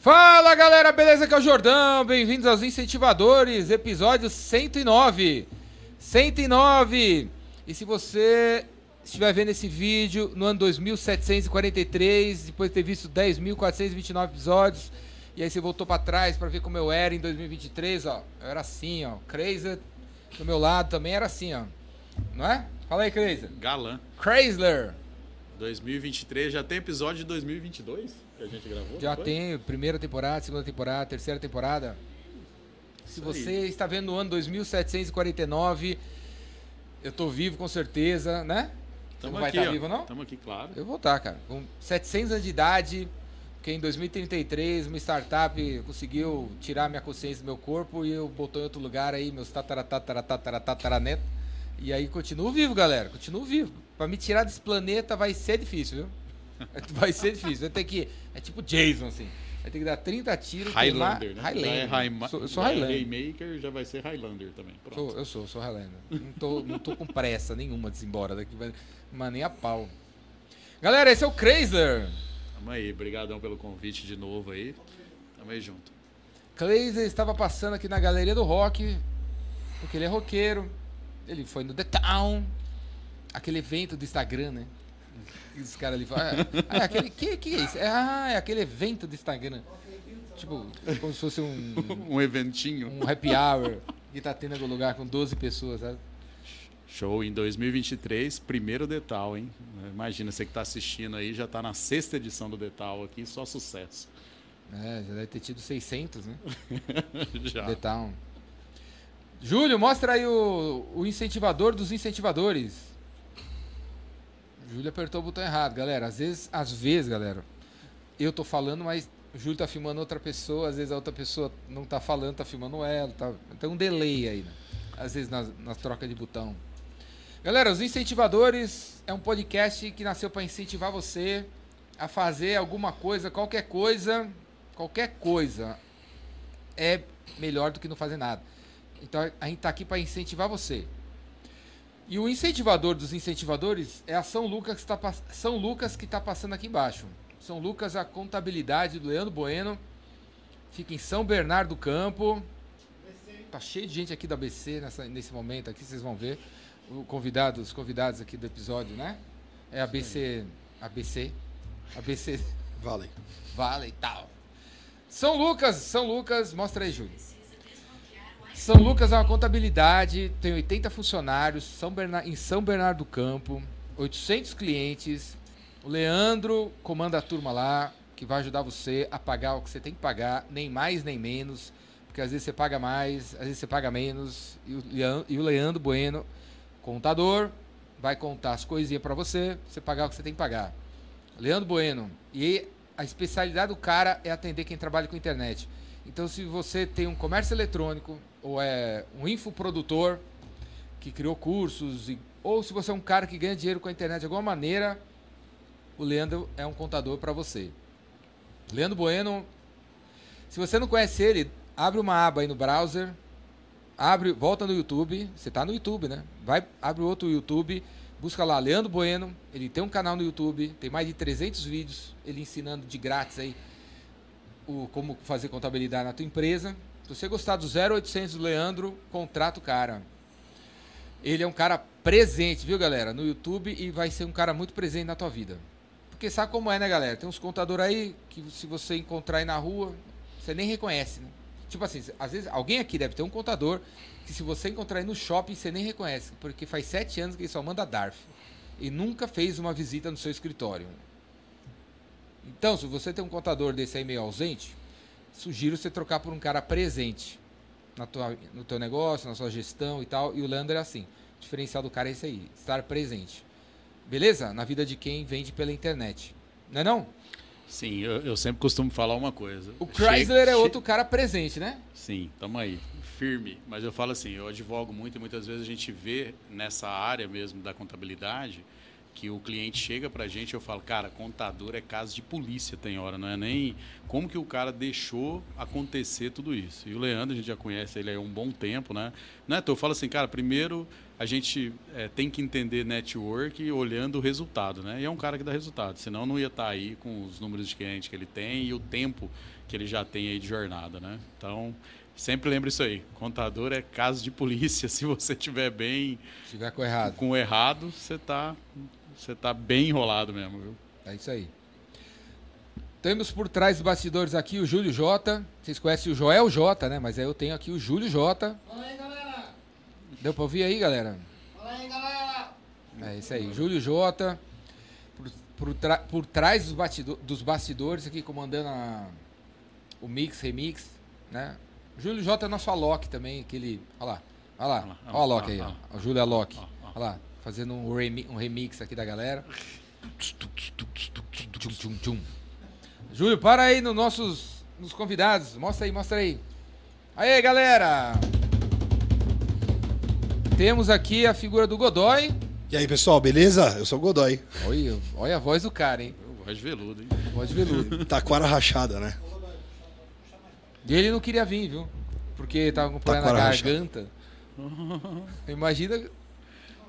Fala galera, beleza? Aqui é o Jordão, bem-vindos aos Incentivadores, episódio 109. 109! E se você estiver vendo esse vídeo no ano 2743, depois de ter visto 10.429 episódios, e aí você voltou para trás para ver como eu era em 2023, ó, eu era assim, ó, Crazy do meu lado também era assim, ó, não é? Fala aí, Crazy. Galã. Chrysler. 2023 já tem episódio de 2022 que a gente gravou? Já tem primeira temporada, segunda temporada, terceira temporada. Se Isso você aí. está vendo no ano 2749, eu tô vivo com certeza, né? Você Tamo não vai aqui, estar ó. vivo, não? Tamo aqui, claro. Eu vou estar, cara. Com 700 anos de idade, porque em 2033 uma startup conseguiu tirar minha consciência do meu corpo e eu botou em outro lugar aí, meus tataratataratataratataranetos. E aí continuo vivo, galera. Continuo vivo. Pra me tirar desse planeta vai ser difícil, viu? Vai ser difícil. Vai ter que. É tipo Jason, assim. Vai ter que dar 30 tiros. Highlander, né? Highlander. É Highma- Sou- eu sou é Highlander. Raymaker já vai ser Highlander também. Pronto. Sou- eu sou, sou Highlander. Não tô, não tô com pressa nenhuma de ir embora daqui, mas- mas nem a pau. Galera, esse é o Chrysler. Tamo aí, brigadão pelo convite de novo aí. Tamo aí junto. Chrysler estava passando aqui na galeria do rock, porque ele é roqueiro. Ele foi no The Town, aquele evento do Instagram, né? Os caras ali falam, ah, ah, aquele, que, que é isso? É, ah, é aquele evento do Instagram. Tipo, como se fosse um, Um eventinho. um happy hour que tá tendo em algum lugar com 12 pessoas, sabe? Show em 2023, primeiro Detal, hein? Imagina, você que tá assistindo aí, já tá na sexta edição do Detal aqui, só sucesso. É, já deve ter tido 600, né? já. Town. Júlio, mostra aí o, o incentivador dos incentivadores. Júlio apertou o botão errado, galera. Às vezes, às vezes, galera, eu tô falando, mas o Júlio tá filmando outra pessoa, às vezes a outra pessoa não tá falando, tá filmando ela, tá... tem um delay aí, né? Às vezes nas, nas trocas de botão. Galera, os incentivadores é um podcast que nasceu para incentivar você a fazer alguma coisa, qualquer coisa, qualquer coisa é melhor do que não fazer nada. Então a gente está aqui para incentivar você. E o incentivador dos incentivadores é a São Lucas que está São Lucas que está passando aqui embaixo. São Lucas a contabilidade do Leandro Bueno. Fica em São Bernardo do Campo. Tá cheio de gente aqui da BC nessa, nesse momento aqui, vocês vão ver. O convidado, os convidados aqui do episódio, né? É a BC, a BC, a BC Vale. Vale e tal. São Lucas, São Lucas, mostra aí, Júlio. São Lucas é uma contabilidade, tem 80 funcionários, São Berna- em São Bernardo do Campo, 800 clientes. O Leandro comanda a turma lá, que vai ajudar você a pagar o que você tem que pagar, nem mais nem menos, porque às vezes você paga mais, às vezes você paga menos. E e o Leandro Bueno, contador, vai contar as coisinhas para você, você pagar o que você tem que pagar. Leandro Bueno. E a especialidade do cara é atender quem trabalha com internet. Então, se você tem um comércio eletrônico ou é um infoprodutor que criou cursos, e- ou se você é um cara que ganha dinheiro com a internet de alguma maneira, o Leandro é um contador para você. Leandro Bueno, se você não conhece ele, abre uma aba aí no browser, abre, volta no YouTube, você tá no YouTube, né? Vai, abre outro YouTube, busca lá Leandro Bueno, ele tem um canal no YouTube, tem mais de 300 vídeos, ele ensinando de grátis aí o como fazer contabilidade na tua empresa. Se você gostar do 0800 do Leandro, contrata o cara. Ele é um cara presente, viu, galera, no YouTube e vai ser um cara muito presente na tua vida. Porque sabe como é, né, galera? Tem uns contadores aí que se você encontrar aí na rua, você nem reconhece, né? Tipo assim, às vezes alguém aqui deve ter um contador que se você encontrar aí no shopping, você nem reconhece, porque faz sete anos que ele só manda DARF e nunca fez uma visita no seu escritório. Então, se você tem um contador desse aí meio ausente, sugiro você trocar por um cara presente na tua, no teu negócio, na sua gestão e tal. E o Leandro é assim. O diferencial do cara é esse aí, estar presente. Beleza? Na vida de quem vende pela internet. Não é não? Sim, eu, eu sempre costumo falar uma coisa. O Chrysler é che- outro cara presente, né? Sim, tamo aí, firme. Mas eu falo assim, eu advogo muito e muitas vezes a gente vê nessa área mesmo da contabilidade que o cliente chega pra gente, eu falo, cara, contador é caso de polícia, tem hora, não é nem como que o cara deixou acontecer tudo isso. E o Leandro, a gente já conhece ele há um bom tempo, né? Não é, então eu falo assim, cara, primeiro a gente é, tem que entender network olhando o resultado, né? E é um cara que dá resultado, senão não ia estar tá aí com os números de cliente que ele tem e o tempo que ele já tem aí de jornada, né? Então, Sempre lembra isso aí. Contador é caso de polícia. Se você tiver bem. Se tiver com errado. Com errado, você tá, você tá bem enrolado mesmo, viu? É isso aí. Temos por trás dos bastidores aqui o Júlio Jota. Vocês conhecem o Joel Jota, né? Mas aí eu tenho aqui o Júlio Jota. Fala aí, galera! Deu pra ouvir aí, galera? Fala aí, galera! É isso aí. Júlio Jota. Por, por, por trás dos, bastidor, dos bastidores aqui, comandando a, o Mix Remix, né? Júlio J é nosso Alok também, aquele. Olha lá. Olha lá. Olha o Alok aí, ó. O Júlio Alok. Olha lá. Fazendo um, remi um remix aqui da galera. Júlio, para aí nos nossos nos convidados. Mostra aí, mostra aí. Aí, galera! Temos aqui a figura do Godoy. E aí, pessoal, beleza? Eu sou o Godoy. Olha, olha a voz do cara, hein? Voz de veludo, hein? Voz de veludo. Taquara rachada, né? E ele não queria vir, viu? Porque tava com problema na garganta. Imagina.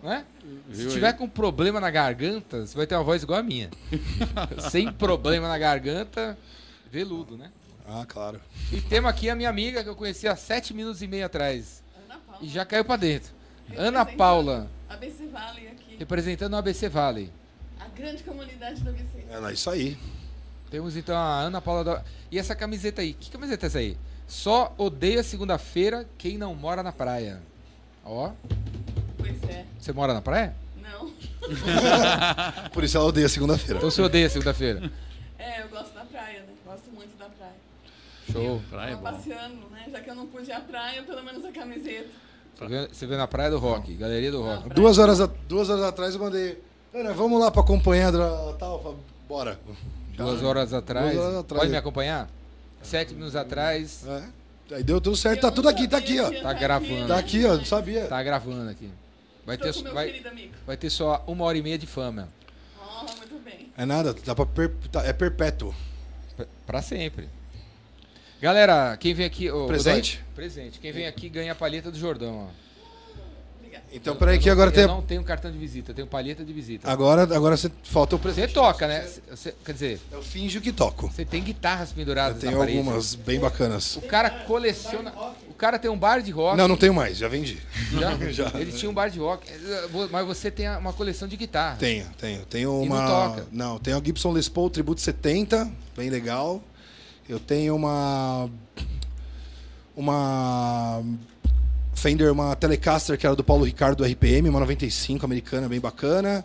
Né? Se tiver com problema na garganta, você vai ter uma voz igual a minha. Sem problema na garganta, veludo, né? Ah, claro. E temos aqui a minha amiga que eu conheci há sete minutos e meio atrás. Ana Paula. E já caiu pra dentro. Ana Paula. ABC Valley aqui. Representando o ABC Valley. A grande comunidade do ABC. É isso aí. Temos então a Ana Paula da... E essa camiseta aí? Que camiseta é essa aí? Só odeia segunda-feira quem não mora na praia. Ó. É. Você mora na praia? Não. Por isso ela odeia segunda-feira. Então você odeia segunda-feira? É, eu gosto da praia, né? Gosto muito da praia. Show. Praia é bom. passeando, né? Já que eu não pude ir à praia, pelo menos a camiseta. Você vê, você vê na praia do rock, galeria do rock. Duas horas, a- duas horas atrás eu mandei. Ana, vamos lá pra acompanhar a tal. Bora. Duas horas atrás. Duas horas atrás. Pode me acompanhar? Sete minutos atrás. É. Aí deu tudo certo, Eu tá não tudo aqui, tá aqui, ó. Tá gravando. Tá aqui, ó, não sabia. Tá gravando aqui. Vai ter, com meu vai, vai ter só uma hora e meia de fama. Oh, muito bem. É nada, dá pra per... tá- é perpétuo. Pra sempre. Galera, quem vem aqui. ô, Presente? Godoy, presente. Quem vem aqui ganha a palheta do Jordão, ó. Então, peraí que Eu agora não, tem. Eu não tenho cartão de visita, eu tenho palheta de visita. Agora, agora você falta o Você presente. toca, né? Você- quer dizer, Eu finjo que toco. você tem guitarras Eu penduradas tenho na parede. algumas bem bacanas. O cara coleciona. O cara tem um bar de rock. Não, não tenho mais, já vendi. Já? Já. Ele tinha um bar de rock. Mas você tem uma coleção de guitarra. Tenho, tenho. Tenho E não uma. toca? Não, tenho a Gibson Les Paul Tributo 70, bem legal. Eu tenho uma. Uma. Fender, uma Telecaster que era do Paulo Ricardo RPM, uma 95 americana, bem bacana.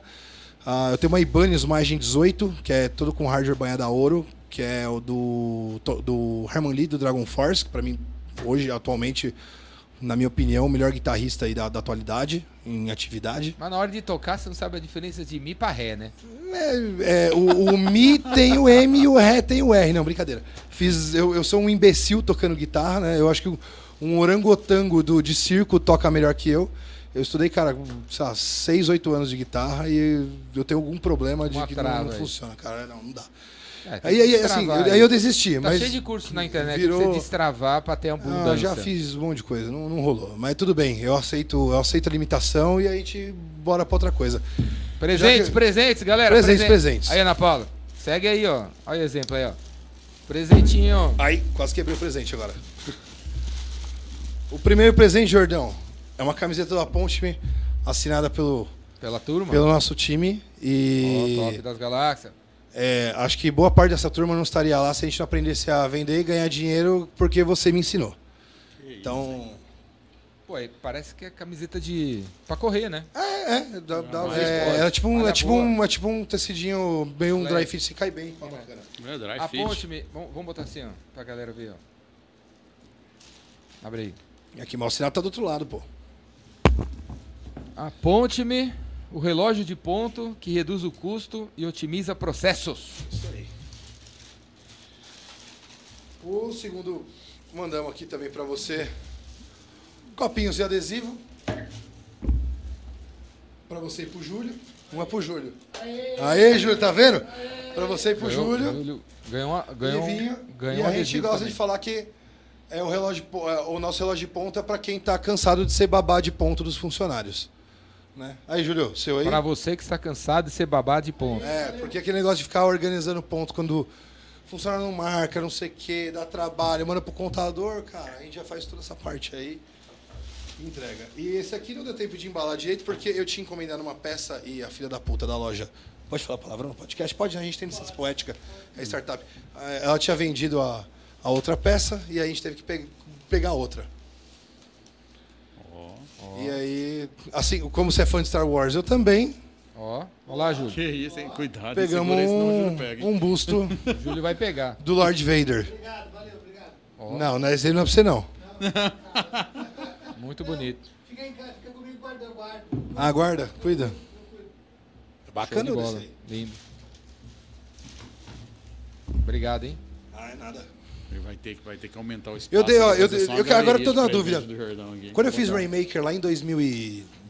Ah, eu tenho uma Ibanez, uma Agent 18, que é todo com hardware banhado a ouro, que é o do, do Herman Lee, do Dragon Force, que pra mim, hoje, atualmente, na minha opinião, o melhor guitarrista aí da, da atualidade, em atividade. Mas na hora de tocar, você não sabe a diferença de Mi pra Ré, né? É, é, o, o Mi tem o M e o Ré tem o R. Não, brincadeira. Fiz, eu, eu sou um imbecil tocando guitarra, né? Eu acho que um orangotango do, de circo toca melhor que eu. Eu estudei, cara, sei lá, 6, 8 anos de guitarra e eu tenho algum problema de Uma que não, não funciona, cara. Não, não dá. É, Aí, aí, assim, eu- aí eu desisti. Tá mas cheio de curso na internet virou- pra você destravar pra ter abundância. ah, já fiz um monte de coisa, não, não rolou. Mas tudo bem, eu aceito, eu aceito a limitação e aí a gente bora pra outra coisa. Presentes, que- presentes, galera. Presentes, presentes. Aí, Ana Paula, segue aí, ó. Olha o exemplo aí, ó. Presentinho. Aí, quase quebrei o presente agora. O primeiro presente, Jordão, é uma camiseta da Ponte assinada pelo, Pela turma. pelo nosso time. Ó, E top das galáxias. É, acho que boa parte dessa turma não estaria lá se a gente não aprendesse a vender e ganhar dinheiro porque você me ensinou. Então. Pô, aí parece que é camiseta de. pra correr, né? É, é, dá- dá- é, esporte. é tipo um, é tipo um, é tipo um tecidinho, bem um dry fit, se cai bem. É, dry A fit. ponte me. Vamos, vamos botar assim, ó. Pra galera ver, ó. Abre aí. E aqui, mas o sinal tá do outro lado, pô. Aponte-me o relógio de ponto que reduz o custo e otimiza processos. Isso aí. O segundo mandamos aqui também pra você. Copinhos de adesivo. Pra você e pro Júlio. Um é pro Júlio. Aê, Júlio, tá vendo? Pra você e pro Ganhou- Júlio. Ganhou, uma, ganhou, um- ganhou e um a gente gosta também. de falar que é o, relógio, é, o nosso relógio de ponta para quem tá cansado de ser babá de ponto dos funcionários. Né? Aí, Júlio, seu aí. Pra você que está cansado de ser babá de ponto. É, porque aquele negócio de ficar organizando ponto quando funciona não marca, não sei o que, dá trabalho, manda pro contador, cara, a gente já faz toda essa parte aí entrega. E esse aqui não deu tempo de embalar direito porque eu tinha encomendado uma peça e a filha da puta da loja. Pode falar palavrão no podcast? Pode, a gente tem licença poética, é startup. Eh, Ela tinha vendido a, a outra peça e aí a gente teve que pe- pegar outra. E aí, assim, como você é fã de Star Wars, eu também. Ó, olá, Júlio. Que isso, hein? Cuidado, Pegamos um, pega. um busto O Júlio vai pegar. do Lord Vader. Ó, Não, não, esse aí não é pra você não. muito bonito. Fica em casa, fica comigo, guarda, guarda. Ah, guarda, cuida. Show Bacana bola. aí. Lindo. Obrigado, hein? Ah, é nada. Ele vai ter, que- vai ter que aumentar o espaço. Eu dei, ó, eu fazer dei- eu que- agora eu tô galeria na dúvida. Quando eu fiz. Rainmaker lá em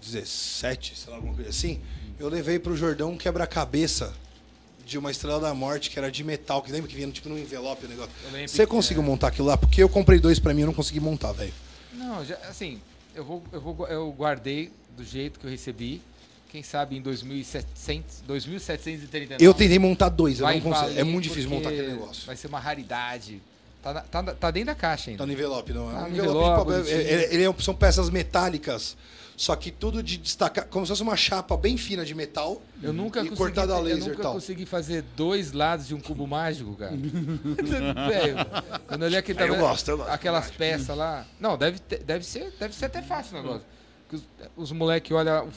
2017, sei lá, alguma coisa assim, eu levei pro Jordão um quebra-cabeça de uma Estrela da Morte que era de metal, que lembra que vinha tipo num envelope o negócio. Eu lembro Você conseguiu é. montar aquilo lá? Porque eu comprei dois pra mim e eu não consegui montar, velho. Não, já, assim, eu vou, eu vou, eu guardei do jeito que eu recebi. Quem sabe em 2700, 2739. Eu tentei montar dois, eu não consigo. É muito difícil montar aquele negócio. Vai ser uma raridade. Tá, na- tá, tá dentro da caixa ainda. Tá no envelope, não. É Tá um no envelope, envelope, papel. bonitinho. Ele- ele é- são peças metálicas, só que tudo de destacar, como se fosse uma chapa bem fina de metal. Eu nunca E consegui, cortado a eu laser e nunca tal. consegui fazer dois lados de um cubo mágico, cara. Velho, quando eu aquele, Ah, eu gosto, eu gosto. aquelas peças lá. Não, deve, ter- deve, ser, deve ser até fácil o negócio. Os, os moleques olham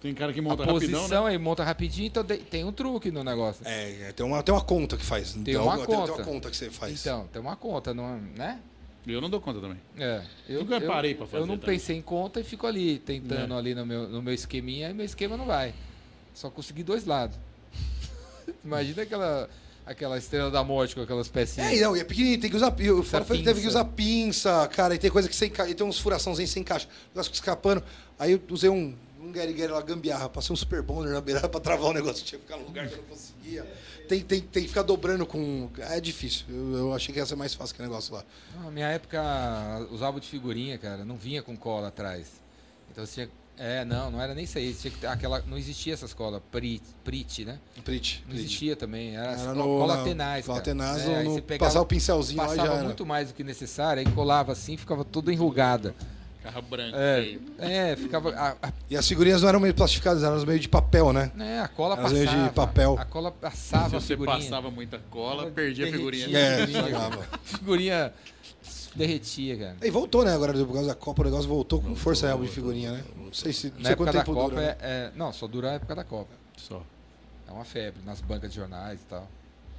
Tem cara que a monta rapidão, posição né? aí, monta rapidinho, então tem um truque no negócio. É, tem uma, tem uma conta que faz. Tem uma Tem, conta. uma conta que você faz. Então, tem uma conta, não, é- né? Eu não dou conta também. É, eu, Nunca parei pra Eu fazer não também. pensei em conta e fico ali, tentando É. ali no meu, no meu esqueminha, e meu esquema não vai. Só consegui dois lados. Imagina aquela, aquela estrela da morte com aquelas pecinhas. É, não, e é pequenininho, tem que usar. Eu falo, teve que usar pinça, cara, e tem coisa que sem e tem uns furaçãozinhos sem caixa, o negócio escapando. Aí eu usei um, um Gary lá, gambiarra, passei um super bonder na beirada pra travar o negócio, tinha que ficar no lugar que eu não conseguia. Tem, tem, tem que ficar dobrando com. É difícil. Eu, eu achei que ia ser mais fácil que o negócio lá. Na minha época, os álbuns de figurinha, cara, não vinha com cola atrás. Então você tinha. É, não, não era nem isso aí. Tinha que ter aquela, não existia essas colas, Prit, Prit, né? Prit. Não existia também. Era, Era no, cola na- tenaz. Cola tenaz, É, no, pegava- passar o pincelzinho lá e já Passava era. muito mais do que necessário, aí colava assim, ficava tudo enrugada. Carro branco. É, feio. é ficava. A, a, E as figurinhas não eram meio plastificadas, eram meio de papel, né? né, a cola Elas passava. de papel. A cola passava Se a você figurinha. passava muita cola, perdia a figurinha. Derretia. É, figurinha. estragava. Figurinha derretia, cara. E voltou, né? Agora, por causa da Copa, o negócio voltou com força real de figurinha, né? Não sei se. Não Na sei época quanto da tempo Copa dura. né? é, é- Não, só dura a época da Copa. Só. É uma febre nas bancas de jornais e tal.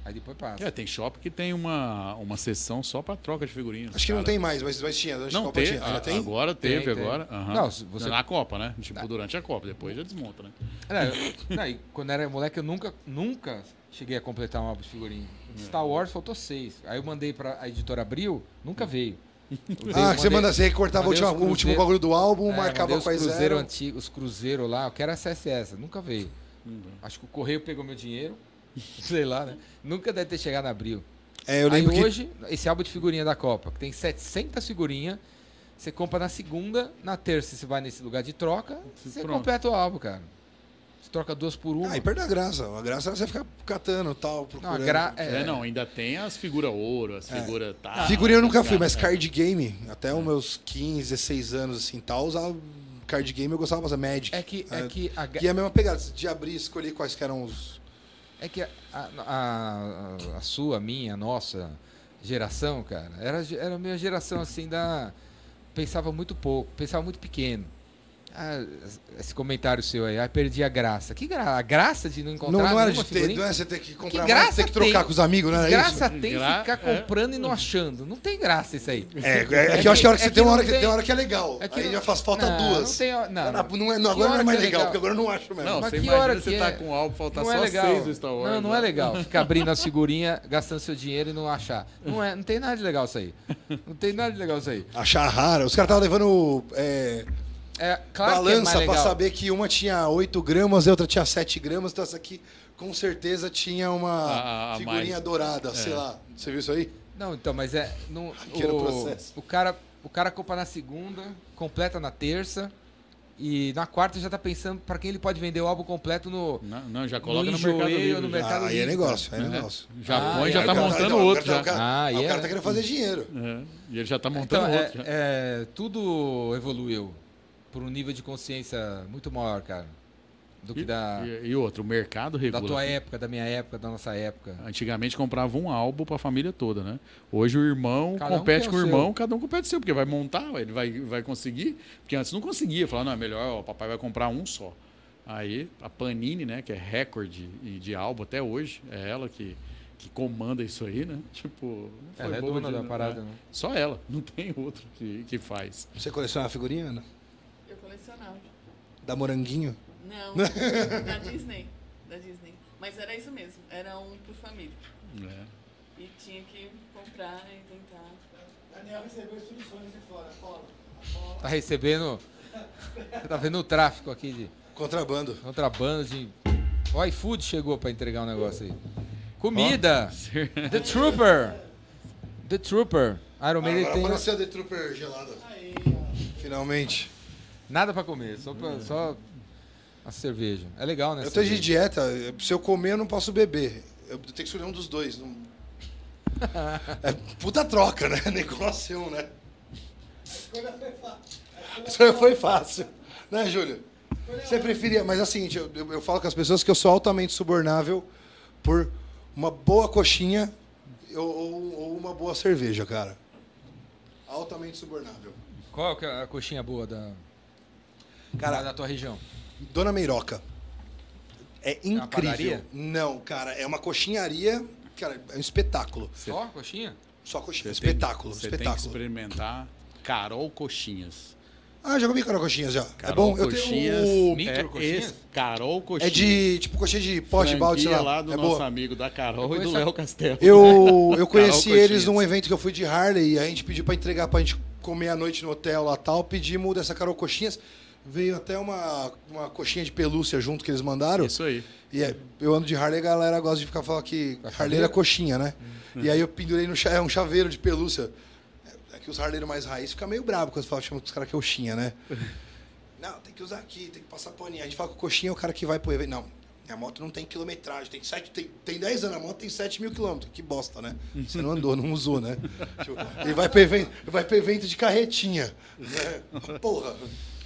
Aí depois passa. É, tem shopping que tem uma, uma sessão só pra troca de figurinhas. Acho que não cara. tem mais, mas, mas tinha. Não, Copa tem, tinha. Ainda a- tem? agora Tem, teve, tem. agora. aham. Não, se você- Na Copa, né? Tipo, durante a Copa, depois já desmonta, né? Não, eu- não, e quando era moleque, eu nunca, nunca cheguei a completar um álbum de figurinha. É. Star Wars faltou seis. Aí eu mandei pra a editora Abril, nunca veio. Eu dei- Ah, que você manda, você cortava o último, os o último cruzeiro- bagulho do álbum, É, marcava quais eram. antigos, os cruzeiros lá, eu quero a essa. Nunca veio. Acho que o correio pegou meu dinheiro. Sei lá, né? Nunca deve ter chegado na Abril. É, eu Aí lembro que. hoje, esse álbum de figurinha da Copa, que tem 700 figurinhas, você compra na segunda, na terça você vai nesse lugar de troca, você Pronto. completa o álbum, cara. Você troca duas por uma. Ah, e perde a graça. A graça é você ficar catando tal, Não, procurando. a gra... É, não, ainda tem as figuras ouro, as figuras tá. Figurinha eu nunca fui, mas é. card game, até os meus 15, 16 anos assim tal, usava card game, eu gostava de fazer Magic. É que, é que a, E a mesma pegada, de abrir e escolher quais que eram os. É que a, a, a- sua, a minha, a nossa geração, cara, era, era a minha geração assim da. Pensava muito pouco, pensava muito pequeno. Ah, esse comentário seu aí, ah, perdi a graça. Que graça? A graça de não encontrar Não, não era de ter, figurinha? não é você ter que comprar graça mais, ter que trocar tem? com os amigos, não era graça isso? tem Gra- ficar é. comprando e não achando. Não tem graça isso aí. É, é, é que eu acho que a hora que É você que tem uma hora que, tem- tem uma hora que é legal. É que aí não- já faz falta não, duas. Não tem, não, Não, não. não é, não, Que agora não é mais que é legal, legal? porque agora eu não acho mesmo. Não, Mas você que hora você que tá é? com o álbum, falta não só é legal. seis do Star Wars. Não, não é né? legal. Ficar abrindo as figurinhas, gastando seu dinheiro e não achar. Não, é, não tem nada de legal isso aí. Não tem nada de legal isso aí. Achar raro. Os caras estavam levando. É, É, claro é balança pra legal. saber que uma tinha 8 gramas e outra tinha 7 gramas, então essa aqui com certeza tinha uma A- a figurinha mais. dourada, sei É. lá. Você viu isso aí? Não, então, mas é. No, Aqui era o processo. o, cara, o cara compra na segunda, completa na terça. E na quarta já tá pensando pra quem ele pode vender o álbum completo no. Não, não, já coloca no, Enjoei Mercado Livre. no. Mercado Ah, aí é Livre, negócio, aí é É. negócio. Já Ah, põe, e já aí tá o cara- montando outro. o cara- Já. O cara, Ah, o cara é- tá querendo fazer dinheiro. É, E ele já tá montando Então, é, outro. já. é, tudo evoluiu por um nível de consciência muito maior, cara. Do que E, da, e- outro, o mercado da regula. tua época, da minha época, da nossa época. Antigamente comprava um álbum pra família toda, né? Hoje o irmão Cada um compete tem com o o seu. irmão, cada um compete seu, porque vai montar, ele vai, vai conseguir. Porque antes não conseguia, falar, não, é melhor, ó, o papai vai comprar um só. Aí a Panini, né, que é recorde de, de álbum até hoje, é ela que, que comanda isso aí, né? Tipo, Ela é dona de- da né? parada, É. né? Só ela, não tem outro que, que faz. Você coleciona figurinha, Ana? Da Moranguinho? Não, da Disney. Da Disney. Mas era isso mesmo, era um por família. né? E tinha que comprar e tentar. Daniel recebeu instruções de fora. Paulo. Tá recebendo. Você tá vendo o tráfico aqui de Contrabando. contrabando de. O iFood chegou pra entregar um negócio aí. Comida! The Trooper! The Trooper. Iron Maiden Agora tem apareceu a The Trooper gelada. Finalmente. Nada pra comer, só, pra, só a cerveja. É legal, né? Eu tô de dieta, se eu comer eu não posso beber. Eu tenho que escolher um dos dois. não- É puta troca, né? Negócio um, né? Escolha foi fácil. Isso foi fácil. Né, Júlio? Você preferia. Mas é o seguinte, eu, eu- eu falo com as pessoas que eu sou altamente subornável por uma boa coxinha ou, ou- uma boa cerveja, cara. Altamente subornável. Qual que é a coxinha boa da, Cara, da tua região? Dona Meiroca. É uma incrível. padaria? Não, cara, é uma coxinharia. Cara, é um espetáculo. Só coxinha? Só coxinha. Você tem- espetáculo, Você tem que espetáculo. experimentar Carol Coxinhas. Ah, já comi Carol Coxinhas já. é Carol bom. Eu Coxinhas. tenho. Micro é coxinhas? esse- Carol Coxinhas. É de tipo coxinha de pote, balde, sei lá. Lá do é nosso boa. amigo da Carol Eu e do Léo Castelo. Eu, eu conheci eles num evento que eu fui de Harley e a gente pediu pra entregar pra gente comer à noite no hotel lá tal. Pedimos dessa Carol Coxinhas. Veio até uma, uma coxinha de pelúcia junto que eles mandaram. Isso aí. E é- eu ando de Harley e a galera gosta de ficar falando que Harley era coxinha, né? E aí eu pendurei no é um chaveiro de pelúcia. É que os Harleiros mais raiz ficam meio bravos quando falam, chamam os caras coxinha, né? Não, tem que usar aqui, tem que passar paninho. A gente fala que o coxinha é o cara que vai pro evento. Não, minha moto não tem quilometragem, tem, sete, tem, tem 10 anos, a moto tem 7 mil quilômetros. Que bosta, né? Você não andou, não usou, né? Tipo, ele vai pro evento, vai pro evento de carretinha. Né? Porra.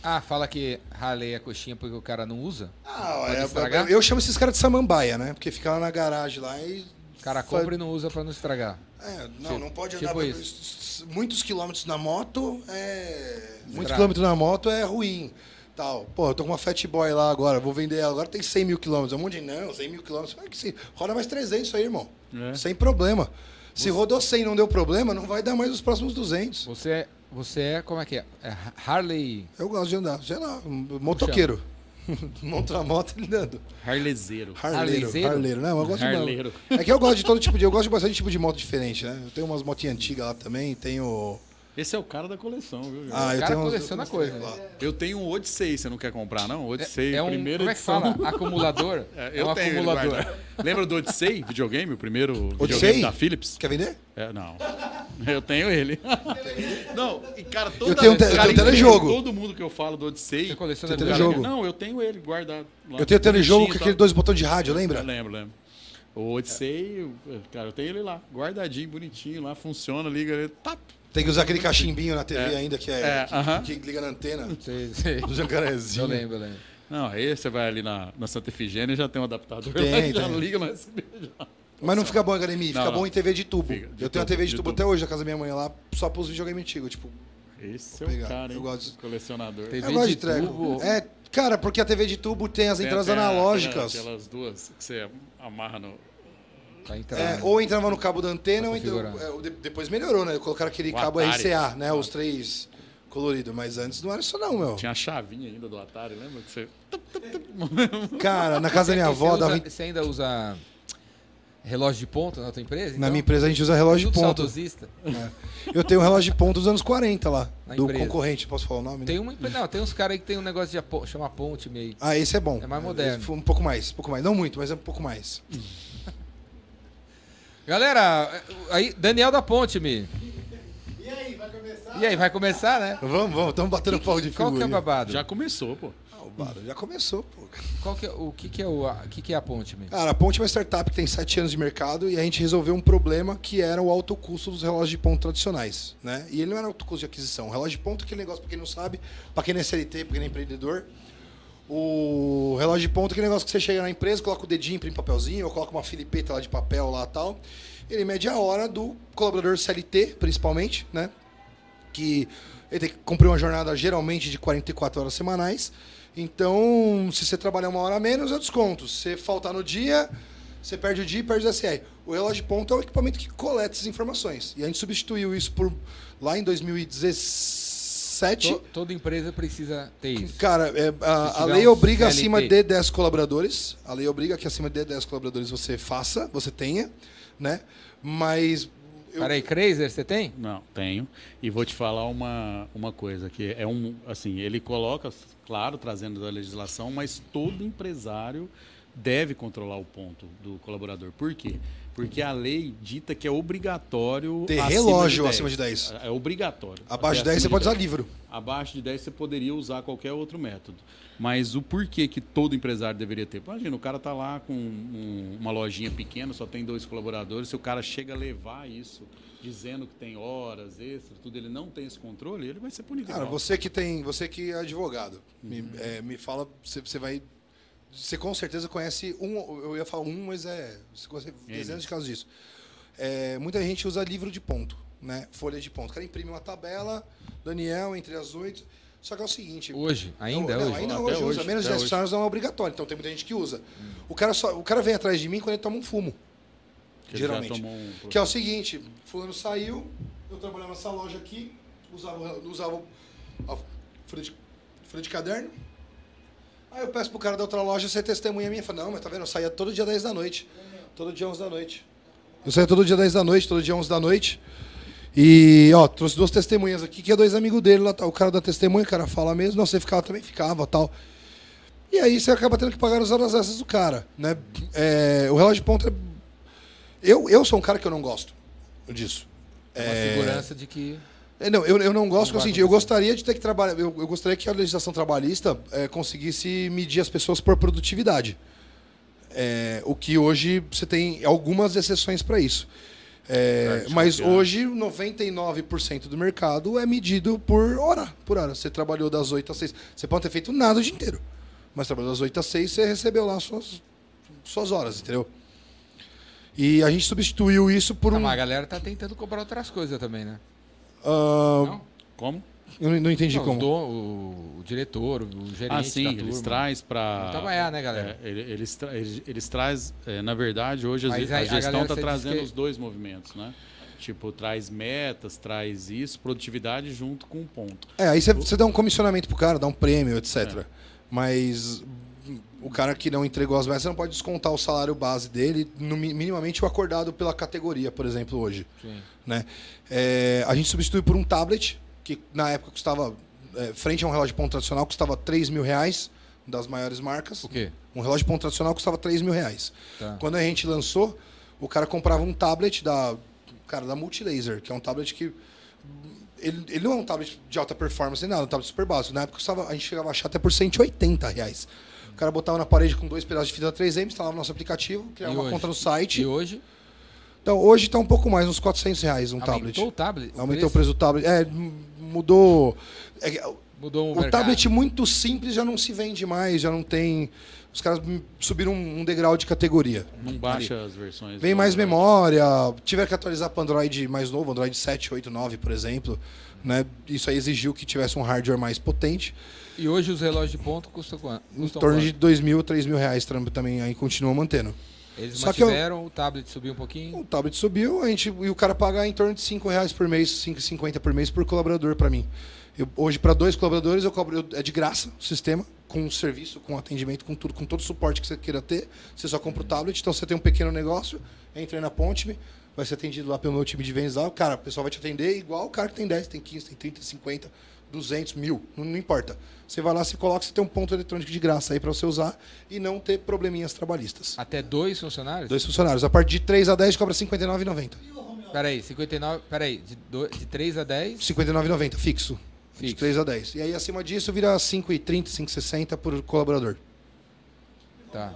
Ah, fala que Harley é coxinha porque o cara não usa? Ah, é, estragar? eu chamo esses caras de samambaia, né? Porque fica lá na garagem lá e. O cara compra e não usa pra não estragar. É, não, Tipo- não pode tipo andar isso. muitos quilômetros na moto é. Muitos quilômetros na moto é ruim. Tal. Pô, eu tô com uma Fat Boy lá agora, vou vender ela. Agora tem 100 mil quilômetros. Um monte de não, 100 mil quilômetros. É que se, roda mais 300 isso aí, irmão. É. Sem problema. Se rodou 100 e não deu problema, não vai dar mais os próximos 200. Você é, você é como é que é? É Harley. Eu gosto de andar, sei lá, um motoqueiro. Monta a moto e andando. Harlezeiro. Harleiro, Harlezeiro? harleiro. Não, eu gosto de Harleiro. moto. É que eu gosto de todo tipo de. Eu gosto de bastante tipo de moto diferente, né? Eu tenho umas motinhas antigas lá também, tenho. Esse é o cara da coleção, viu? Ah, eu cara tenho coleciona uns coisa, lá. Eu tenho um Odyssey, você não quer comprar, não? Odyssey, É, é um. primeira Como é que edição. fala? Acumulador? É, É eu um tenho acumulador. Lembra do Odyssey, videogame? O primeiro Odyssey? videogame da Philips? Quer vender? É, não. Eu tenho ele. Não, e cara, toda Eu tenho vez- te- eu cara, tenho telejogo. Todo mundo que eu falo do Odyssey. Você coleciona cara, telejogo? Não, eu tenho ele guardado. lá. Eu tenho telejogo com aquele dois botões de rádio, Eu lembra? lembro, lembro. O Odyssey, eu- cara, eu tenho ele lá, guardadinho, bonitinho, lá, funciona, liga ele, tá. Tem que usar aquele cachimbinho na TV É. ainda que é, É, que, aham. que liga na antena Sei, sei. do jacarezinho. Eu lembro, eu lembro. Não, aí você vai ali na, na Santa Efigênia já tem um adaptador Tem, lá, já tem. liga no USB já. Mas não fica bom em HDMI, fica Não, não. bom em TV de tubo. Fica, de eu tenho uma tubo, TV de de tubo tubo. até hoje na casa da minha mãe lá, só pros videogames antigos, tipo, Esse é o cara, hein? eu gosto. Colecionador. Tem- TV eu gosto de de treco. tubo. É, cara, porque a TV de tubo tem as Tem entradas analógicas. aquela- Aquelas duas que você amarra no. Tá entrando. É, ou entrava no cabo da antena, Pra ou então, é, de- depois melhorou, né? Colocaram aquele O cabo Atari. RCA, né? Os três coloridos, mas antes não era isso não, meu. Tinha a chavinha ainda do Atari, lembra? Que você... Cara, na casa da minha avó você, dava... usa- você ainda usa relógio de ponta na tua empresa? Na então? minha empresa a gente usa relógio de ponto. saudosista? Eu tenho um relógio de ponto dos anos 40 lá, Na do empresa. concorrente, posso falar o nome? né? Tem uma empresa. Não, tem uns caras aí que tem um negócio de apo- chama ponte meio. Ah, esse é bom. É mais moderno. Foi Um pouco mais, um pouco mais. Não muito, mas é um pouco mais. Galera, aí, Daniel da Ponte, me. E aí, vai começar? E aí, vai começar, né? Vamos, vamos, estamos batendo pau de Qual que é o figurinha. babado? Já começou, pô. Ah, o Baro já começou, pô. Qual que é, o que, que é o, a- que, que é a ponte, me? Cara, a Ponte é uma startup que tem sete anos de mercado e a gente resolveu um problema que era o alto custo dos relógios de ponto tradicionais, né? E ele não era alto custo de aquisição. O relógio de ponto é aquele negócio, pra quem não sabe, pra quem não é CLT, pra quem não é empreendedor, o relógio de ponto é aquele negócio que você chega na empresa, coloca o dedinho, imprime papelzinho, ou coloca uma filipeta lá de papel lá tal. Ele mede a hora do colaborador CLT, principalmente, né? Que ele tem que cumprir uma jornada geralmente de 44 horas semanais. Então, se você trabalhar uma hora a menos, é desconto. Se você faltar no dia, você perde o dia e perde o SR. O relógio de ponta é o equipamento que coleta essas informações. E a gente substituiu isso por lá em 2017. To- toda empresa precisa ter isso. Cara, é, a, a lei um obriga CLT. acima de 10 colaboradores. A lei obriga que acima de 10 colaboradores você faça, você tenha, né? Mas. eu- Peraí, Crazer, você tem? Não, tenho. E vou te falar uma, uma coisa, que é um. Assim, ele coloca, claro, trazendo da legislação, mas todo empresário deve controlar o ponto do colaborador. Por quê? Porque a lei dita que é obrigatório. Ter relógio de acima de 10. É obrigatório. Abaixo de Até 10 você acima pode de usar 10. livro. Abaixo de 10 você poderia usar qualquer outro método. Mas o porquê que todo empresário deveria ter? Imagina, o cara tá lá com um- uma lojinha pequena, só tem dois colaboradores, se o cara chega a levar isso, dizendo que tem horas extras, tudo, ele não tem esse controle, ele vai ser punido. Cara, você que tem. Você que é advogado, me, Uhum. é, me fala. Você, você vai. Você com certeza conhece um. Eu ia falar um, mas é. Você conhece dezenas de casos disso. É, muita gente usa livro de ponto, né? Folha de ponto. O cara imprime uma tabela, Daniel, entre as oito. Só que é o seguinte. Hoje, ainda não, hoje. Ainda hoje, hoje, usa. Menos de até 10 hoje. funcionários não é obrigatório, então tem muita gente que usa. O, cara só, o cara vem atrás de mim quando ele toma um fumo. Que geralmente. um Que é o seguinte, fulano saiu, eu trabalhava nessa loja aqui, usava, usava a folha de, folha de caderno. Aí eu peço pro cara da outra loja ser testemunha minha. Fala, não, mas tá vendo? Eu saía todo dia 10 da noite. Todo dia 11 da noite. Eu saía todo dia 10 da noite, todo dia 11 da noite. E, ó, trouxe duas testemunhas aqui, que é dois amigos dele lá. Tá? O cara da testemunha, o cara fala mesmo. Não, você ficava também, ficava tal. E aí você acaba tendo que pagar as horas extras do cara, né? É, o relógio de ponta... é- Eu, eu sou um cara que eu não gosto disso. É uma segurança de que. É, Não, eu, eu não gosto, Não assim, eu gostaria de ter que trabalhar. Eu, eu gostaria que a legislação trabalhista é, conseguisse medir as pessoas por produtividade. É, o que hoje você tem algumas exceções para isso. É, Certo, mas chateado. hoje, 99% do mercado é medido por hora. Por hora. Você trabalhou das 8 às 6. Você pode ter feito nada o dia inteiro. Mas trabalhou das 8 às 6, você recebeu lá suas, suas horas, entendeu? E a gente substituiu isso por Ah, um. mas a galera tá tentando cobrar outras coisas também, né? Ah, Não? Como? eu não- não entendi Não, o, como. dom- o- o diretor, o gerente Ah, sim, da eles traz para. Trabalhar, né, galera? eles, tra eles, eles traz, é, na verdade, hoje a, Mas a- a a gestão está trazendo que- os dois movimentos, né? Tipo, traz metas, traz isso, produtividade junto com um ponto. É, aí você- dá um comissionamento pro cara, dá um prêmio, etc. Mas hum, o cara que não entregou as metas, você não pode descontar o salário base dele, no, mi- minimamente o acordado pela categoria, por exemplo, hoje. Sim. Né? É, a gente substitui por um tablet, que na época custava, é, frente a um relógio de ponto tradicional, custava 3 mil reais, das maiores marcas. O quê? Um relógio de ponto tradicional custava 3 mil reais. Tá. Quando a gente lançou, o cara comprava um tablet da, cara, da Multilaser, que é um tablet que. Ele, ele não é um tablet de alta performance nem nada, é um tablet super básico. Na época a gente chegava a achar até por 180 reais. O cara botava na parede com dois pedaços de fita 3M, instalava nosso aplicativo, criava E uma hoje? conta no site. E hoje? Então hoje está um pouco mais, uns 400 reais um tablet. Aumentou o tablet? Aumentou o preço do tablet. É, mudou. é que Mudou o, o mercado. tablet muito simples já não se vende mais, já não tem. Os caras subiram um degrau de categoria. Não baixa as versões. Vem mais Android. memória, tiver que atualizar para Android mais novo, Android 7, 8, 9, por exemplo. Né? Isso aí exigiu que tivesse um hardware mais potente. E hoje os relógios de ponto custam quanto? Em torno quanto? de 2 mil, 3 mil reais tam- também aí continua mantendo. Eles Só que eu- mantiveram, o tablet subiu um pouquinho. O tablet subiu, a gente, e o cara paga em torno de 5 reais por mês, 5,50 por mês por colaborador para mim. Eu- hoje, para dois colaboradores, eu cobro, eu- é de graça o sistema. com serviço, com atendimento, com tudo, com todo o suporte que você queira ter. Você só compra o tablet, então você tem um pequeno negócio, entra aí na Ponte, vai ser atendido lá pelo meu time de vendas lá. Cara, o pessoal vai te atender igual o cara que tem 10, tem 15, tem 30, 50, 200, mil, não, não importa. Você vai lá, você coloca, você tem um ponto eletrônico de graça aí para você usar e não ter probleminhas trabalhistas. Até dois funcionários? Dois funcionários. A partir de 3 a 10 cobra R$ 59,90. Peraí, 59. Peraí, de, do, de 3 a 10? R$ 59,90, fixo. De Fixo. 3 a 10. E aí acima disso vira 5,30, 5,60 por colaborador. Tá.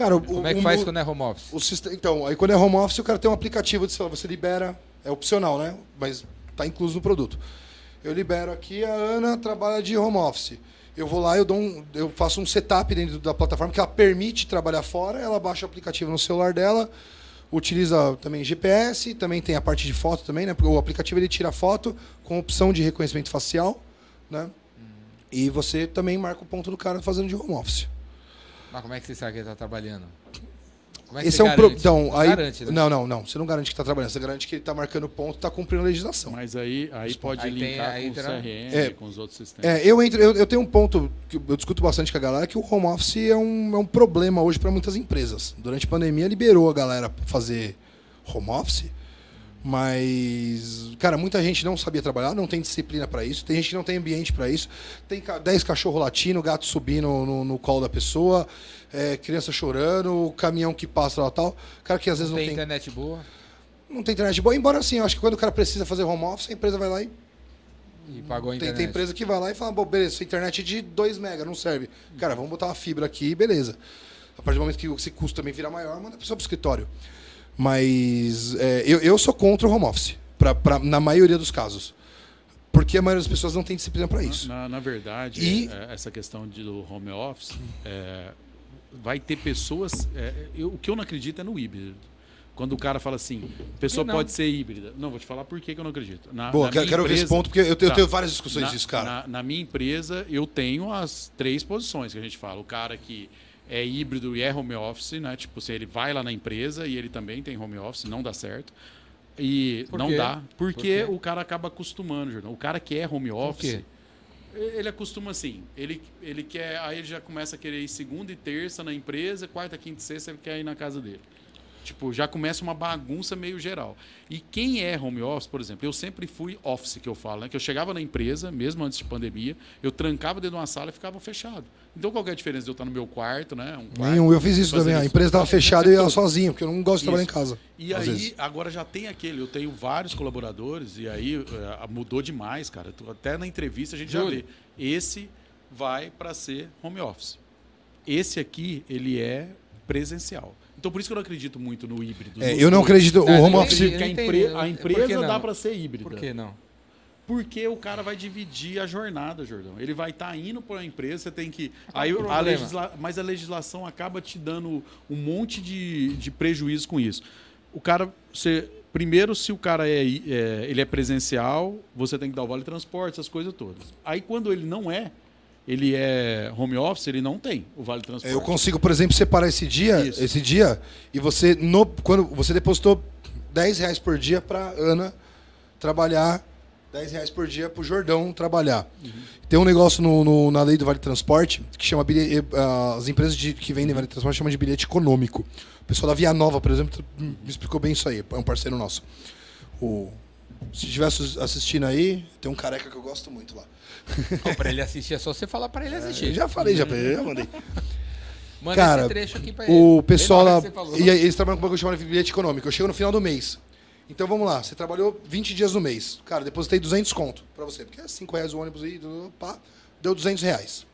Cara, o, Como é que o- faz quando é home office? O sistema, então, aí quando é home office, o cara tem um aplicativo de celular, você libera, é opcional, né? Mas tá incluso no produto. Eu libero aqui, a Ana trabalha de home office. Eu vou lá, eu, dou um, eu faço um setup dentro da plataforma que ela permite trabalhar fora, ela baixa o aplicativo no celular dela, utiliza também GPS, também tem a parte de foto também, né? Porque o aplicativo ele tira foto com opção de reconhecimento facial, né? E você também marca o ponto do cara fazendo de home office. Mas como é que você sabe que ele tá trabalhando? Como é que Esse você é um pro... garante? então, Não aí garante, né? não, não, não, você não garante que está trabalhando, você garante que ele está marcando ponto, está cumprindo a legislação. Mas aí, aí pode Aí tem- linkar aí com o CRM, É. com os outros sistemas. É, eu, entro, eu, eu tenho um ponto que eu discuto bastante com a galera que o home office é um, é um problema hoje para muitas empresas. Durante a pandemia liberou a galera fazer home office, mas cara, muita gente não sabia trabalhar, não tem disciplina para isso, tem gente que não tem ambiente para isso, tem ca- 10 cachorros latindo, gato subindo no, no colo da pessoa, é, criança chorando, caminhão que passa lá e tal, cara que às vezes Não não, tem tem, internet boa não tem internet boa, embora assim, eu acho que quando o cara precisa fazer home office, a empresa vai lá e e pagou a tem, internet. tem empresa que vai lá e fala, Bom, beleza, sua internet é de 2 mega, não serve. Cara, vamos botar uma fibra aqui, beleza. A partir do momento que esse custo também vira maior, manda a pessoa pro escritório. Mas é, eu, eu sou contra o home office, pra, pra, na maioria dos casos. Porque a maioria das pessoas não tem disciplina para isso. Na, na verdade, E- é, essa questão de, do home office, é, vai ter pessoas. é, eu- o que eu não acredito é no híbrido. Quando o cara fala assim, pessoa não? pode ser híbrida. Não, vou te falar por que que eu não acredito. Na, Boa, na quero, quero ver esse empresa- ponto, porque eu, tenho- eu Tá. tenho várias discussões na, disso, cara. Na, na minha empresa, eu tenho as três posições que a gente fala. O cara que é híbrido e é home office, né? Tipo, se ele vai lá na empresa e ele também tem home office, não dá certo. E Por não quê? dá, Por porque quê? o cara acaba acostumando, Jordão. O cara que é home office, ele acostuma assim. Ele, ele quer. Aí ele já começa a querer ir segunda e terça na empresa, quarta, quinta e sexta ele quer ir na casa dele. Tipo, já começa uma bagunça meio geral. E quem é home office, por exemplo, eu sempre fui office, que eu falo, né? Que eu chegava na empresa, mesmo antes de pandemia, eu trancava dentro de uma sala e ficava fechado. Então, qual que é a diferença de eu estar no meu quarto, né? Um quarto, Nenhum, eu fiz isso também. A isso. empresa estava fechada e eu ia sozinho, porque eu não gosto de trabalhar em casa. E aí, vezes. agora já tem aquele, eu tenho vários colaboradores, e aí eh, mudou demais, cara. Até na entrevista a gente já Júlio. vê. Esse vai para ser home office. Esse aqui, ele é presencial. Então, por isso que eu não acredito muito no híbrido. É, eu não acredito. O Ah, home office. Porque a, empre- a empresa não? dá para ser híbrida. Por que não? Porque o cara vai dividir a jornada, Jordão. Ele vai estar indo para a empresa, você tem que. Aí o a legisla... Mas a legislação acaba te dando um monte de, de prejuízo com isso. O cara. Você... Primeiro, se o cara é, é- ele é presencial, você tem que dar o vale transporte, essas coisas todas. Aí quando ele não é, ele é home office, ele não tem o vale transporte. É, Eu consigo, por exemplo, separar esse dia, Isso. esse dia, e você no, quando você depositou 10 reais por dia para Ana trabalhar, 10 reais por dia para o Jordão trabalhar. Tem um negócio no, no- na lei do Vale Transporte que chama bilhe- eh, as empresas de- que vendem Vale Transporte chamam de bilhete econômico. O pessoal da Via Nova, por exemplo, me explicou bem isso aí. É um parceiro nosso. O, se estiver assis- assistindo aí, tem um careca que eu gosto muito lá. Ó, pra ele assistir, é só você falar pra ele assistir. Eu já falei, já, já mandei. Manda Cara, esse trecho aqui pra ele. O pessoal lá. que. E aí, eles trabalham com um bagulho chamado de bilhete econômico. Eu chego no final do mês. Então vamos lá, você trabalhou 20 dias no mês. Cara, depositei 200 conto pra você. Porque é 5 reais o ônibus aí, pá, deu 200 reais.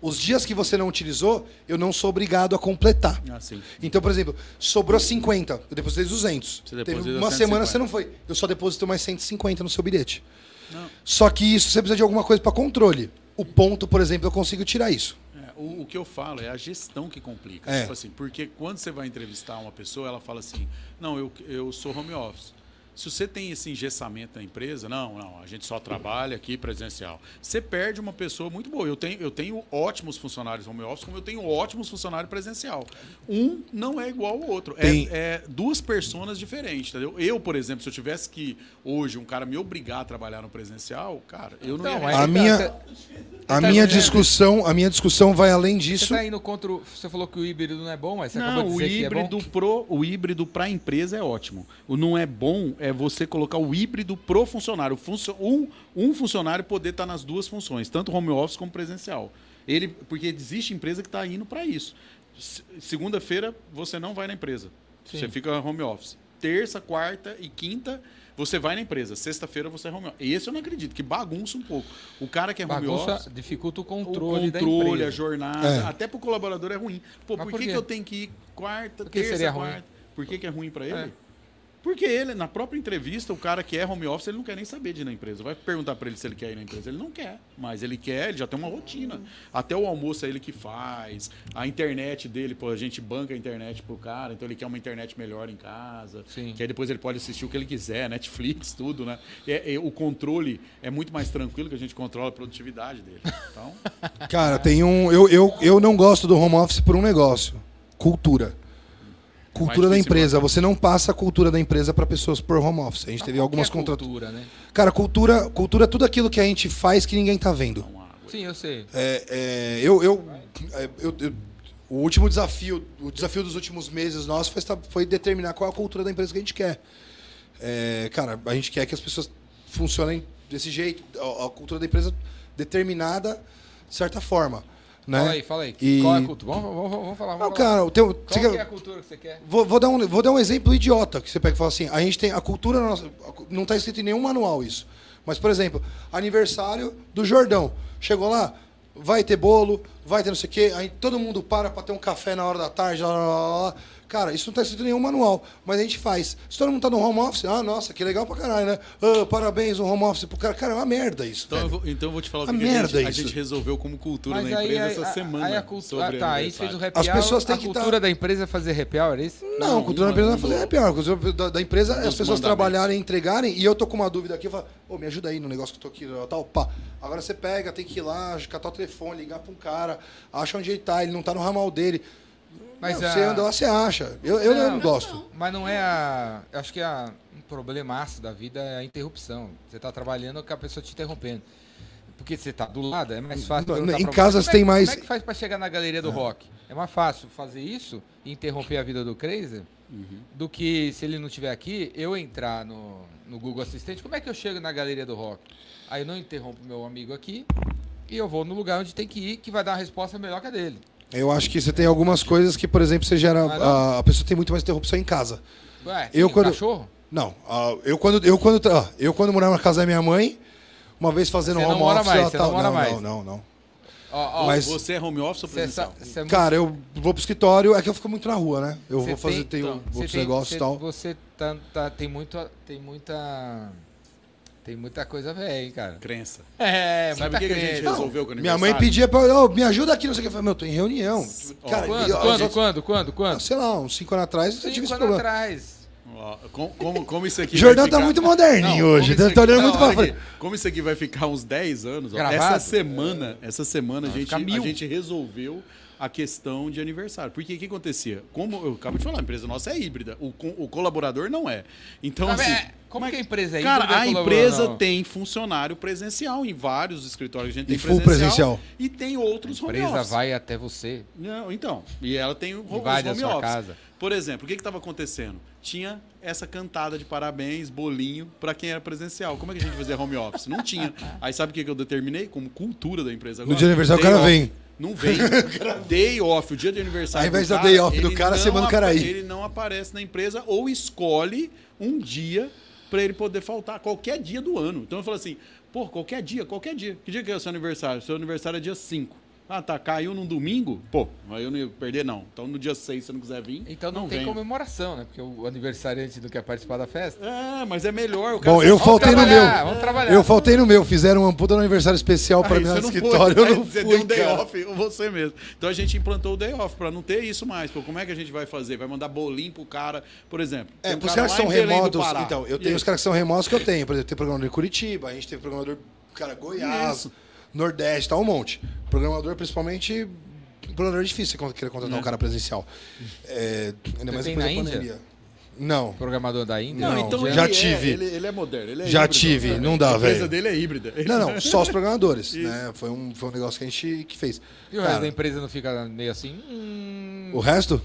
Os dias que você não utilizou, eu não sou obrigado a completar. Ah, sim. Então, por exemplo, sobrou 50, eu depositei 200. Você Teve uma 150. semana você não foi. Eu só deposito mais 150 no seu bilhete. Não. Só que isso você precisa de alguma coisa para controle. O ponto, por exemplo, eu consigo tirar isso. É, o, o que eu falo é a gestão que complica. É. Tipo assim, porque quando você vai entrevistar uma pessoa, ela fala assim: não, eu, eu sou home office. Se você tem esse engessamento na empresa, não, não, a gente só trabalha aqui presencial. Você perde uma pessoa muito boa. Eu tenho, eu tenho ótimos funcionários home office, como eu tenho ótimos funcionários presencial. Um não é igual ao outro. É, Tem- é duas personas diferentes, entendeu? Eu, por exemplo, se eu tivesse que hoje um cara me obrigar a trabalhar no presencial, cara, eu não Então, ia. aí A tá, minha- A tá minha dizendo- discussão, a minha discussão vai além Você disso. tá indo contra. o- Você falou que o híbrido não é bom, mas você acabou Não, de o dizer que é híbrido bom. pro o híbrido para a empresa é ótimo. O não é bom é você colocar o híbrido pro funcionário. O funcio- um, um funcionário poder estar nas duas funções, tanto home office como presencial. Ele, porque existe empresa que está indo para isso. Se- Segunda-feira você não vai na empresa. Sim. Você fica home office. Terça, quarta e quinta você vai na empresa. Sexta-feira você é home office. Esse eu não acredito, que bagunça um pouco. O cara que é home office dificulta o o controle, da controle, a jornada, É. até pro colaborador é ruim. Pô, por por que, que eu tenho que ir quarta, Por que terça, seria ruim? quarta? Por que, que é ruim para ele? É. Porque ele, na própria entrevista, o cara que é home office, ele não quer nem saber de ir na empresa. Vai perguntar para ele se ele quer ir na empresa. Ele não quer, mas ele quer, ele já tem uma rotina. Até o almoço é ele que faz. A internet dele, pô, a gente banca a internet pro cara, então ele quer uma internet melhor em casa. Sim. Que aí depois ele pode assistir o que ele quiser, Netflix, tudo, né? É- é- o controle é muito mais tranquilo que a gente controla a produtividade dele. Então, Cara, tem um. Eu, eu, eu não gosto do home office por um negócio: cultura. Cultura da empresa. Você não passa a cultura da empresa para pessoas por home office. A gente teve Qual algumas é cultura, né? Cara, cultura, cultura é tudo aquilo que a gente faz que ninguém tá vendo. Sim, eu sei. É, é, eu, eu, é, eu- eu- o último desafio, o desafio dos últimos meses nosso foi, foi determinar qual é a cultura da empresa que a gente quer. É, cara, a gente quer que as pessoas funcionem desse jeito, a, a cultura da empresa determinada de certa forma. Né? Fala aí, fala aí. E- Qual é a cultura? Vamos, vamos, vamos falar. Vamos Não, falar. cara, tem, Qual quer- é a cultura que você quer? Vou, vou dar um, vou dar um exemplo idiota que você pega e fala assim: a gente tem a cultura nossa, não está escrito em nenhum manual isso. Mas, por exemplo, aniversário do Jordão. Chegou lá, vai ter bolo, vai ter não sei o quê, aí todo mundo para para ter um café na hora da tarde, lá, lá, lá, lá. Cara, isso não está escrito em nenhum manual, mas a gente faz. Se todo mundo tá no home office, ah, nossa, que legal pra caralho, né? Ah, parabéns, um home office pro cara. Cara, é uma merda isso. Então eu, vou, então eu vou te falar o A que, que a, merda gente, a gente resolveu como cultura Mas na aí, empresa aí, essa a- semana. aí a cultura. Ah, tá, aí fez o happy As hour, pessoas têm a que cultura tá- da empresa é fazer happy hour, é isso? Não, Não, a cultura da empresa vai mudou. fazer é pior. A cultura da, da empresa é as pessoas trabalharem, entregarem, e eu tô com uma dúvida aqui, eu falo, ô, me ajuda aí no negócio que eu tô aqui, tal, pá. Agora você pega, tem que ir lá, catar o telefone, ligar pra um cara, acha onde ele tá, ele não tá no ramal dele. Mas Não, a- Você anda lá, você acha. Eu, eu não, Não, gosto. Mas não é a. eu Acho que a, um problemaço da vida é a interrupção. Você tá trabalhando com a pessoa te interrompendo. Porque você tá do lado, é mais fácil. Em casas é- tem mais- Como é que faz pra chegar na galeria do rock? É mais fácil fazer isso e interromper a vida do Crazy do que se ele não estiver aqui, eu entrar no, no Google Assistente. Como é que eu chego na galeria do rock? Aí eu não interrompo meu amigo aqui e eu vou no lugar onde tem que ir, que vai dar uma resposta melhor que a dele. Eu acho que você tem algumas coisas que, por exemplo, você gera. Não. A, a pessoa tem muito mais interrupção em casa. Ué, Eu quando- cachorro? Não, ah, eu quando eu quando ah, eu quando morava na casa da minha mãe, uma vez fazendo Você não home mora office, mais, você tal- não mora não, mais. não, não, não. Ó, ó, Mas- Você é home office ou Cê presencial? sa- cê é Cara, eu vou pro escritório, é que eu fico muito na rua, né? Eu cê vou fazer, tem- tenho então, cê outros tem- negócios cê- e tal. Você tá, tá- tem, muito, tem muita. Tem muita coisa velha, hein, cara. Crença. É, Sabe muita o que, que a gente crença. resolveu com o Minha mãe pedia pra. "Ô, me ajuda aqui, não sei o que. Eu falei, meu, tô em reunião. Cara, Quando, e- quando, outras- quando, quando, quando? Sei lá, uns cinco anos atrás você tive Cinco esse anos problema. atrás. Ó, como, como, como isso aqui Jordão tá ficar- muito moderninho Não, hoje, tá, tá aqui- olhando não, muito pra frente. Como isso aqui vai ficar uns 10 anos, ó, essa semana, essa semana a gente, a gente resolveu a questão de aniversário. Porque o que acontecia? Como eu acabo de falar, a empresa nossa é híbrida, o, o colaborador não é. Então, Mas, assim, é, como que a empresa é Cara, a empresa tem funcionário presencial em vários escritórios. A gente tem E full presencial. E tem outros A home empresa office. vai até você. Não, então. E ela tem o Invade a home sua office. casa. Por exemplo, o que estava acontecendo? Tinha essa cantada de parabéns, bolinho, para quem era presencial. Como é que a gente fazia home office? Não tinha. Aí sabe o que que eu determinei? Como cultura da empresa agora? dia de aniversário o cara off. vem. Não vem. day off, o dia de aniversário. Ao invés do da day off do cara, você não manda o cara ir. Ele não aparece na empresa ou escolhe um dia para ele poder faltar qualquer dia do ano. Então eu falo assim, pô, qualquer dia, qualquer dia. Que dia que é o seu aniversário? Seu aniversário é dia 5. Ah, tá, caiu num domingo? Pô, aí eu não ia perder, não. Então no dia 6, se você não quiser vir. Então não, tem venha. comemoração, né? Porque o aniversariante não quer participar da festa. É, mas é melhor. O cara Bom, eu Vamos faltei no meu. Vamos trabalhar. Eu faltei no meu. Fizeram uma puta no aniversário especial pra Aí mim no não foi, escritório. Eu aí não você fui, deu um day cara. off, você mesmo. Então a gente implantou o day off pra não ter isso mais. Pô, como é que a gente vai fazer? Vai mandar bolinho pro cara, por exemplo. É, tem um pros cara caras que são do remotos. Então, eu tenho aí? os caras que são remotos que eu tenho. Por exemplo, tem programador de Curitiba, a gente teve programador, cara, Goiás, Isso. Nordeste, tá um monte. Programador, principalmente, programador é difícil você querer contratar um cara presencial. É, ainda mais depois na da Índia? pandemia. Não. Programador da Índia. Não, Não, então já ele tive. É, ele, ele é moderno. Ele é Já híbrido. tive, não dá, A empresa velho. dele é híbrida. Não, não, só os programadores, né? Foi um, foi um negócio que a gente que fez. E o resto da empresa não fica meio assim? Hum, o resto?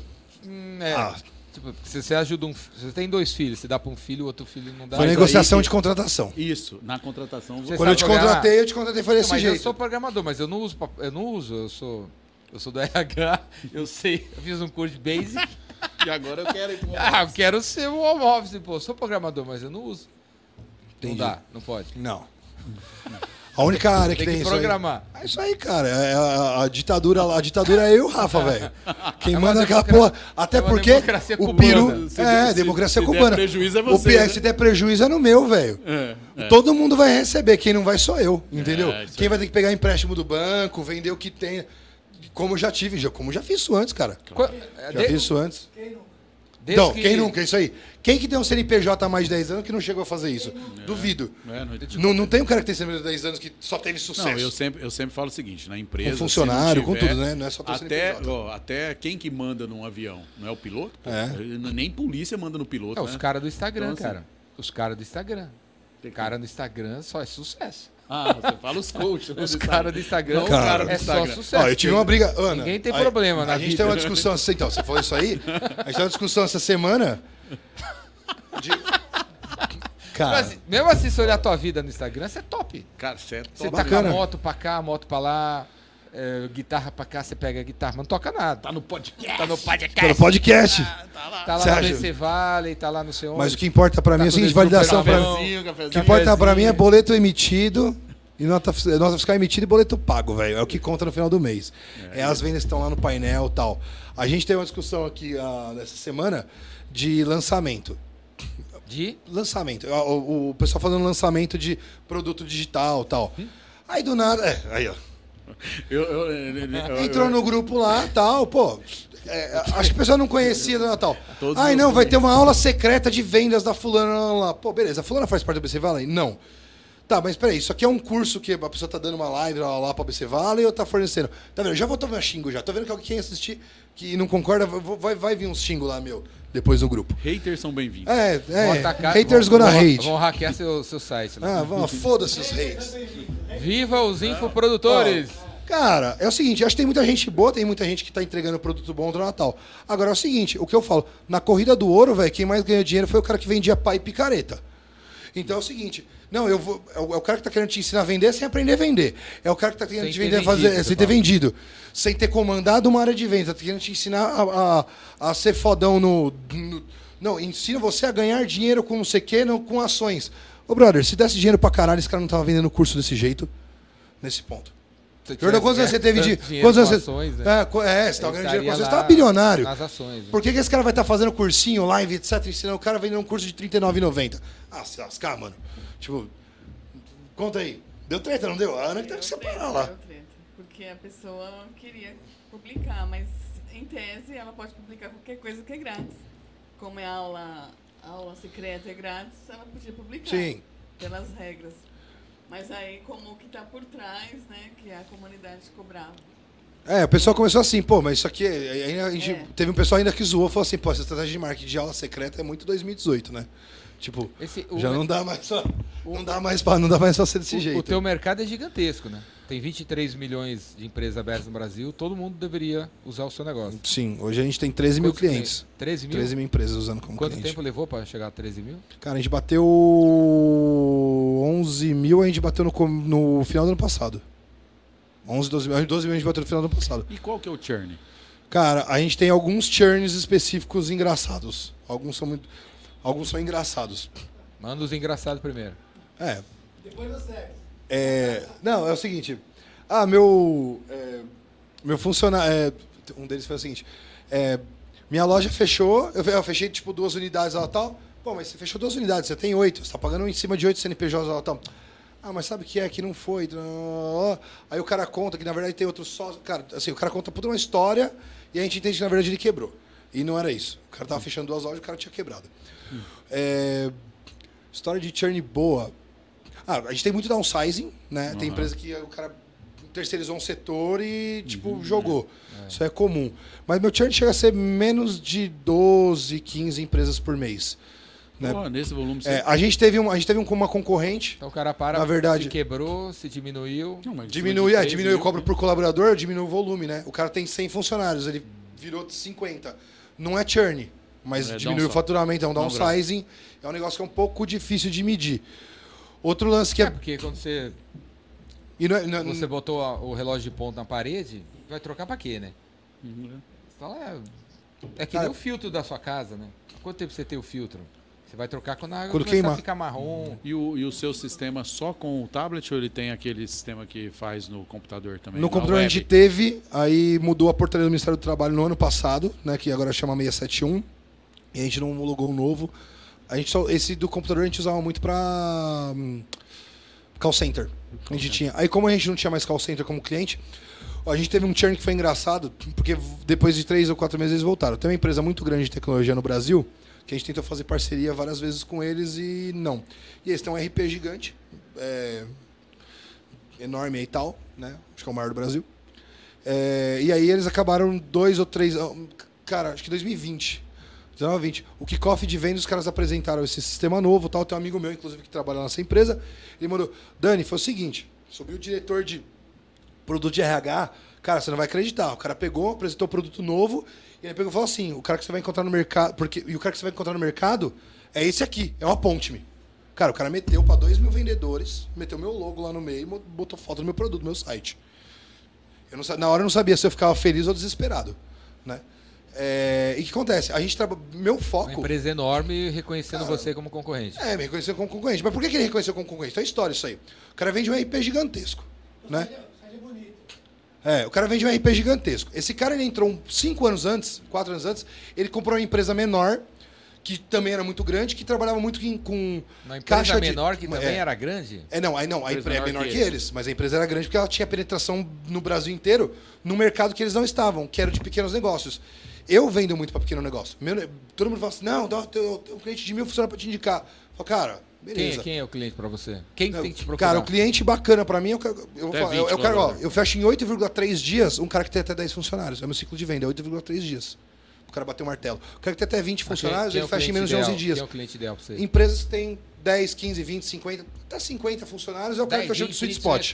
hum, é. Ah. Tipo, se você ajuda um. Você tem dois filhos, você dá pra um filho, o outro filho não dá. Foi negociação aí- de contratação. Isso, na contratação. Você Quando eu te programar? contratei, eu te contratei foi Não, desse mas jeito. eu sou programador, mas eu não uso. Eu não uso, eu sou. Eu sou do RH, eu sei, eu fiz um curso de Basic. E agora eu quero ir pro ah, eu quero ser um home office, pô. Eu sou programador, mas eu não uso. Entendi. Não dá, não pode. Não. A única área que Tem tem, que isso aí- programar. É isso aí, cara. É a, a ditadura lá. A ditadura é eu e o Rafa, velho. Quem É manda aquela porra. Até é porque democracia o cubana. peru. Se- é, se- democracia se der cubana. prejuízo é o você, pi- né? Se der prejuízo é no meu, velho. É, é. Todo mundo vai receber, quem não vai sou eu, entendeu? É, quem aí. vai ter que pegar empréstimo do banco, vender o que tem. Como eu já tive, já, como já fiz isso antes, cara. Qua- Já de- fiz isso antes. Desde Então, que- quem nunca? Isso aí. Quem que tem um CNPJ há mais de 10 anos que não chegou a fazer isso? Duvido. É, não- Não, não tem um cara que tem CNPJ de 10 anos que só teve sucesso. Não, eu sempre, eu sempre falo o seguinte, na empresa... Com funcionário, não com tiver- tudo, né? Não é só ter até, CNPJ. ó, até quem que manda num avião, não é o piloto? Pô, É. Nem polícia manda no piloto, É, né? os caras do Instagram, Então, assim, cara. Os caras do Instagram. O cara no Instagram só é sucesso. Ah, você fala os coaches. né, Os caras do Instagram Não Cara, cara do é só sucesso. Ó, eu tive uma briga. Ana, Ninguém tem aí- problema na A gente vida. tem uma discussão assim, então, você falou isso aí? A gente tem uma discussão essa semana. de- Cara, Mas, mesmo assim, se olhar a tua vida no Instagram, você é top. Cara, você é Você top. tá bacana. com a moto pra cá, moto pra lá, é, guitarra pra cá, você pega a guitarra, mas não toca nada. Tá no podcast. Tá no podcast. pelo podcast. Tá lá Você no acha? BC Vale, tá lá no seu Mas o que importa pra Tá mim é o seguinte: no validação pra mim. O que importa pra mim é boleto emitido e nota, nota fiscal emitida e boleto pago, velho. É o que conta no final do mês. É, as vendas que estão lá no painel e tal. A gente teve uma discussão aqui ah, nessa semana de lançamento. De. Lançamento. O, o- o pessoal falando lançamento de produto digital e tal. Hum? Aí do nada. É, aí, ó. Eu, eu, eu, Entrou no grupo lá tal, pô. é, acho que o pessoal não conhecia do Natal. Todos Ai, não, vai ter uma aula secreta de vendas da fulana lá. Pô, beleza, a fulana faz parte do BC Valley? Não. Tá, mas peraí, isso aqui é um curso que a pessoa tá dando uma live lá, lá pra BC Valley ou tá fornecendo? Tá vendo? Eu Já vou tomar xingo já. Tô vendo que alguém assistir que não concorda, vai, vai vir uns xingo lá, meu, depois no grupo. Haters são bem-vindos. É, é. atacar- haters vão- gonna vão- hate. Vão hackear seu, seu site. né? Ah, vão- foda-se os hates. Viva os infoprodutores! Cara, é o seguinte, acho que tem muita gente boa, tem muita gente que tá entregando produto bom do Natal. Agora é o seguinte, o que eu falo, na corrida do ouro, velho, quem mais ganhou dinheiro foi o cara que vendia pá e picareta. Então é o seguinte, não, eu vou. É o, é cara que tá querendo te ensinar a vender sem aprender a vender. É o cara que tá querendo Sem te vender, fazer, sem ter fala. vendido. Sem ter comandado uma área de venda. Tá querendo te ensinar a, a, a ser fodão no, no- Não, ensina você a ganhar dinheiro com não sei o quê, não, com ações. Ô, brother, se desse dinheiro pra caralho, esse cara não tava vendendo curso desse jeito, nesse ponto. Jordão, quantos anos você teve de. Quantos anos com você. ações, né? É, é, você Ele ganhando dinheiro com ações, você tava bilionário. Nas ações. né? Por que, que esse cara vai estar fazendo cursinho, live, etc, ensinando o cara vendendo um curso de R$39,90? Ah, se lascar, mano. Tipo, conta aí. Deu treta, não deu? A Ana que teve que separar lá. deu treta. Porque a pessoa queria publicar, mas em tese ela pode publicar qualquer coisa que é grátis. Como é aula, aula secreta é grátis, ela podia publicar. Sim. Pelas regras. Mas aí, como o que está por trás, né, que a comunidade cobrava. É, o pessoal começou assim, pô, mas isso aqui. é- aí a gente, É. Teve um pessoal ainda que zoou, falou assim, pô, essa estratégia de marketing de aula secreta é muito 2018, né? Tipo, Esse- o- já não dá mais pra. Não dá mais pra, não dá mais pra ser desse o, jeito. o teu mercado é gigantesco, né? Tem 23 milhões de empresas abertas no Brasil, todo mundo deveria usar o seu negócio. Sim, hoje a gente tem 13 mil Quantos tem? clientes. 13 mil? 13 mil empresas usando como Quanto cliente. tempo levou para chegar a 13 mil? Cara, a gente bateu 11 mil, a gente bateu no, no final do ano passado. 11, 12 mil, 12 mil a gente bateu no final do ano passado. E qual que é o churn? Cara, a gente tem alguns churns específicos engraçados. Alguns são muito. Alguns são engraçados. Manda os engraçados primeiro. É. Depois do sexo. É não, é o seguinte. Ah, meu. é, Meu funcionário. é, um deles foi o seguinte: é, minha loja fechou, eu, eu fechei tipo duas unidades lá tal. Pô, mas você fechou duas unidades, você tem oito, você tá pagando em cima de oito CNPJs lá tal. Ah, mas sabe o que é que não foi? Aí o cara conta que na verdade tem outro sócio. Cara, assim, o cara conta toda uma história e a gente entende que na verdade ele quebrou. E não era isso. O cara tava fechando duas lojas e o cara tinha quebrado. É, história de churn boa. Ah, a gente tem muito downsizing, né? Tem empresa que o cara terceirizou um setor e, tipo, jogou. Isso é comum. Mas meu churn chega a ser menos de 12, 15 empresas por mês. Né? Pô, nesse volume você... É, a gente teve um, a gente teve um com uma concorrente. Então o cara para, Na verdade- se quebrou, se diminuiu. Não, mas Diminui, é, diminui, mil, cobro né? por colaborador, diminui o volume, né? O cara tem 100 funcionários, ele virou 50. Não é churn, mas É diminui o faturamento, é um downsizing. É um negócio que é um pouco difícil de medir. Outro lance que É é. porque quando você, E não é- não é- você botou a- o relógio de ponto na parede, vai trocar pra quê, né? Uhum. Você fala, é, é que Cara- nem o filtro da sua casa, né? Quanto tempo você tem o filtro? Você vai trocar quando a água Quando começar queimar. a ficar marrom. E o, e o seu sistema só com o tablet ou ele tem aquele sistema que faz no computador também? No computador a web? gente teve, aí mudou a portaria do Ministério do Trabalho no ano passado, né, que agora chama 671, e a gente não homologou um novo. A gente só, esse do computador a gente usava muito para call center. A gente tinha. Aí como a gente não tinha mais call center como cliente, a gente teve um churn que foi engraçado, porque depois de três ou quatro meses eles voltaram. Tem uma empresa muito grande de tecnologia no Brasil, que a gente tentou fazer parceria várias vezes com eles e não. E eles têm um RP gigante, é, enorme e tal, né? Acho que é o maior do Brasil. É, e aí eles acabaram dois ou três. Cara, acho que 2020. 19, 20. O kickoff de vendas, os caras apresentaram esse sistema novo tal. Tem um amigo meu, inclusive, que trabalha nessa empresa. Ele mandou: Dani, foi o seguinte: subiu o diretor de produto de RH. Cara, você não vai acreditar. O cara pegou, apresentou o produto novo. E ele pegou e falou assim: o cara que você vai encontrar no mercado. Porque, e o cara que você vai encontrar no mercado é esse aqui, é uma ponte-me. Cara, o cara meteu para dois mil vendedores, meteu meu logo lá no meio e botou foto do meu produto, do meu site. Eu não, na hora eu não sabia se eu ficava feliz ou desesperado. Né? É, e o que acontece? A gente trabalha. Meu Uma foco. empresa enorme reconhecendo Cara, você como concorrente. É, me reconheceu como concorrente. Mas por que que ele reconheceu como concorrente? Tem história isso aí. O cara vende um RP gigantesco. Né? Seja bonito. É, o cara vende um RP gigantesco. Esse cara ele entrou cinco anos antes, quatro anos antes, ele comprou uma empresa menor, que também era muito grande, que trabalhava muito com, Uma empresa caixa de- menor que também é. era grande? É, não, aí não, a Empresa é menor que que, eles, mas a empresa era grande porque ela tinha penetração no Brasil inteiro, no mercado que eles não estavam, que era de pequenos negócios. Eu vendo muito para pequeno negócio. Meu todo mundo fala assim: não, dá, eu tenho um cliente de mil funcionários para te indicar. Eu falo, cara, Quem, beleza. é- quem é o cliente pra você? Quem Não, tem que te procurar? Cara, o cliente bacana pra mim, eu, quero- eu, vou Até falar, eu, 20 eu quero, ó, eu fecho em 8,3 dias um cara que tem até 10 funcionários. É meu ciclo de venda, é 8,3 dias. O cara bateu o martelo. O cara que tem até 20 Mas quem- funcionários, quem é ele o fecha em menos de ideal? 11 dias. Quem é o cliente ideal pra você? Empresas que têm 10, 15, 20, 50, até 50 funcionários é o cara que eu chamo de sweet spot.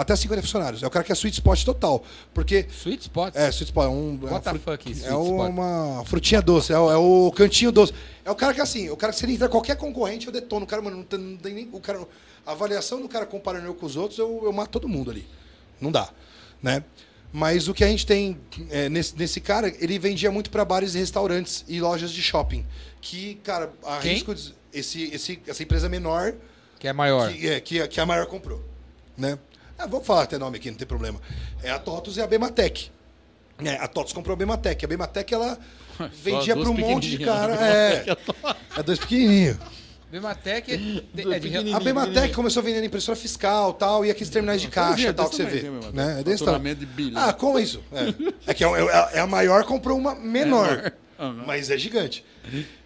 Até 50 funcionários. É o cara que é sweet spot total. Porque. Sweet spot? É, sweet spot é um. é uma What the fru- fuck is é uma frutinha doce, é o, é o cantinho doce. É o cara que assim, o cara que se ele entrar qualquer concorrente, eu detono. O cara, mano, não tem, não tem nem. O cara, a avaliação do cara comparando eu com os outros, eu, eu mato todo mundo ali. Não dá. Né? Mas o que a gente tem é, nesse, nesse cara, ele vendia muito para bares e restaurantes e lojas de shopping. Que, cara, arrisco. dizer- Esse, esse, essa empresa menor Que é maior. que, é, que, a- que a maior comprou. Né? Ah, vou falar até nome aqui, não tem problema. É a TOTUS e a Bematec. É, a TOTUS comprou a Bematec. A Bematec, ela vendia para um monte de cara. É, é dois pequenininhos. Bimatec é de re- A Bematec começou vendendo impressora fiscal tal, e aqueles terminais de caixa Fazia tal que você vê. tamanho, meu, Né? É desse de bilhão. Ah, como é isso? É, é que é, é- é a maior, comprou uma menor. Mas é gigante.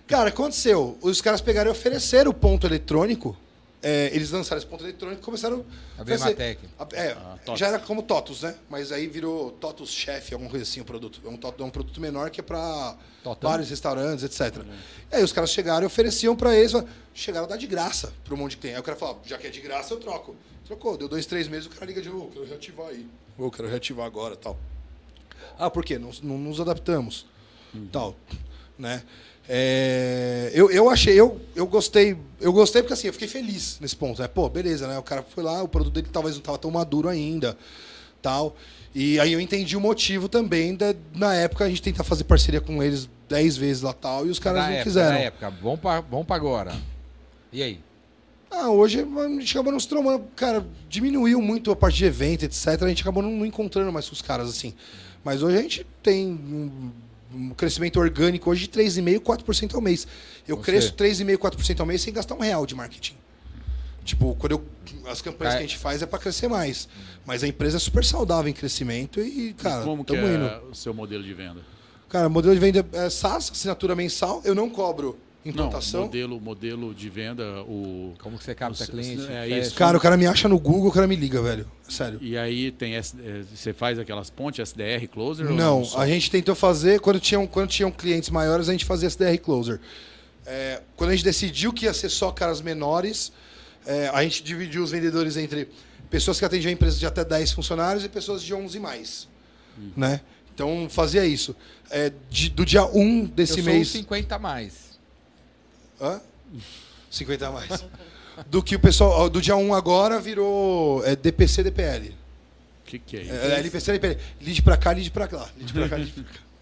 Cara, aconteceu. Os caras pegaram e ofereceram o ponto eletrônico. É, eles lançaram esse ponto eletrônico e começaram A Bematec. É, Ah, já era como TOTUS, né? Mas aí virou TOTUS Chef, alguma coisa assim, o produto. É um, é um produto menor que é pra Totão? bares, restaurantes, etc. E aí os caras chegaram e ofereciam pra eles, chegaram a dar de graça pra um monte de cliente. Aí o cara falou, já que é de graça, eu troco. Trocou, deu dois, três meses, o cara liga de novo, quero reativar aí. Ou quero reativar agora tal. Ah, por quê? Não, não nos adaptamos. Tal. Né? É, eu, eu achei, eu, eu gostei, eu gostei porque assim, eu fiquei feliz nesse ponto. Né? Pô, beleza, né? O cara foi lá, o produto dele talvez não estava tão maduro ainda. tal. E aí eu entendi o motivo também da, na época a gente tentar fazer parceria com eles 10 vezes lá tal, e os caras na não época, quiseram. Na época, vamos pra, vamos pra agora. E aí? Ah, hoje a gente acabou não se tromando. Cara, diminuiu muito a parte de evento, etc. A gente acabou não, não encontrando mais com os caras assim. Mas hoje a gente tem um, crescimento orgânico hoje de 3,5%, 4% ao mês. Eu Você? cresço 3,5%, 4% ao mês sem gastar um real de marketing. Tipo, quando eu, as campanhas que a gente faz é para crescer mais. Mas a empresa é super saudável em crescimento e, cara, E como que é indo. o seu modelo de venda? Cara, modelo de venda é SaaS, assinatura mensal. Eu não cobro Não, implantação. modelo, modelo de venda, o... Como que você capta Os- cliente? é isso. Cara, o cara me acha no Google, o cara me liga, velho. Sério. E aí tem eh, você faz aquelas pontes SDR Closer? Não, a gente tentou fazer, quando tinham, quando tinham clientes maiores, a gente fazia SDR Closer. É, quando a gente decidiu que ia ser só caras menores, é, a gente dividiu os vendedores entre pessoas que atendiam empresas de até 10 funcionários e pessoas de 11 e mais. Hum. Né? Então fazia isso. É, de- do dia 1 desse eu sou mês. 50 a mais. Hã? 50 a mais. Do que o pessoal. Do dia 1 agora virou é, DPC DPL. O que, que é isso? É, LPC LPL. Lead pra cá, lead pra lá. Lead pra cá, lead pra cá.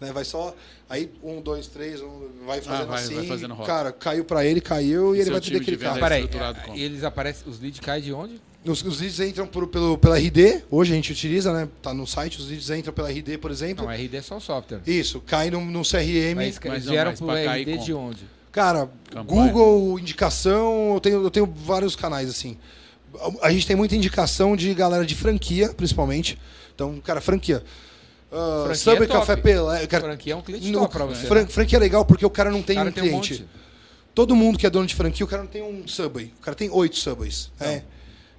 Né, vai só. Aí, um, dois, três, um, vai fazendo Ah, vai- assim. vai fazendo cara, caiu pra ele, caiu e, E ele vai ter que clicar. Peraí, é é, eles aparecem, os leads caem de onde? Os, os leads entram por- pelo, pela RD, hoje a gente utiliza, né? Tá no site, os leads entram pela RD, por exemplo. Não, RD é só o software. Isso, cai no, no CRM. Mas, mas vieram mas pro pra cair RD de onde? Cara, Campanha. Google, indicação, eu tenho, eu tenho vários canais assim. A gente tem muita indicação de galera de franquia, principalmente. Então, cara, franquia. Uh, Franquia Subway é. Café Pelé. Cara, Franquia é um cliente no- top pra você. fran- né? Franquia é legal porque o cara não tem cara um tem um cliente. monte. Todo mundo que é dono de franquia, o cara não tem um Subway. O cara tem oito Subways. É.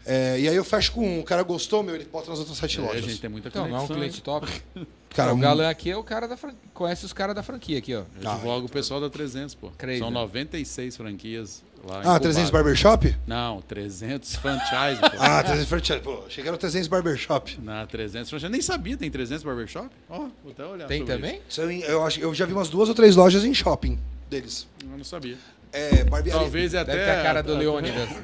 É, e aí eu fecho com um. O cara gostou, meu, ele bota nas outras sete É, a lojas. gente tem muita Então, não é um conexão, cliente top. Cara, o um- Galã aqui é o cara da franquia. Conhece os caras da franquia aqui, ó. Eu divulgo o pessoal da 300, pô. Crazy, São né? 96 franquias lá Ah, 300 Barbershop? Não, 300 franchise, pô. Ah, 300 franchise. Pô, o 300 Barbershop. Na 300 franchise. Nem sabia, tem 300 barbershop? Ó, vou até olhar Tem também? Isso eu, eu, acho, eu já vi umas duas ou três lojas em shopping deles. Eu não sabia. É, barbearia. Talvez é até... Deve ter a cara do Leônidas.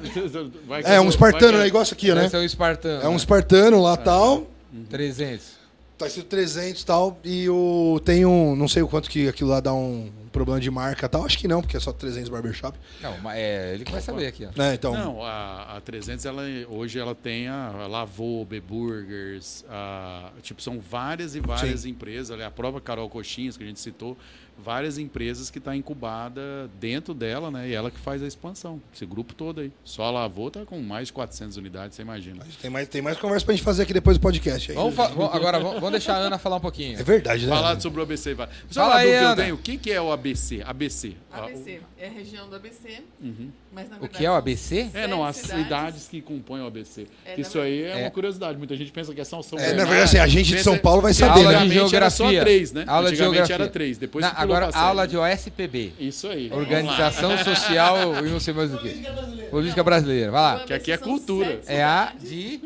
É, eu um espartano, vai Igual isso aqui, né? ser o espartano. É um né? espartano lá tal. 300. Tá escrito 300 e tal. E o, tem um. Não sei o quanto que aquilo lá dá um problema de marca e tal. Acho que não, porque é só 300 barbershop. Não, mas é ele que vai saber aqui, ó. Né? Então. Não, a, a 300, ela, hoje ela tem a, a Lavô, B-Burgers, a- tipo, são várias e várias empresas, ali, a própria Carol Coxinhas, que a gente citou, várias empresas que está incubada dentro dela, né? E ela que faz a expansão, esse grupo todo aí. Só a Lavô tá com mais de 400 unidades, você imagina. Tem mais, tem mais conversa pra gente fazer aqui depois do podcast. Aí. Vamos agora vamos, deixar a Ana falar um pouquinho. É verdade, né? Falar sobre o ABC, Fala uma aí, dúvida que eu Ana. tenho, o que, que é o ABC? ABC. ABC. É a região do ABC, Uhum. mas na O verdade... que é o ABC? É, não, as sete cidades. que compõem o ABC. É, Isso aí é, É. uma curiosidade. Muita gente pensa que é São São É, na verdade, assim, a gente de São Paulo vai saber, né? Antigamente era só geografia. três, né? Aula de Antigamente geografia. era três. Depois pulou agora, aula de OSPB. Isso aí. Organização Social e não sei mais o que. Política Brasileira. Vai lá. Que aqui é cultura. É a cidades. de.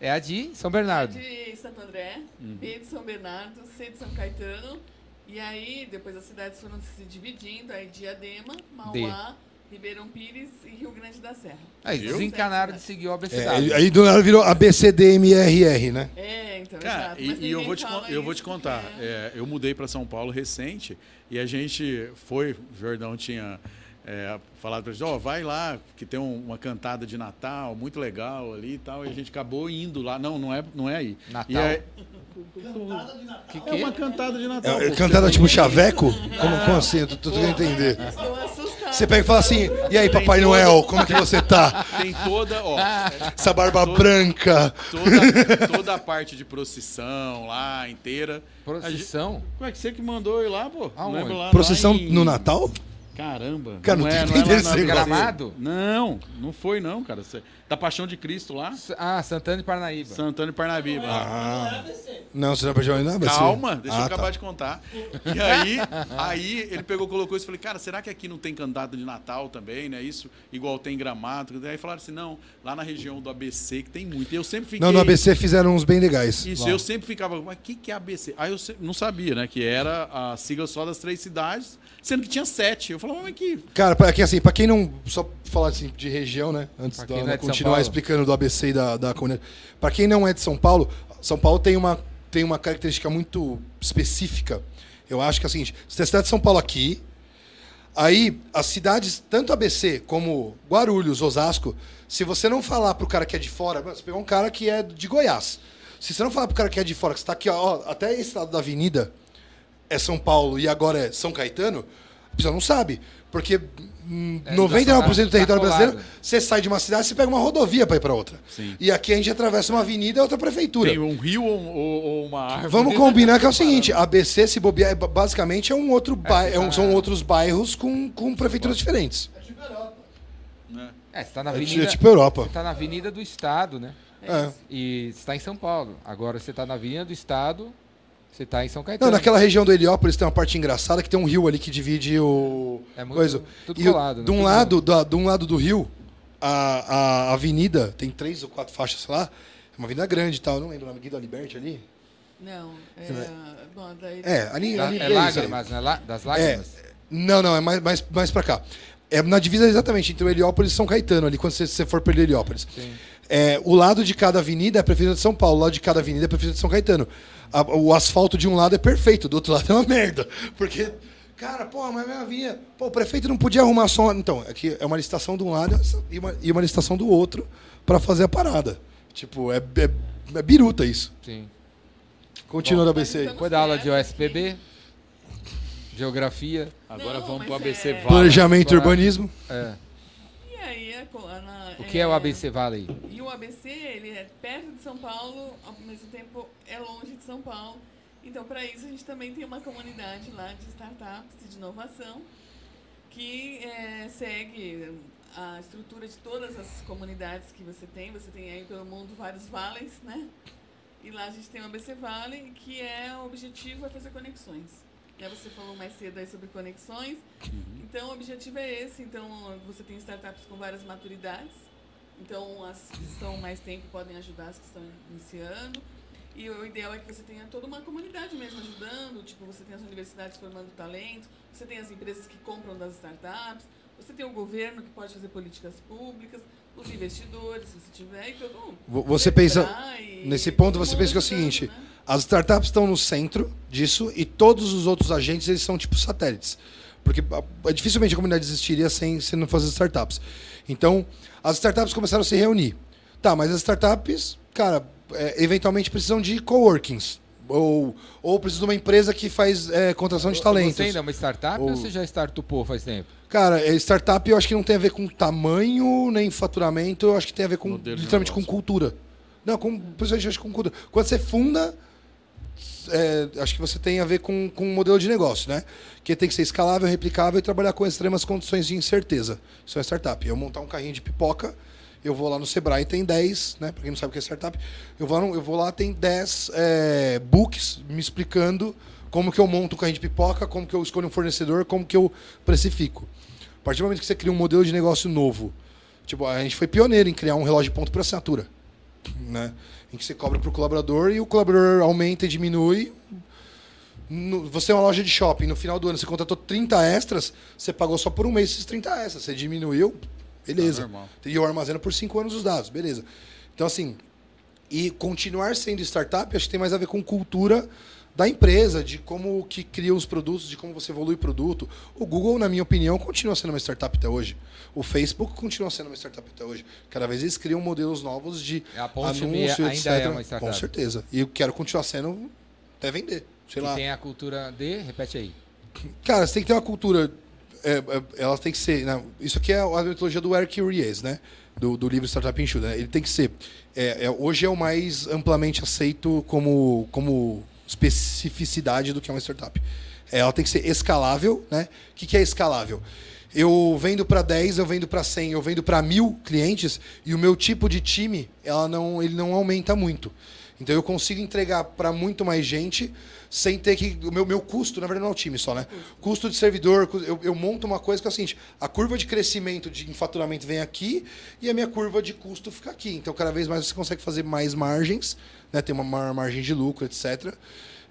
É a de São Bernardo. de Santo André, Uhum. B de São Bernardo, C de São Caetano. E aí, depois as cidades foram se dividindo, aí Diadema, Mauá, Ribeirão Pires e Rio Grande da Serra. Aí, Viu? desencanaram de seguir o É, abecedário. aí do nada virou ABCDMRR, né? É, então, Cara, exato. e, e eu vou te, eu vou te contar. É, eu mudei para São Paulo recente e a gente foi. O Jordão tinha é, falado para gente: ó, vai lá, que tem um- uma cantada de Natal muito legal ali e tal. E a gente acabou indo lá. Não, não é, não é aí. Natal? E aí- Que é que? uma cantada de Natal. É, pô. cantada tipo chaveco? Como, como assim? Eu tô, tentando entender. Você pega e fala assim, e aí, Papai Noel, como que você tá? Tem toda, ó, Essa barba Todo- branca. toda, toda a parte de procissão lá inteira. Procissão? Ué, que você que mandou ir lá, pô? Aonde? Lá, Procissão lá em- no Natal? Caramba. Cara, não é, tem é lá. Gramado? Não, não foi não, cara. Da Paixão de Cristo lá, S- Ah, Santana e Parnaíba. Santana e Parnaíba. Ah. Não, você não jogar ainda? Calma, deixa eu ah, acabar tá. de contar. E aí, aí ele pegou, colocou isso e falei, cara, será que aqui não tem cantata de Natal também, né? Isso, igual tem em Gramado. Aí falaram assim, não, lá na região do ABC que tem muito. E eu sempre fiquei... Não, no ABC fizeram uns bem legais. Isso, Lá. eu sempre ficava, mas o que, que é ABC? Aí eu não sabia, né? Que era a sigla só das três cidades, sendo que tinha sete. Eu falava, mas que... Cara, aqui, assim, pra quem não. Só falar assim de região, né? Antes da é continuar explicando do ABC e da, da comunidade. Pra quem não é de São Paulo, São Paulo tem uma, tem uma característica muito específica. Eu acho que é o seguinte: você tem a cidade de São Paulo aqui, Aí, as cidades, tanto ABC como Guarulhos, Osasco, se você não falar pro cara que é de fora, você pegou um cara que é de Goiás. Se você não falar pro cara que é de fora, que você tá aqui, ó, até esse lado da avenida é São Paulo e agora é São Caetano, a pessoa não sabe. Porque É, 99% do tá território brasileiro, você sai de uma cidade, você pega uma rodovia para ir para outra. Sim. E aqui a gente atravessa uma avenida e outra prefeitura. Tem um rio ou, ou- ou uma árvore. Vamos combinar que é o seguinte, ABC, se bobear, é ba- basicamente é um outro bairro, é um- são outros bairros com, com prefeituras diferentes. É tipo Europa. Né? É, você tá na É avenida. tipo Europa. Você tá na avenida do estado, né? É. E você tá em São Paulo. Agora você tá na avenida do estado, você tá em São Não, Caetano. naquela região do Heliópolis tem uma parte engraçada que tem um rio ali que divide o. É muito- coisa. tudo E colado, né? de, um lado, da, de um lado do rio, a, a avenida tem três ou quatro faixas, sei lá. É uma avenida grande e tal. eu Não lembro o nome Guido Liberty ali. Não, é. Você Bom, daí. É, ali. Da- ali é isso aí. lágrimas, né? Das lágrimas. Não, não, é mais, mais, mais pra cá. É na divisa exatamente entre o Heliópolis e São Caetano, ali quando você, você for pelo Heliópolis. Sim. É, o lado de cada avenida é a Prefeitura de São Paulo, o lado de cada avenida é a Prefeitura de São Caetano. A- o asfalto de um lado é perfeito, do outro lado é uma merda. Porque, cara, pô, mas minha avenida. Pô, o prefeito não podia arrumar só. Então, aqui é uma licitação de um lado e uma, e uma licitação do outro pra fazer a parada. Tipo, é, é, é biruta isso. Sim. Continua da ABC aí. Mas Depois da aula de OSPB, geografia. Agora Não, vamos pro mas ABC é- Vale. Planejamento e urbanismo. É. Na- O que é o ABC Vale? E o ABC, ele é perto de São Paulo, ao mesmo tempo é longe de São Paulo. Então, para isso, a gente também tem uma comunidade lá de startups e de inovação que eh, segue a estrutura de todas as comunidades que você tem. Você tem aí pelo mundo vários vales, né? E lá a gente tem o ABC Vale, que é o objetivo é fazer conexões. Né, Você falou mais cedo aí sobre conexões. Então, o objetivo é esse. Então, você tem startups com várias maturidades. Então, as que estão mais tempo podem ajudar as que estão iniciando. E o ideal é que você tenha toda uma comunidade mesmo ajudando. Tipo, você tem as universidades formando talentos, você tem as empresas que compram das startups, você tem o governo que pode fazer políticas públicas, os investidores, se você tiver, e todo mundo. Vo- Você pensa. e Nesse ponto, você pensa que é o seguinte: né? As startups estão no centro disso e todos os outros agentes eles são tipo satélites. Porque a- dificilmente a comunidade existiria sem, sem não fazer startups. Então, as startups começaram a se reunir. Tá, mas as startups, cara, é, eventualmente precisam de coworkings. Ou, ou precisam de uma empresa que faz é, contratação de talentos. Você ainda é uma startup ou, Ou- você já startupou faz tempo? Cara, é, startup eu acho que não tem a ver com tamanho nem faturamento, eu acho que tem a ver com Modelo literalmente com cultura. Não, com, principalmente acho que com cultura. Quando você funda, é, acho que você tem a ver com, com um modelo de negócio, né? Que tem que ser escalável, replicável e trabalhar com extremas condições de incerteza. Isso é startup. Eu montar um carrinho de pipoca, eu vou lá no Sebrae tem 10, né? Pra quem não sabe o que é startup, eu vou, no- eu vou lá, tem 10 é, books me explicando como que eu monto um carrinho de pipoca, como que eu escolho um fornecedor, como que eu precifico. A partir do momento que você cria um modelo de negócio novo, tipo, a gente foi pioneiro em criar um relógio de ponto por assinatura, né? Em que você cobra para o colaborador e o colaborador aumenta e diminui. No- você é uma loja de shopping, no final do ano você contratou 30 extras, você pagou só por um mês esses 30 extras, você diminuiu, beleza. Tá e eu armazeno por 5 anos os dados, beleza. Então, assim, e continuar sendo startup, acho que tem mais a ver com cultura da empresa, de como que cria os produtos, de como você evolui o produto. O Google, na minha opinião, continua sendo uma startup até hoje. O Facebook continua sendo uma startup até hoje. Cada vez eles criam modelos novos de Ponte anúncio, ainda etc. é uma startup. Com certeza. E eu quero continuar sendo até vender. Sei que lá. tem a cultura de. Repete aí. Cara, você tem que ter uma cultura. é, é, ela tem que ser. né, isso aqui é a metodologia do Eric Ries, né? Do, do livro Startup Enxuda. Né? Ele tem que ser. é, é, hoje é o mais amplamente aceito como, como especificidade do que é uma startup. É, ela tem que ser escalável, né? O que, é escalável? Eu vendo para 10, eu vendo para 100, eu vendo para mil clientes e o meu tipo de time, ela não, ele não aumenta muito. Então eu consigo entregar para muito mais gente sem ter que. O meu, meu custo, na verdade, não é o time só, né? Custo de servidor, eu, eu monto uma coisa que é o seguinte: a curva de crescimento de faturamento vem aqui e a minha curva de custo fica aqui. Então, cada vez mais você consegue fazer mais margens, né? Tem uma maior margem de lucro, etc.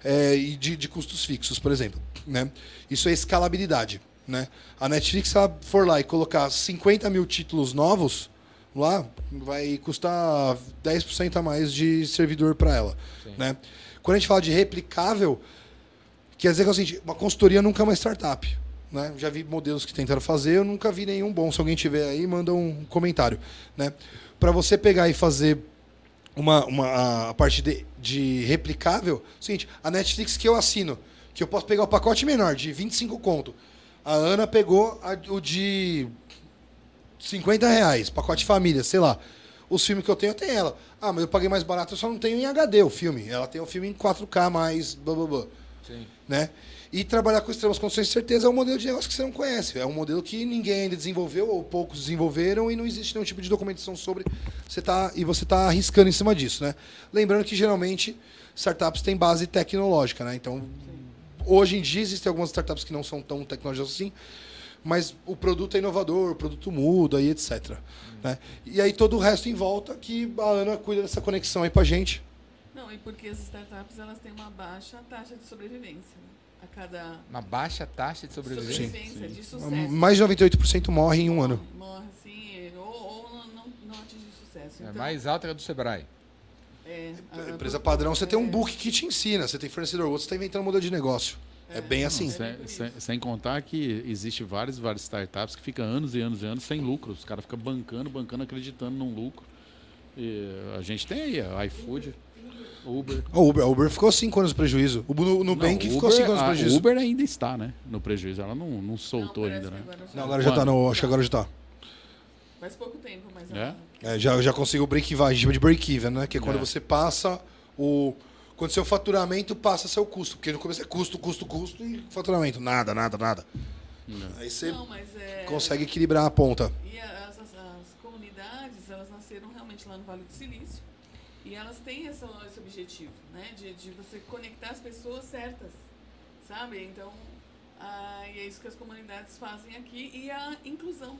É, e de, de custos fixos, por exemplo. Né? Isso é escalabilidade. Né? A Netflix, se ela for lá e colocar 50 mil títulos novos, lá vai custar 10% a mais de servidor para ela. Né? Quando a gente fala de replicável, quer dizer que é o seguinte, uma consultoria nunca é uma startup. né? Já vi modelos que tentaram fazer, eu nunca vi nenhum bom. Se alguém tiver aí, manda um comentário, né? Para você pegar e fazer uma, uma a, parte de, de replicável, é o seguinte, a Netflix que eu assino, que eu posso pegar o pacote menor de 25 conto. A Ana pegou a- o de 50 reais, pacote família, sei lá. Os filmes que eu tenho, eu tenho ela. Ah, mas eu paguei mais barato, eu só não tenho em HD o filme. Ela tem o filme em 4K mais blá blá blá Sim. né? E trabalhar com extremas condições de certeza é um modelo de negócio que você não conhece. É um modelo que ninguém ainda desenvolveu, ou poucos desenvolveram, e não existe nenhum tipo de documentação sobre. Você tá, e você está arriscando em cima disso. Né? Lembrando que geralmente startups têm base tecnológica. Né? Então, hoje em dia existem algumas startups que não são tão tecnológicas assim, mas o produto é inovador, o produto muda e etc. Né? E aí todo o resto em volta que a Ana cuida dessa conexão aí pra gente. Não, e porque as startups elas têm uma baixa taxa de sobrevivência. né? A cada Uma baixa taxa de sobrevivência. sobrevivência, de sucesso. Mais de 98% morre em um ano. Morre assim, ou, ou não, não, não atinge sucesso. É Então, mais alta que a do Sebrae. é, A empresa padrão, você tem um é, book que te ensina, você tem fornecedor outro, você está inventando um modelo de negócio. É, bem assim. Sem, sem- sem contar que existe várias, várias startups que ficam anos e anos e anos sem lucro. Os caras ficam bancando, bancando, acreditando num lucro. E a gente tem aí a iFood, Uber. O Uber, a Uber ficou 5 anos de prejuízo. O Nu- Nubank Não, ficou Uber- 5 anos de a prejuízo. Uber ainda está, né? No prejuízo. Ela não, não soltou não, ainda, né? agora Não, agora já tá, não, acho que agora já tá. Faz pouco tempo, mas... É? ela- É, já, já a gente chama de break-even, né? Que é quando É. você passa o... Quando seu faturamento passa seu custo. Porque no começo é custo, custo, custo e faturamento. Nada, nada, nada. Aí você Não, é... consegue equilibrar a ponta. E as, as, as comunidades, elas nasceram realmente lá no Vale do Silício. E elas têm essa, esse objetivo, né? De, de você conectar as pessoas certas, sabe? Então, ah, e é isso que as comunidades fazem aqui. E a inclusão.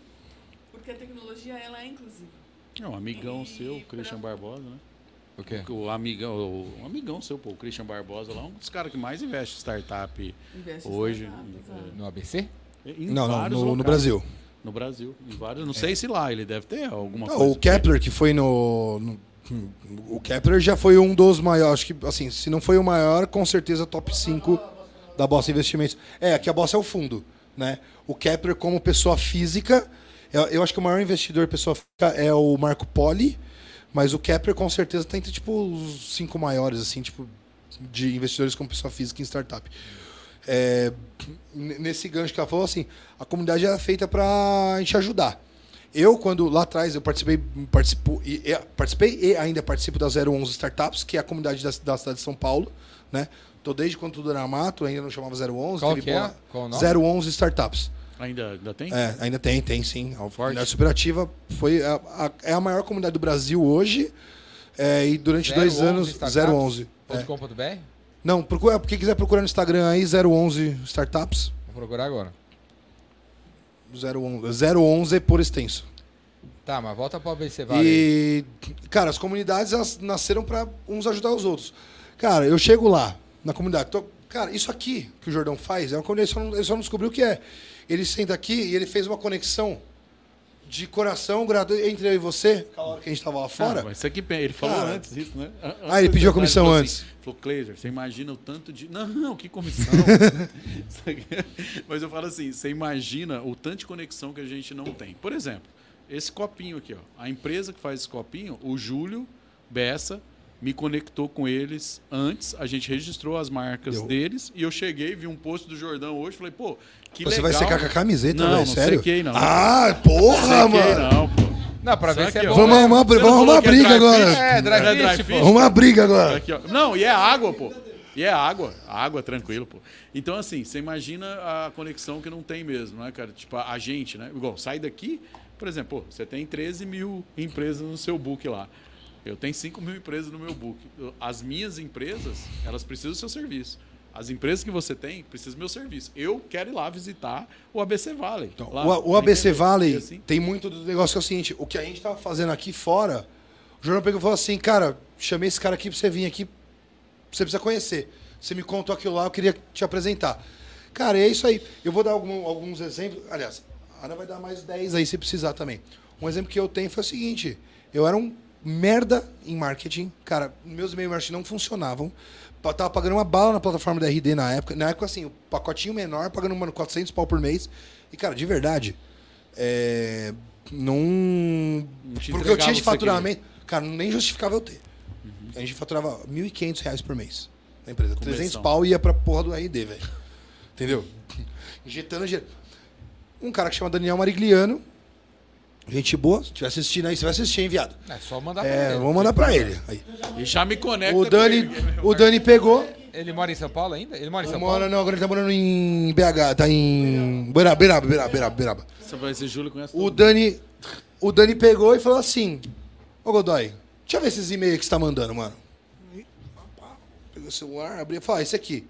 Porque a tecnologia, ela é inclusiva. É um amigão E seu, pra- Christian Barbosa, né? O quê? O amigão, o, um amigão seu, pô, o Christian Barbosa lá, um dos caras que mais investe em startup Investe hoje. startups, ah. No ABC? Em Não, não, no, no. Brasil. No Brasil. Em vários. Não sei se lá ele deve ter alguma Não, coisa. o Kepler, que foi no, no- O Kepler já foi um dos maiores. Acho que, assim, se não foi o maior, com certeza top 5 da Bossa Investimentos. É, aqui a Bossa é o fundo, né? O Kepler, como pessoa física, eu, eu acho que o maior investidor pessoa física é o Marco Poli, mas o Kepler com certeza tá entre tipo, os cinco maiores, assim, tipo, de investidores como pessoa física em startup. É, nesse gancho que ela falou, assim, a comunidade é feita para a gente ajudar. Eu, quando lá atrás, eu participei, participo, e, e- participei e ainda participo da 011 Startups, que é a comunidade da, da cidade de São Paulo, né? Tô desde quando tudo era mato, ainda não chamava 011. Qual teve que é? boa- Qual o nome? 011 Startups. Ainda, ainda tem? É, ainda tem, tem sim. A Forte. comunidade superativa foi a, a- é a maior comunidade do Brasil hoje. é, e durante dois 011 anos, Startups? 011. É. .com.br? Vou Não, procura, quem quiser procurar no Instagram aí, 011 Startups. procurar agora. 011, 011 por extenso. Tá, mas volta pro ABC, vale. E, cara, as comunidades elas nasceram para uns ajudar os outros. Cara, eu chego lá, na comunidade, tô- cara, isso aqui que o Jordão faz, é uma comunidade, ele só não, ele só não descobriu o que é. Ele senta aqui e ele fez uma conexão de coração gradu- entre eu e você, hora que a gente tava lá fora. Ah, isso aqui, ele falou Cara. antes isso, né? An- Ah, ele antes pediu a comissão falou antes. falou, Cleiser, você imagina o tanto de. Não, não, que comissão. Aqui- mas eu falo assim, você imagina o tanto de conexão que a gente não tem. Por exemplo, esse copinho aqui, ó. A empresa que faz esse copinho, o Júlio Bessa, me conectou com eles antes, a gente registrou as marcas Eu- deles e eu cheguei, vi um post do Jordão hoje, falei, pô, que você legal. vai secar com a camiseta, Não, velho? não Sério? sequei, não. Ah, porra, Sequei, mano! não, pô. Não, pra ver se é bom. ó. Vamos arrumar, não vamos arrumar é briga dry agora. É, dry Não é fish, dry fish? Arrumar uma briga agora. Aqui. Não, e é água, pô. E é água. Água, tranquilo, pô. Então, assim, você imagina a conexão que não tem mesmo, né, cara? Tipo, a gente, né? Igual, sai daqui, por exemplo, pô, você tem 13 mil empresas no seu book lá. Eu tenho 5 mil empresas no meu book. As minhas empresas, elas precisam do seu serviço. As empresas que você tem precisam do meu serviço. Eu quero ir lá visitar o ABC Valley. Então, lá, o, o ABC entender. Valley assim, tem muito do negócio que é o seguinte: o que a gente tava fazendo aqui fora, o Jornal pegou e falou assim, cara, chamei esse cara aqui pra você vir aqui, você precisa conhecer. Você me contou aquilo lá, eu queria te apresentar. Cara, é isso aí. Eu vou dar algum- alguns exemplos. Aliás, a Ana vai dar mais 10 aí se precisar também. Um exemplo que eu tenho foi o seguinte: eu era um merda em marketing. Cara, meus e-mail marketing não funcionavam. pa- tava pagando uma bala na plataforma da RD na época. Na época, assim, o pacotinho menor, pagando, mano, 400 pau por mês. E, cara, de verdade, é, não... Porque eu tinha de faturamento... Cara, nem justificava eu ter. A gente faturava 1.500 reais por mês na empresa. 300 Comissão. pau ia pra porra do RD, velho. Entendeu? Injetando dinheiro. Um cara que chama Daniel Marigliano. Gente boa. Se estiver assistindo aí, você vai assistir, hein, viado? É só mandar pra É, ele. vamos mandar pra ele. Aí. E já me conecta. O com Dani, ele. o Dani pegou. Ele mora em São Paulo ainda? Ele mora em São Mora, Paulo? não, agora ele tá morando em BH, tá em. Beraba, Beraba, Beraba, Beraba, Beraba. Você vai ser Júlio conhece O Dani. O Dani pegou e falou assim: Ô Godoy, deixa eu ver esses e-mails que você tá mandando, mano. Pegou o celular, abriu e falou: ah, esse aqui.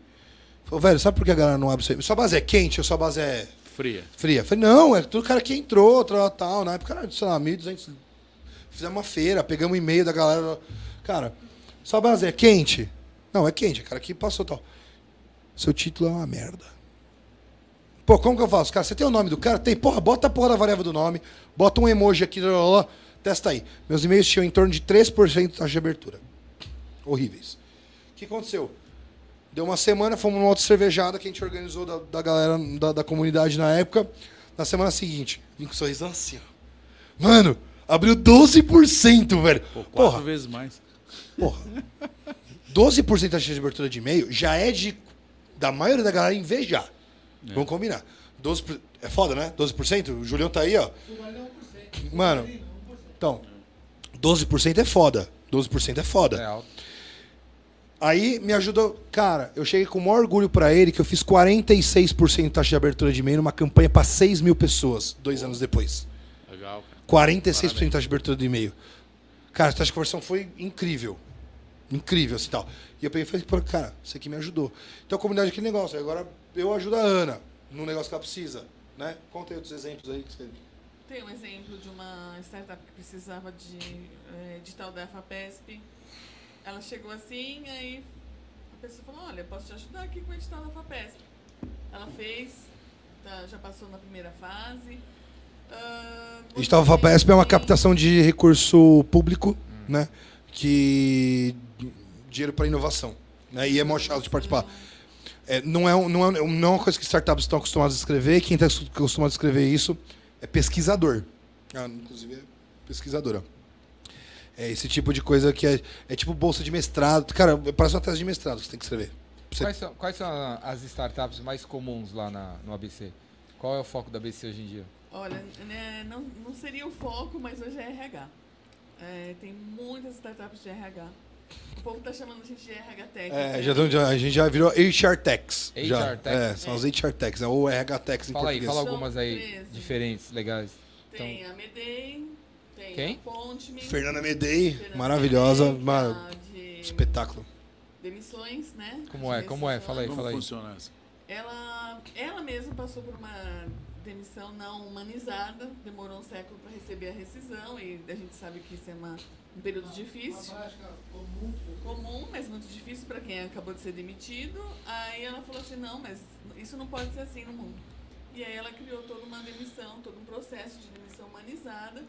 Falou, velho, sabe por que a galera não abre isso aí? Sua base é quente ou sua base é Fria. fria? Falei, não, é tudo cara que entrou, tal, tal. Na época era, sei lá, 1.200. Fizemos uma feira, pegamos um e-mail da galera. Cara, sua base é quente? Não, é quente, é cara que passou tal. Seu título é uma merda. Pô, como que eu faço? Cara, você tem o nome do cara? Tem, porra, bota a porra da variável do nome, bota um emoji aqui, lá, lá, lá, testa aí. Meus e-mails tinham em torno de 3% de taxa de abertura. Horríveis. O que aconteceu? Deu uma semana, fomos numa outra cervejada que a gente organizou da, da galera da, da comunidade na época. Na semana seguinte, vim com um sorrisão assim, ó. Mano, abriu 12%, velho. Pô, quatro Porra, vezes mais. porra. 12% da taxa de abertura de e-mail já é de da maioria da galera invejar. Vamos combinar. 12%, por- é foda, né? 12%? O Julião tá aí, ó. Mano, então, 12% é foda. 12% é foda. É alto. Aí me ajudou. Cara, eu cheguei com o maior orgulho pra ele que eu fiz 46% de taxa de abertura de e-mail numa campanha pra 6 mil pessoas, dois anos depois. Legal, cara. 46% de taxa de abertura de e-mail. Cara, a taxa de conversão foi incrível. Incrível, assim tal. E eu peguei e falei, pô, cara, isso aqui me ajudou. Então a comunidade é aquele negócio. Agora eu ajudo a Ana no negócio que ela precisa. Né? Conta aí outros exemplos aí que você. Tem um exemplo de uma startup que precisava de eh, edital da FAPESP. Ela chegou assim, aí a pessoa falou, olha, posso te ajudar aqui com o edital da FAPESP. Ela fez, tá, já passou na primeira fase. Ah, Edital você FAPESP é uma captação de recurso público, né? Que. dinheiro para inovação. Né? E é mó chato de participar. É, não, é, não, é, não é uma coisa que startups estão acostumados a escrever. Quem está acostumado a escrever isso é pesquisador. Ah, inclusive é pesquisadora. É esse tipo de coisa que é, é tipo bolsa de mestrado. Cara, parece uma tese de mestrado que você tem que escrever. Você- Quais são, quais são as startups mais comuns lá na, no ABC? Qual é o foco da ABC hoje em dia? Olha, né, não, não seria o foco, mas hoje é RH. É, tem muitas startups de RH. O povo tá chamando a gente de RH técnico. É, né? já, tão- já- a gente já virou HR Techs. HR já. Techs. É, são as HR Techs, é, ou RH Techs em Fala aí, português. fala algumas aí diferentes, legais. Tem a Medei, tem Quem? Ponte Fernanda Medei, Fernanda maravilhosa, Medei, a de espetáculo. demissões, né? Como é? Como é? Fala aí, Como fala aí. funciona essa? Ela, ela mesma passou por uma demissão não humanizada, demorou um século para receber a rescisão e a gente sabe que isso é uma, um período difícil. Comum, mas muito difícil para quem acabou de ser demitido. Aí ela falou assim, não, mas isso não pode ser assim no mundo. E aí ela criou toda uma demissão, todo um processo de demissão humanizada.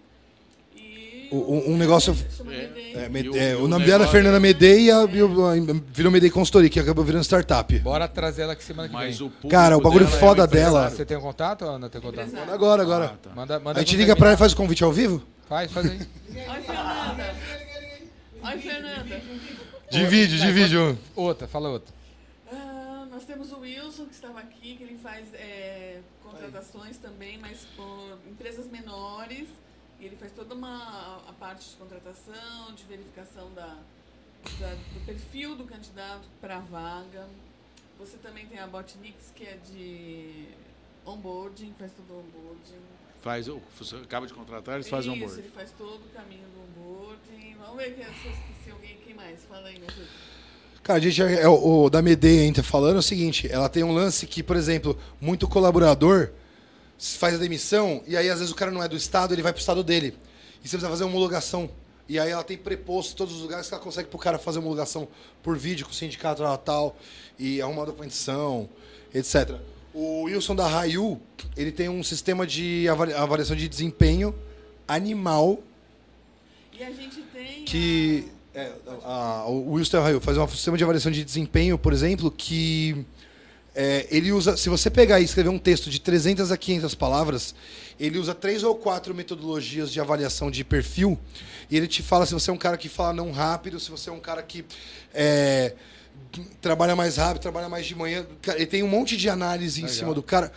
E O- um- negócio- É. É, Med- é, o o nome dela é Fernanda Medei e, a, virou Medei Consultoria, que acabou virando startup. Bora trazer ela aqui semana que vem. o Cara, o bagulho dela é foda dela- Você tem um contato, Ana? Tem contato? Empresário. Agora, agora. Ah, tá. Manda, manda A gente liga pra ela e faz o convite ao vivo? Faz, faz aí. Oi, Fernanda. Oi, Fernanda. Divide, divide. um. Outra, fala outra. Ah, nós temos o Wilson, que estava aqui, que ele faz é, contratações também, mas por empresas menores. E ele faz toda uma a parte de contratação, de verificação da, da- do perfil do candidato para a vaga. Você também tem a Botnix, que é de onboarding, faz todo o onboarding. Faz, você acaba de contratar, eles fazem Isso, onboard. ele faz todo o caminho do onboarding. Vamos ver que, se eu esqueci alguém, quem mais? Fala aí, me ajuda. Cara, a gente é, é o, o da Medei ainda falando é o seguinte, ela tem um lance que, por exemplo, muito colaborador faz a demissão e aí às vezes o cara não é do estado, ele vai pro estado dele. E você precisa fazer uma homologação. E aí ela tem preposto em todos os lugares que ela consegue pro cara fazer homologação por vídeo com o sindicato tal, tal e arrumar documentação, etc. O Wilson da Rayu, ele tem um sistema de avali- avaliação de desempenho animal E a gente tem que É, a- o Wilson Raio faz um sistema de avaliação de desempenho, por exemplo, que é, ele usa. Se você pegar e escrever um texto de 300 a 500 palavras, ele usa três ou quatro metodologias de avaliação de perfil e ele te fala se você é um cara que fala não rápido, se você é um cara que é, trabalha mais rápido, trabalha mais de manhã. Ele tem um monte de análise em Legal. cima do cara.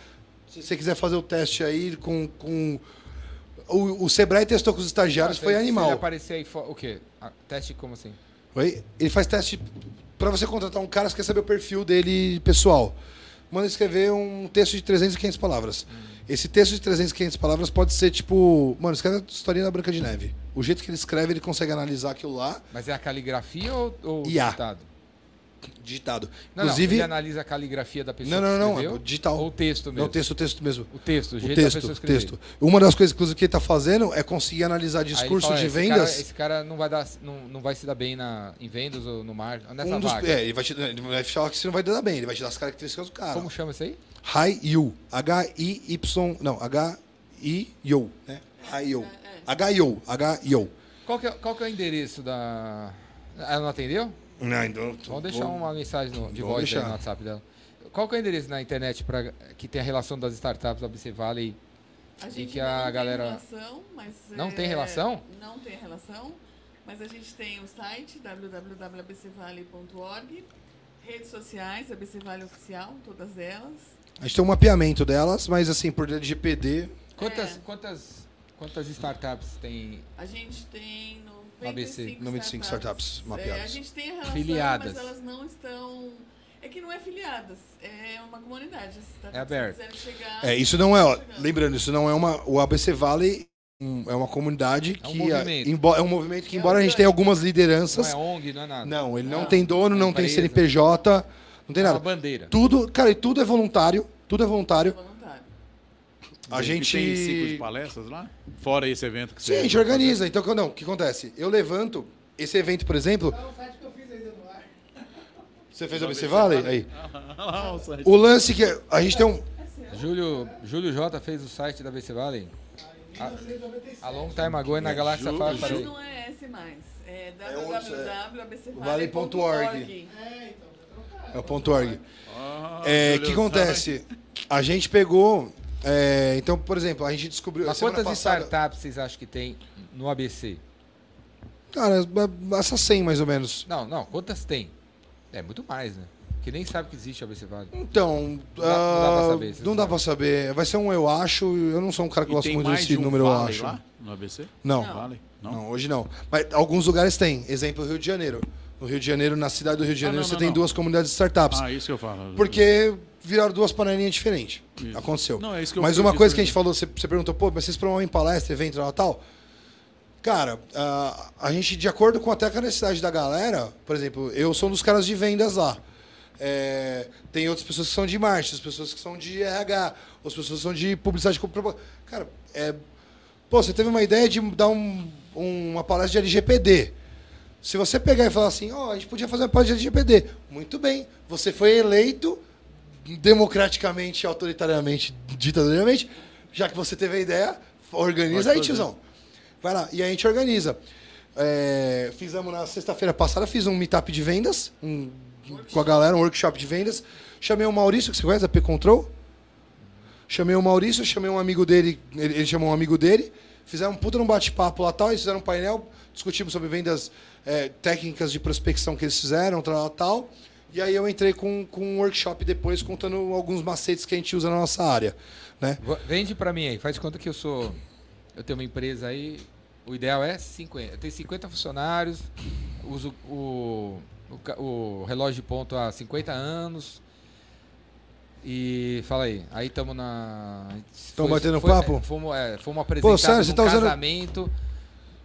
Se você quiser fazer o teste aí com. com o, o Sebrae testou com os estagiários, foi Se animal. ele aparecer aí, o quê? Ah, teste como assim? Oi? Ele faz teste pra você contratar um cara, você quer saber o perfil dele pessoal. Manda escrever um texto de 300 e 500 palavras. Esse texto de 300 e 500 palavras pode ser tipo. Mano, escreve a historinha da Branca de Neve. O jeito que ele escreve, ele consegue analisar aquilo lá, Mas é a caligrafia ou, ou IA. digitado? Digitado. Não, Inclusive. não, ele analisa a caligrafia da pessoa Não, não, não, escreveu? é digital. Ou o texto mesmo? Não, o texto, o texto mesmo. O texto, o O texto, texto. Uma das coisas, inclusive, que ele tá fazendo é conseguir analisar Aí ele discurso fala, de esse vendas. Cara, esse cara não vai, dar, não, não vai se dar bem na, em vendas ou no marketing, nessa um dos, vaga. é, ele vai te ele vai falar que você não vai dar bem, ele vai te dar as características do cara. Como chama isso aí? Hi-You. H-I-Y. Não, H-I-Yo. Né? Hi-Yo. H-I-O. H-I-O. Qual que, é, qual que é o endereço da... Ela não atendeu? Não, então, Vamos deixar vou- uma mensagem no- de voz aí no WhatsApp dela. Qual que é o endereço na internet pra, que tem a relação das startups da BC Valley? A gente que ainda a não galera- tem relação, mas... Não é, tem relação? Não tem relação, mas a gente tem o site www.abcvale.org, redes sociais, ABC Vale Oficial, todas elas. A gente tem um mapeamento delas, mas assim, por LGPD. Quantas, É. quantas, quantas startups tem A gente tem ABC, 95, 95 startups É, a mapeadas. gente tem a relação, Filiadas. mas elas não estão... É que não é filiadas, é uma comunidade. Startups É aberto. chegar, É, isso não é, ó, lembrando, isso não é uma. O ABC Valley é uma comunidade É um que. movimento. embo- é um movimento que, É embora a gente tenha algumas Não lideranças. é ONG, não é nada. Não, ele não, Não. tem dono, não tem Empresa. CNPJ, não tem É uma nada. bandeira. Tudo, cara, e tudo é voluntário. Tudo é voluntário. A gente- Tem ciclo de palestras lá? Fora esse evento que Sim, você a gente organiza. Então, não, o que acontece? Eu levanto esse evento, por exemplo. Tá no site que eu fiz ainda no ar. Você fez o ABC Valley? Aí. Olha lá o. O lance que a gente tem um. Júlio, Júlio J fez o site da BC Valley. A, a long time ago na Galáxia Júlio, Fire. Mas falei. não é esse mais. É www.abcvale.org. É, então, tá trocado. É o ponto .org. Ah, É, o que acontece? A gente pegou. É, então, por exemplo, a gente descobriu. Mas quantas passada- startups vocês acham que tem no ABC? Cara, essas 100 mais ou menos. Não, não, quantas tem? É muito mais, né? Que nem sabe que existe a ABC Valley. Então. Não dá- não dá pra ah, saber, Não dá pra saber. Vai ser um eu acho. Eu não sou um cara que E gosta muito desse de um número eu Valley acho. lá no ABC? Não. Não. Vale? Não? Não, hoje não. Mas alguns lugares tem. Exemplo, Rio de Janeiro. No Rio de Janeiro, na cidade do Rio de Ah, Janeiro, não, você não, tem não. duas comunidades de startups. Ah, isso que eu falo. Porque viraram duas panelinhas diferentes. Isso. Aconteceu. Não, é isso que eu Mas uma coisa que a gente falou, você, você perguntou, pô, mas vocês promovem palestra, evento e tal? Cara, ah, a gente, de acordo com até a necessidade da galera, por exemplo, eu sou um dos caras de vendas lá. É, tem outras pessoas que são de marketing, as pessoas que são de RH, outras pessoas que são de publicidade. Cara, é, pô, você teve uma ideia de dar um- uma palestra de LGPD. Se você pegar e falar assim, ó, a gente podia fazer uma palestra de LGPD. Muito bem, você foi eleito democraticamente, autoritariamente, ditadoriamente, já que você teve a ideia, organiza aí, tiozão. Vai lá. E aí a gente organiza. É, fizemos na sexta-feira passada, fiz um meetup de vendas um- com a galera, um workshop de vendas. Chamei o Maurício, que você conhece, da P-Control. Chamei o Maurício, chamei um amigo dele, ele, ele chamou um amigo dele. Fizeram um puta num bate-papo lá tal, eles fizeram um painel, discutimos sobre vendas é, técnicas de prospecção que eles fizeram, tal, tal. E aí eu entrei com, com um workshop depois, contando alguns macetes que a gente usa na nossa área. Né? Vende pra mim aí, faz conta que eu sou. Eu tenho uma empresa aí, o ideal é 50. Eu tenho 50 funcionários, uso o, o, o relógio de ponto há 50 anos. E fala aí, aí estamos na. Tamo foi- batendo foi- papo? é, Fomos, é, fomos apresentados você num tá usando- casamento.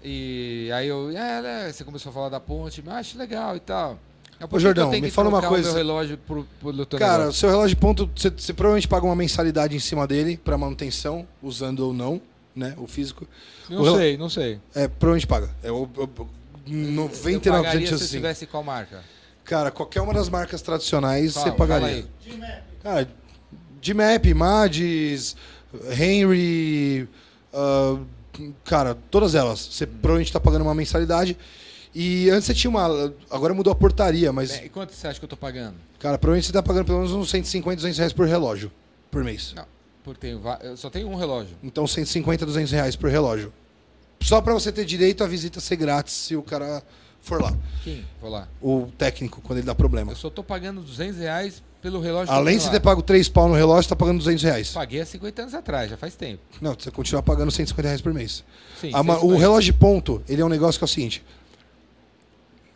E aí eu. É, né, você começou a falar da ponte, mas acho legal e tal. Que Jordão, me fala uma o coisa. meu relógio pro, pro Cara, o seu relógio de ponto, você, você provavelmente paga uma mensalidade em cima dele para manutenção, usando ou não, né? O físico. Não o sei, não sei. É, provavelmente paga. É o, o, o Eu 99% pagaria se assim. tivesse qual marca? Cara, qualquer uma das marcas tradicionais Fala, você pagaria. Cara, Gmap, Madis, Henry, ah, cara, todas elas. Você provavelmente está pagando uma mensalidade. E antes você tinha uma. Agora mudou a portaria, mas. É, E quanto você acha que eu tô pagando? Cara, provavelmente você tá pagando pelo menos uns 150, 200 reais por relógio. Por mês. Não, porque tenho eu só tenho um relógio. Então 150, 200 reais por relógio. Só pra você ter direito a visita ser grátis se o cara for lá. Quem? Vou lá. O técnico, quando ele dá problema. Eu só tô pagando 200 reais pelo relógio. Além de você ter pago 3 pau no relógio, você tá pagando 200 reais. Paguei há 50 anos atrás, já faz tempo. Não, você continua pagando 150 reais por mês. Sim, A o 150. relógio de ponto, ele é um negócio que é o seguinte.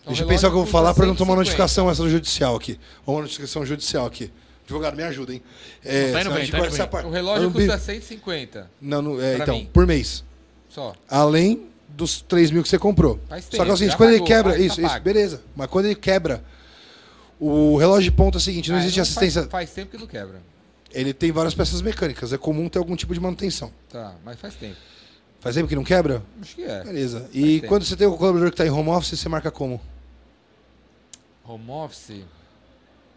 Então, Deixa eu pensar o que eu vou falar pra não tomar 150. notificação essa judicial aqui. Ou uma notificação judicial aqui. Advogado, me ajuda, hein? É, Tá indo senão a bem, tá indo bem. O relógio não custa 150 Não, não, é, então, mim. por mês. só. Além dos 3 mil que você comprou. Faz Só que é o seguinte, quando ele pagou, quebra. tá Isso, isso, pago. beleza. Mas quando ele quebra, o relógio de ponto é o seguinte: não Ah, existe não assistência. Faz, faz tempo que não quebra. Ele tem várias peças mecânicas. É comum ter algum tipo de manutenção. Tá, mas faz tempo. Faz tempo que não quebra? Acho que é. Beleza. E quando você tem o colaborador que está em home office, você marca como? Home office?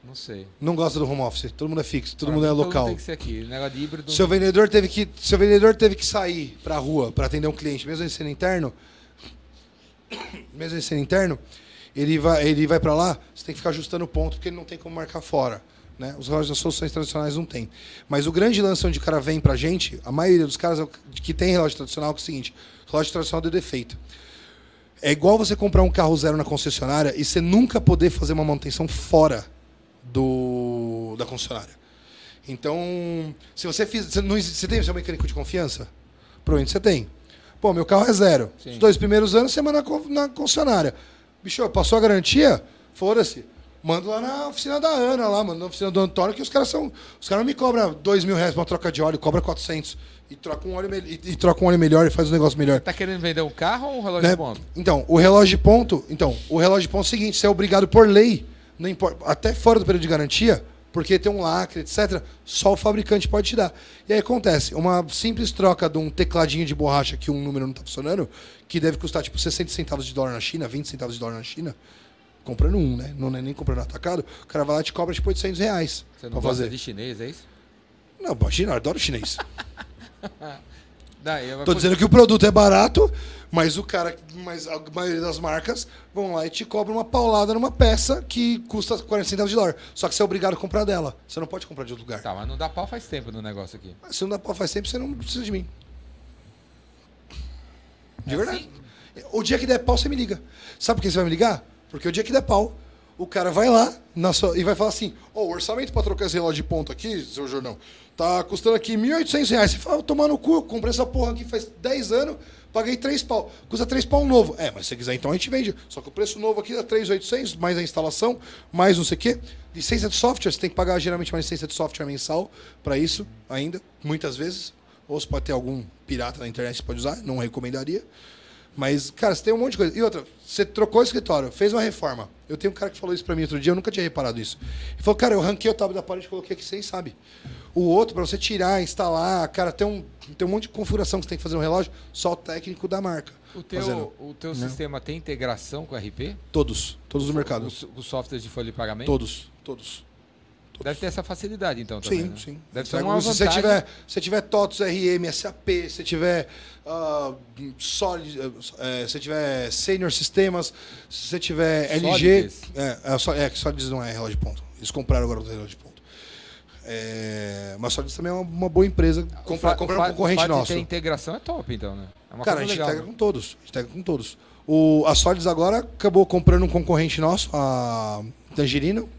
Não sei. Não gosta do home office. Todo mundo é fixo, todo Pra mundo é mim, local. tem que ser aqui. O negócio de híbrido. Seu vendedor teve que, seu vendedor teve que sair pra rua para atender um cliente, mesmo ele sendo interno, mesmo ele sendo interno, ele vai, ele vai para lá, você tem que ficar ajustando o ponto porque ele não tem como marcar fora, né? Os relógios das soluções tradicionais não tem. Mas o grande lance onde o cara vem pra gente, a maioria dos caras é que tem relógio tradicional que é o seguinte, relógio tradicional deu defeito. É igual você comprar um carro zero na concessionária e você nunca poder fazer uma manutenção fora do da concessionária. Então, se você fizer. Você, não, você tem seu mecânico de confiança? Provavelmente você tem. Pô, meu carro é zero. Sim. Os dois primeiros anos você manda na na concessionária. Bicho, passou a garantia? Foda-se. Manda lá na oficina da Ana, lá, manda na oficina do Antônio, que os caras são. Os caras não me cobram dois mil reais pra uma troca de óleo, cobra 400. E troca um óleo, me- e, e troca um óleo melhor e faz um negócio melhor. Tá querendo vender um carro ou um relógio Né? de ponto? Então, o relógio de ponto, então, o relógio de ponto é o seguinte, você é obrigado por lei, não importa, até fora do período de garantia, porque tem um lacre, etc, só o fabricante pode te dar. E aí acontece, uma simples troca de um tecladinho de borracha que um número não está funcionando, que deve custar tipo 60 centavos de dólar na China, 20 centavos de dólar na China, comprando um, né? Não é nem comprando atacado, o cara vai lá e te cobra tipo 800 reais Você não gosta fazer. de chinês, é isso? Não, China, eu adoro chinês. Daí, Tô dizendo que o produto é barato, mas o cara, mas a maioria das marcas vão lá e te cobram uma paulada numa peça que custa 40 centavos de dólar. Só que você é obrigado a comprar dela. Você não pode comprar de outro lugar. Tá, mas não dá pau faz tempo no negócio aqui. Se não dá pau faz tempo, você não precisa de mim. De É verdade. assim? O dia que der pau, você me liga. Sabe por que você vai me ligar? Porque o dia que der pau, o cara vai lá sua, e vai falar assim: Ó, o orçamento pra trocar esse relógio de ponto aqui, seu Jordão, tá custando aqui 1.800 reais. Você fala, tomar no cu, comprei essa porra aqui faz 10 anos, paguei 3 pau. Custa 3 pau um novo. É, mas se quiser, então a gente vende. Só que o preço novo aqui é 3.800, mais a instalação, mais não sei o quê. Licença de software, você tem que pagar geralmente uma licença de software mensal para isso ainda, muitas vezes. Ou você pode ter algum pirata na internet que pode usar, não recomendaria. Mas, cara, você tem um monte de coisa. E outra, você trocou o escritório, fez uma reforma. Eu tenho um cara que falou isso pra mim outro dia, eu nunca tinha reparado isso. Ele falou, cara, eu ranquei o tábua da parede e coloquei aqui, vocês sabem. O outro, pra você tirar, instalar, cara, tem um, tem um monte de configuração que você tem que fazer no relógio, só o técnico da marca. O teu, fazendo. o teu Não. sistema tem integração com o RP? Todos, todos do mercado. Os, os softwares de folha de pagamento? Todos, todos. Deve ter essa facilidade, então, também, Sim, né? sim. Deve ser Se uma se você tiver, se você tiver TOTOS RM, SAP, se tiver ah, Solid, eh, se você tiver Senior Sistemas, se você tiver LG, é, é, é que Solids não é relógio de ponto. Eles compraram agora o relógio de ponto. É, mas Solids também é uma, uma boa empresa. Comprar, comprar um concorrente nosso. Ter integração é top, então, né? É uma Cara, a gente legal. integra com todos. A gente integra com todos. O, a Solids agora acabou comprando um concorrente nosso, a Tangerino.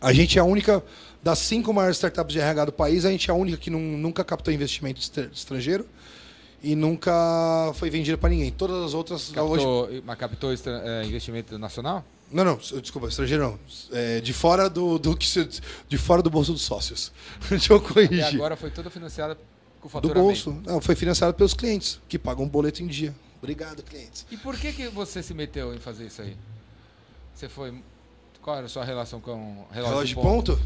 A gente é a única, das cinco maiores startups de RH do país, a gente é a única que nun- nunca captou investimento estra- estrangeiro e nunca foi vendida para ninguém. Todas as outras. hoje- Captou, mas captou é, investimento nacional? não, não, desculpa, estrangeiro não. É, de fora do, do que de fora do bolso dos sócios. Deixa eu E corrigir. agora foi toda financiada com do faturamento. bolso. Não, foi financiado pelos clientes, que pagam um boleto em dia. Obrigado, clientes. E por que, que você se meteu em fazer isso aí? Você foi. Qual era a sua relação com relógio, Relógio de ponto?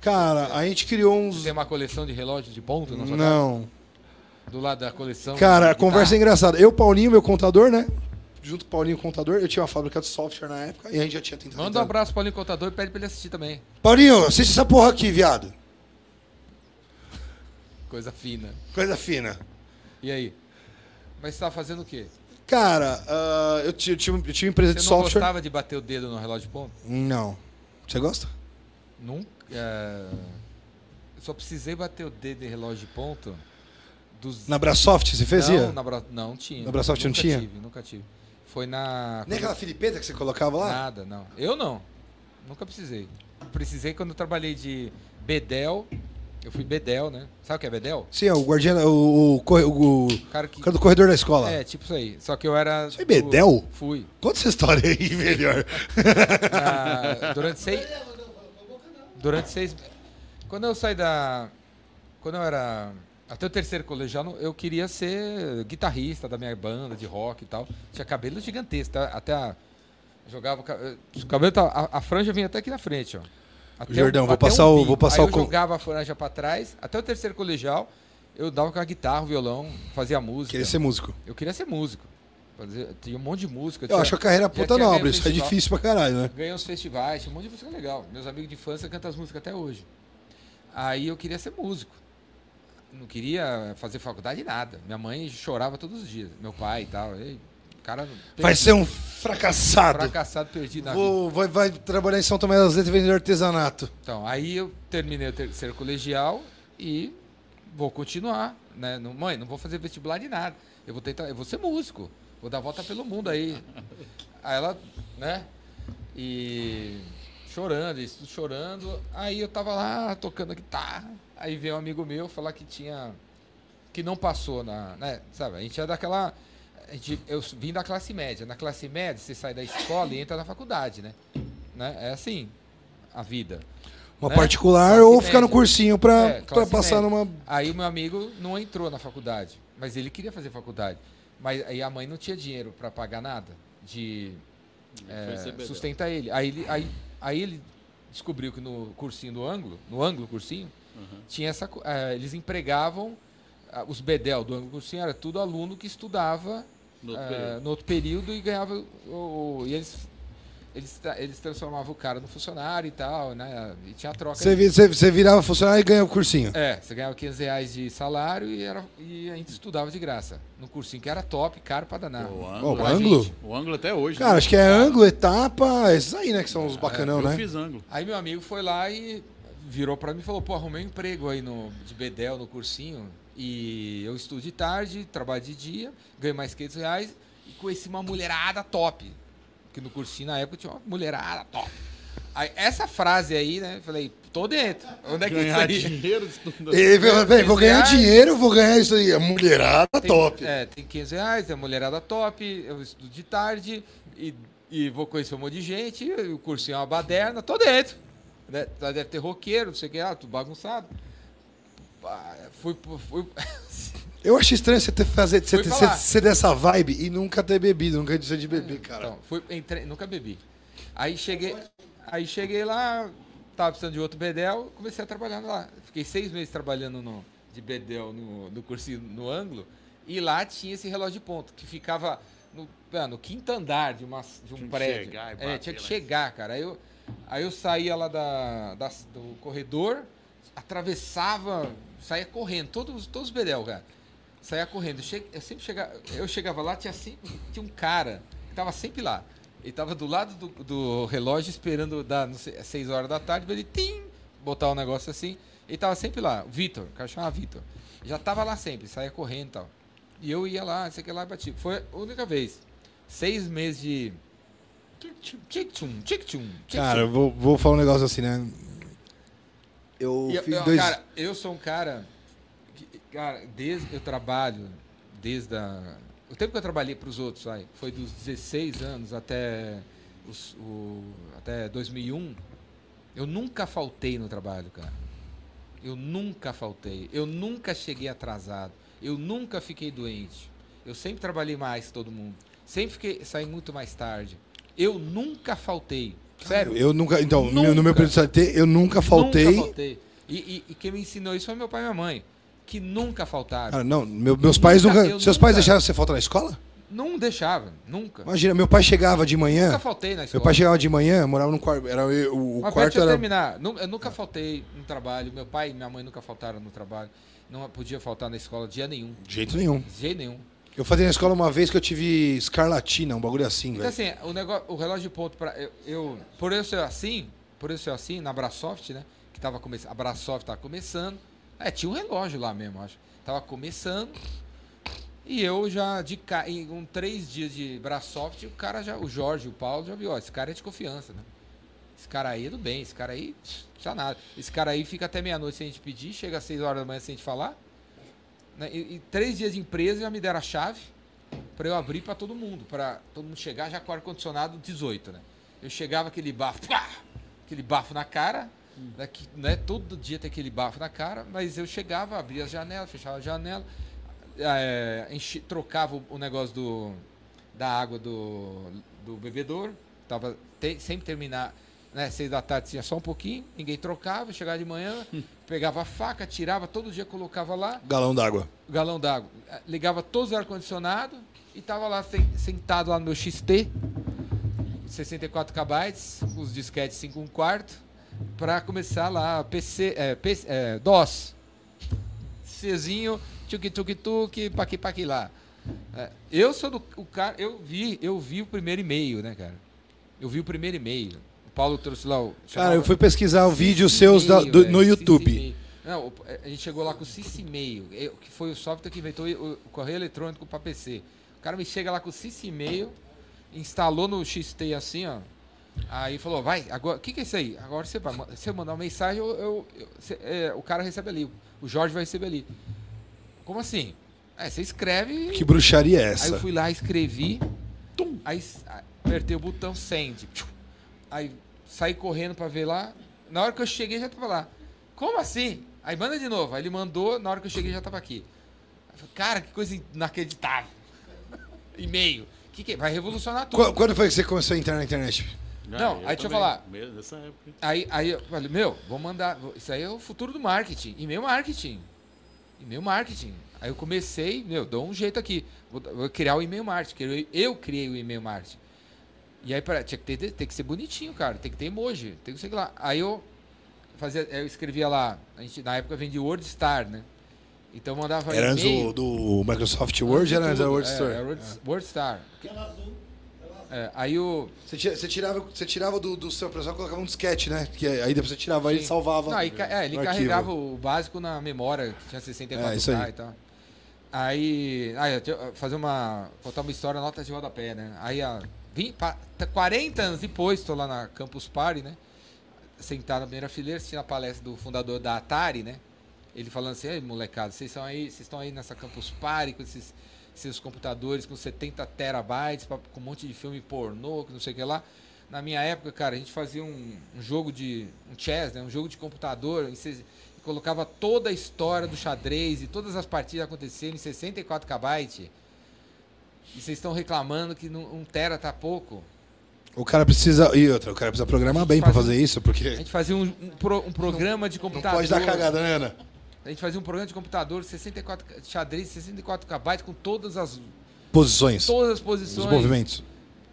Cara, a gente criou uns. Tem uma coleção de relógios de ponto na sua Não. casa? Do lado da coleção? Cara, conversa é engraçada. Eu, Paulinho, meu contador, né? Junto com o Paulinho, contador, eu tinha uma fábrica de software na época e a gente já tinha tentado. Manda um abraço pro Paulinho Contador e pede pra ele assistir também. Paulinho, assiste essa porra aqui, viado. Coisa fina. Coisa fina. E aí? Mas você tá fazendo o quê? Cara, ah, eu, ti- eu tive empresa de Você não software. gostava de bater o dedo no relógio de ponto? Não. Você gosta? Nunca. é, Eu só precisei bater o dedo em relógio de ponto dos. Na Brasoft você fazia? Não, na Bra... não tinha. Na Brasoft não tinha? Tive, nunca tive. Foi na. Nem aquela filipeta que você colocava lá? Nada, não. Eu não. Nunca precisei. Precisei quando eu trabalhei de Bedel. Eu fui Bedel, né? Sabe o que é Bedel? Sim, é o guardião, o, o, o, O cara que. cara do corredor da escola. É, tipo isso aí. Só que eu era. Você foi Bedel? Fui. Conta essa história aí melhor. Na- durante seis. Durante seis. Quando eu saí da. Quando eu era. Até o terceiro colegial, eu queria ser guitarrista da minha banda de rock e tal. Tinha cabelo gigantesco. tá? Até a. Jogava. o ca- O cabelo tava, a, a franja vinha até aqui na frente, ó. Até Jordão, o- vou passar o- umbigo. vou passar Aí o eu jogava a franja pra trás. Até o terceiro colegial, eu dava com a guitarra, o violão, fazia música. Queria ser músico. Eu queria ser músico. Tinha um monte de música. Eu tinha- acho a carreira puta nobre, isso é difícil pra caralho, né? Ganhei uns festivais, tinha um monte de música legal. Meus amigos de infância cantam as músicas até hoje. Aí eu queria ser músico. Não queria fazer faculdade nada. Minha mãe chorava todos os dias. Meu pai e tal. E, cara, Vai ser um fracassado. fracassado perdido na vida. Vou, vai, vai trabalhar em São Tomé das Letras vendendo artesanato. Então, aí eu terminei o terceiro colegial e vou continuar. Né? Não, mãe, não vou fazer vestibular de nada. Eu vou tentar, eu vou ser músico. Vou dar a volta pelo mundo aí. Aí ela, né? E chorando, isso chorando. Aí eu tava lá tocando a guitarra. Aí veio um amigo meu falar que tinha. que não passou na. Né? Sabe, a gente é daquela. Eu vim da classe média. Na classe média, você sai da escola e entra na faculdade, né? né? É assim a vida. Uma Né? particular Classe ou ficar no média. cursinho pra, É, passar média. numa. Aí o meu amigo não entrou na faculdade, mas ele queria fazer faculdade. Mas aí a mãe não tinha dinheiro para pagar nada de é, sustentar ele. Aí ele, aí, aí ele descobriu que no cursinho do ângulo, no ângulo cursinho, Uhum. tinha essa, eh, eles empregavam ah, os bedel do ângulo cursinho era tudo aluno que estudava No outro período. no outro período e ganhava o, o- e eles eles, eles transformavam o cara no funcionário e tal, né? E tinha a troca. Você, virava funcionário e ganhava o cursinho. É, você ganhava 500 reais de salário e, era, e a gente estudava de graça. No cursinho que era top, caro pra danar. O ângulo, o ângulo? o ângulo até hoje. Cara, né? acho que é ângulo, etapa, esses aí, né? Que são os bacanão, É, eu né? fiz ângulo. Aí meu amigo foi lá e virou pra mim e falou, pô, arrumei um emprego aí no, de Bedel, no cursinho, e eu estudo de tarde, trabalho de dia, ganho mais 500 reais, e conheci uma mulherada top. Que no cursinho, na época, tinha uma mulherada top. Aí, essa frase aí, né, eu falei, tô dentro. Onde é que é isso Ganhar aí? dinheiro estudando. Ele falou, "Bem, vou ganhar reais. dinheiro, vou ganhar isso aí. A mulherada Tem- top. É, tem 500 reais, é mulherada top, eu estudo de tarde e, e vou conhecer um monte de gente, e o cursinho é uma baderna, tô dentro. Né? Deve ter roqueiro, não sei o que, ah, tudo bagunçado. Pá, Fui, fui, Eu acho estranho você ter fazer, você, ter, você ser dessa vibe e nunca ter bebido, nunca ser de beber, cara. Então, fui, entrei, nunca bebi. Aí cheguei, aí cheguei lá, tava precisando de outro bedel, comecei a trabalhar lá. Fiquei seis meses trabalhando no, de bedel no, no cursinho no ângulo, e lá tinha esse relógio de ponto, que ficava no, ah, no quinto andar de, uma, de um Tinha que prédio. chegar e é, bater tinha que chegar, cara. Aí eu, aí eu saía lá da, da- do corredor, atravessava, saía correndo, todos, todos os bedel, cara. Saía correndo. Eu sempre chegava, eu chegava lá, tinha sempre tinha um cara que tava sempre lá. Ele tava do lado do, do relógio esperando dar, não sei, 6 horas da tarde, ele tim, botar o negócio assim. Ele tava sempre lá, Vitor, o cara chamava Vitor. Já tava lá sempre, saía correndo e tal. E eu ia lá, sei que lá e bati. Foi a única vez. Seis meses de. Tic-tum, tic-tum. Cara, eu vou, vou falar um negócio assim, né? Eu E fiz eu- dois. Cara, eu sou um cara. que- cara, desde eu trabalho, desde a, o tempo que eu trabalhei para os outros, vai, foi dos 16 anos até, os, o, até 2001. Eu nunca faltei no trabalho, cara. Eu nunca faltei. Eu nunca cheguei atrasado. Eu nunca fiquei doente. Eu sempre trabalhei mais que todo mundo. Sempre fiquei, saí muito mais tarde. Eu nunca faltei. Sério. Eu nunca. Então, no meu- no meu Nunca. período de CLT, eu nunca faltei. Nunca faltei. E, e- e quem me ensinou isso foi meu pai e minha mãe, que nunca faltaram. Cara, não, meu- meus pais Nunca, nunca. eu Seus nunca- pais deixaram você faltar na escola? Não deixava, nunca. Imagina, meu pai chegava de manhã. Nunca faltei na escola. Meu pai chegava de manhã, morava num quarto. Era, o, o Mas quarto deixa eu terminar. Eu nunca faltei no trabalho. Meu pai e minha mãe nunca faltaram no trabalho. Não podia faltar na escola dia nenhum. De jeito nenhum. De jeito nenhum. Eu fazia na escola uma vez que eu tive escarlatina, um bagulho assim, Então, velho. assim, o, negócio, o relógio de ponto, pra, eu, eu- por eu ser assim, por eu ser assim, na Brasoft, né? Que tava começando, a Brasoft tava começando. É, tinha um relógio lá mesmo, acho. Tava começando. E eu já, de ca... em um, três dias de Brasoft, o cara já, o Jorge, o Paulo, já viu, ó, esse cara é de confiança, né? Esse cara aí é do bem, esse cara aí, não precisa nada. Esse cara aí fica até meia-noite sem a gente pedir, chega às seis horas da manhã sem a gente falar. Né? E, e três dias de empresa já me deram a chave para eu abrir para todo mundo, para todo mundo chegar já com ar-condicionado 18, né? Eu chegava aquele bafo, pá! aquele bafo na cara, né? que, né? todo dia tem aquele bafo na cara, mas eu chegava, abria a janela, fechava a janela, é, enchi- trocava o, negócio do, da água do, do bebedouro, tava, te- sempre terminar, né? Seis da tarde tinha só um pouquinho, ninguém trocava, chegava de manhã, pegava a faca, tirava, todo dia colocava lá, Galão d'água. galão d'água. Eh, Ligava todos os ar-condicionado e tava lá sen- sentado lá no meu XT, 64 KB, com os disquetes 5 1 quarto, para começar lá PC, é, PC é, DOS. Czinho, tchuki tchuki tuki, paqui paqui lá. É, eu sou do o cara, eu vi, eu vi o primeiro e-mail, né, cara? Eu vi o primeiro e-mail. Paulo trouxe lá o Cara, eu fui pesquisar o vídeo seus da- do- velho, no Cici YouTube. Não, o- a gente chegou lá com o Cici Mail, eh, que foi o software que inventou o, correio eletrônico para PC. O cara me chega lá com o Cici Mail, instalou no XT assim, ó. Aí falou, vai, agora, o que, que é isso aí? Agora você vai, se eu mandar uma mensagem, eu, eu- eu- cê- é, o cara recebe ali, o Jorge vai receber ali. Como assim? É, você escreve. Que bruxaria é Aí eu essa? fui lá, escrevi, aí s- a- apertei o botão send. Aí saí correndo pra ver lá. Na hora que eu cheguei já tava lá. Como assim? Aí manda de novo. Aí ele mandou, na hora que eu cheguei já tava aqui. Falei, cara, que coisa inacreditável. E-mail. Que que é? Vai revolucionar tudo. Qu- Quando foi que você começou a entrar na internet? Não, eu aí deixa eu falar. Nessa época. Aí, aí eu falei, meu, vou mandar. Isso aí é o futuro do marketing. E-mail marketing. E-mail marketing. Aí eu comecei, meu, dou um jeito aqui. Vou, vou criar o e-mail marketing. Eu, eu criei o e-mail marketing. E aí pra, tinha que ter, tem que ser bonitinho, cara. Tem que ter emoji. Tem que ser lá. Aí eu fazia, eu escrevia lá. A gente, na época vendia WordStar, né? Então eu mandava Era antes do, do Microsoft Word, era antes da tudo. Word É, era Word- WordStar. É, aí o. Você tira- Você tirava, você tirava do, do seu pessoal e colocava um disquete, né? Que aí depois você tirava e salvava. Não, aí é, ele carregava arquivo. o básico na memória, que tinha 64K É, isso aí. e tal. Aí, aí eu tinha- fazer uma, contar uma história, nota de rodapé, né? Aí, a 20, pa- tá 40 anos depois, estou lá na Campus Party, né? Sentado na primeira fileira, assistindo a palestra do fundador da Atari, né? Ele falando assim, molecada, vocês estão aí, vocês estão aí nessa Campus Party com esses seus computadores com 70 terabytes, pra- com um monte de filme pornô, que não sei o que lá. Na minha época, cara, a gente fazia um, um jogo de. um chess, né? Um jogo de computador, e e colocava toda a história do xadrez e todas as partidas acontecendo em 64 KB. E vocês estão reclamando que não- um tera tá pouco. O cara precisa. E outra, o cara precisa programar bem pra Faz- fazer isso, A porque. gente fazia um, um pro- um programa de Não computador. pode dar cagada, né, Ana? A gente fazia um programa de computador 64 ca- xadrez 64 KB com todas as Posições. todas as Os posições. movimentos.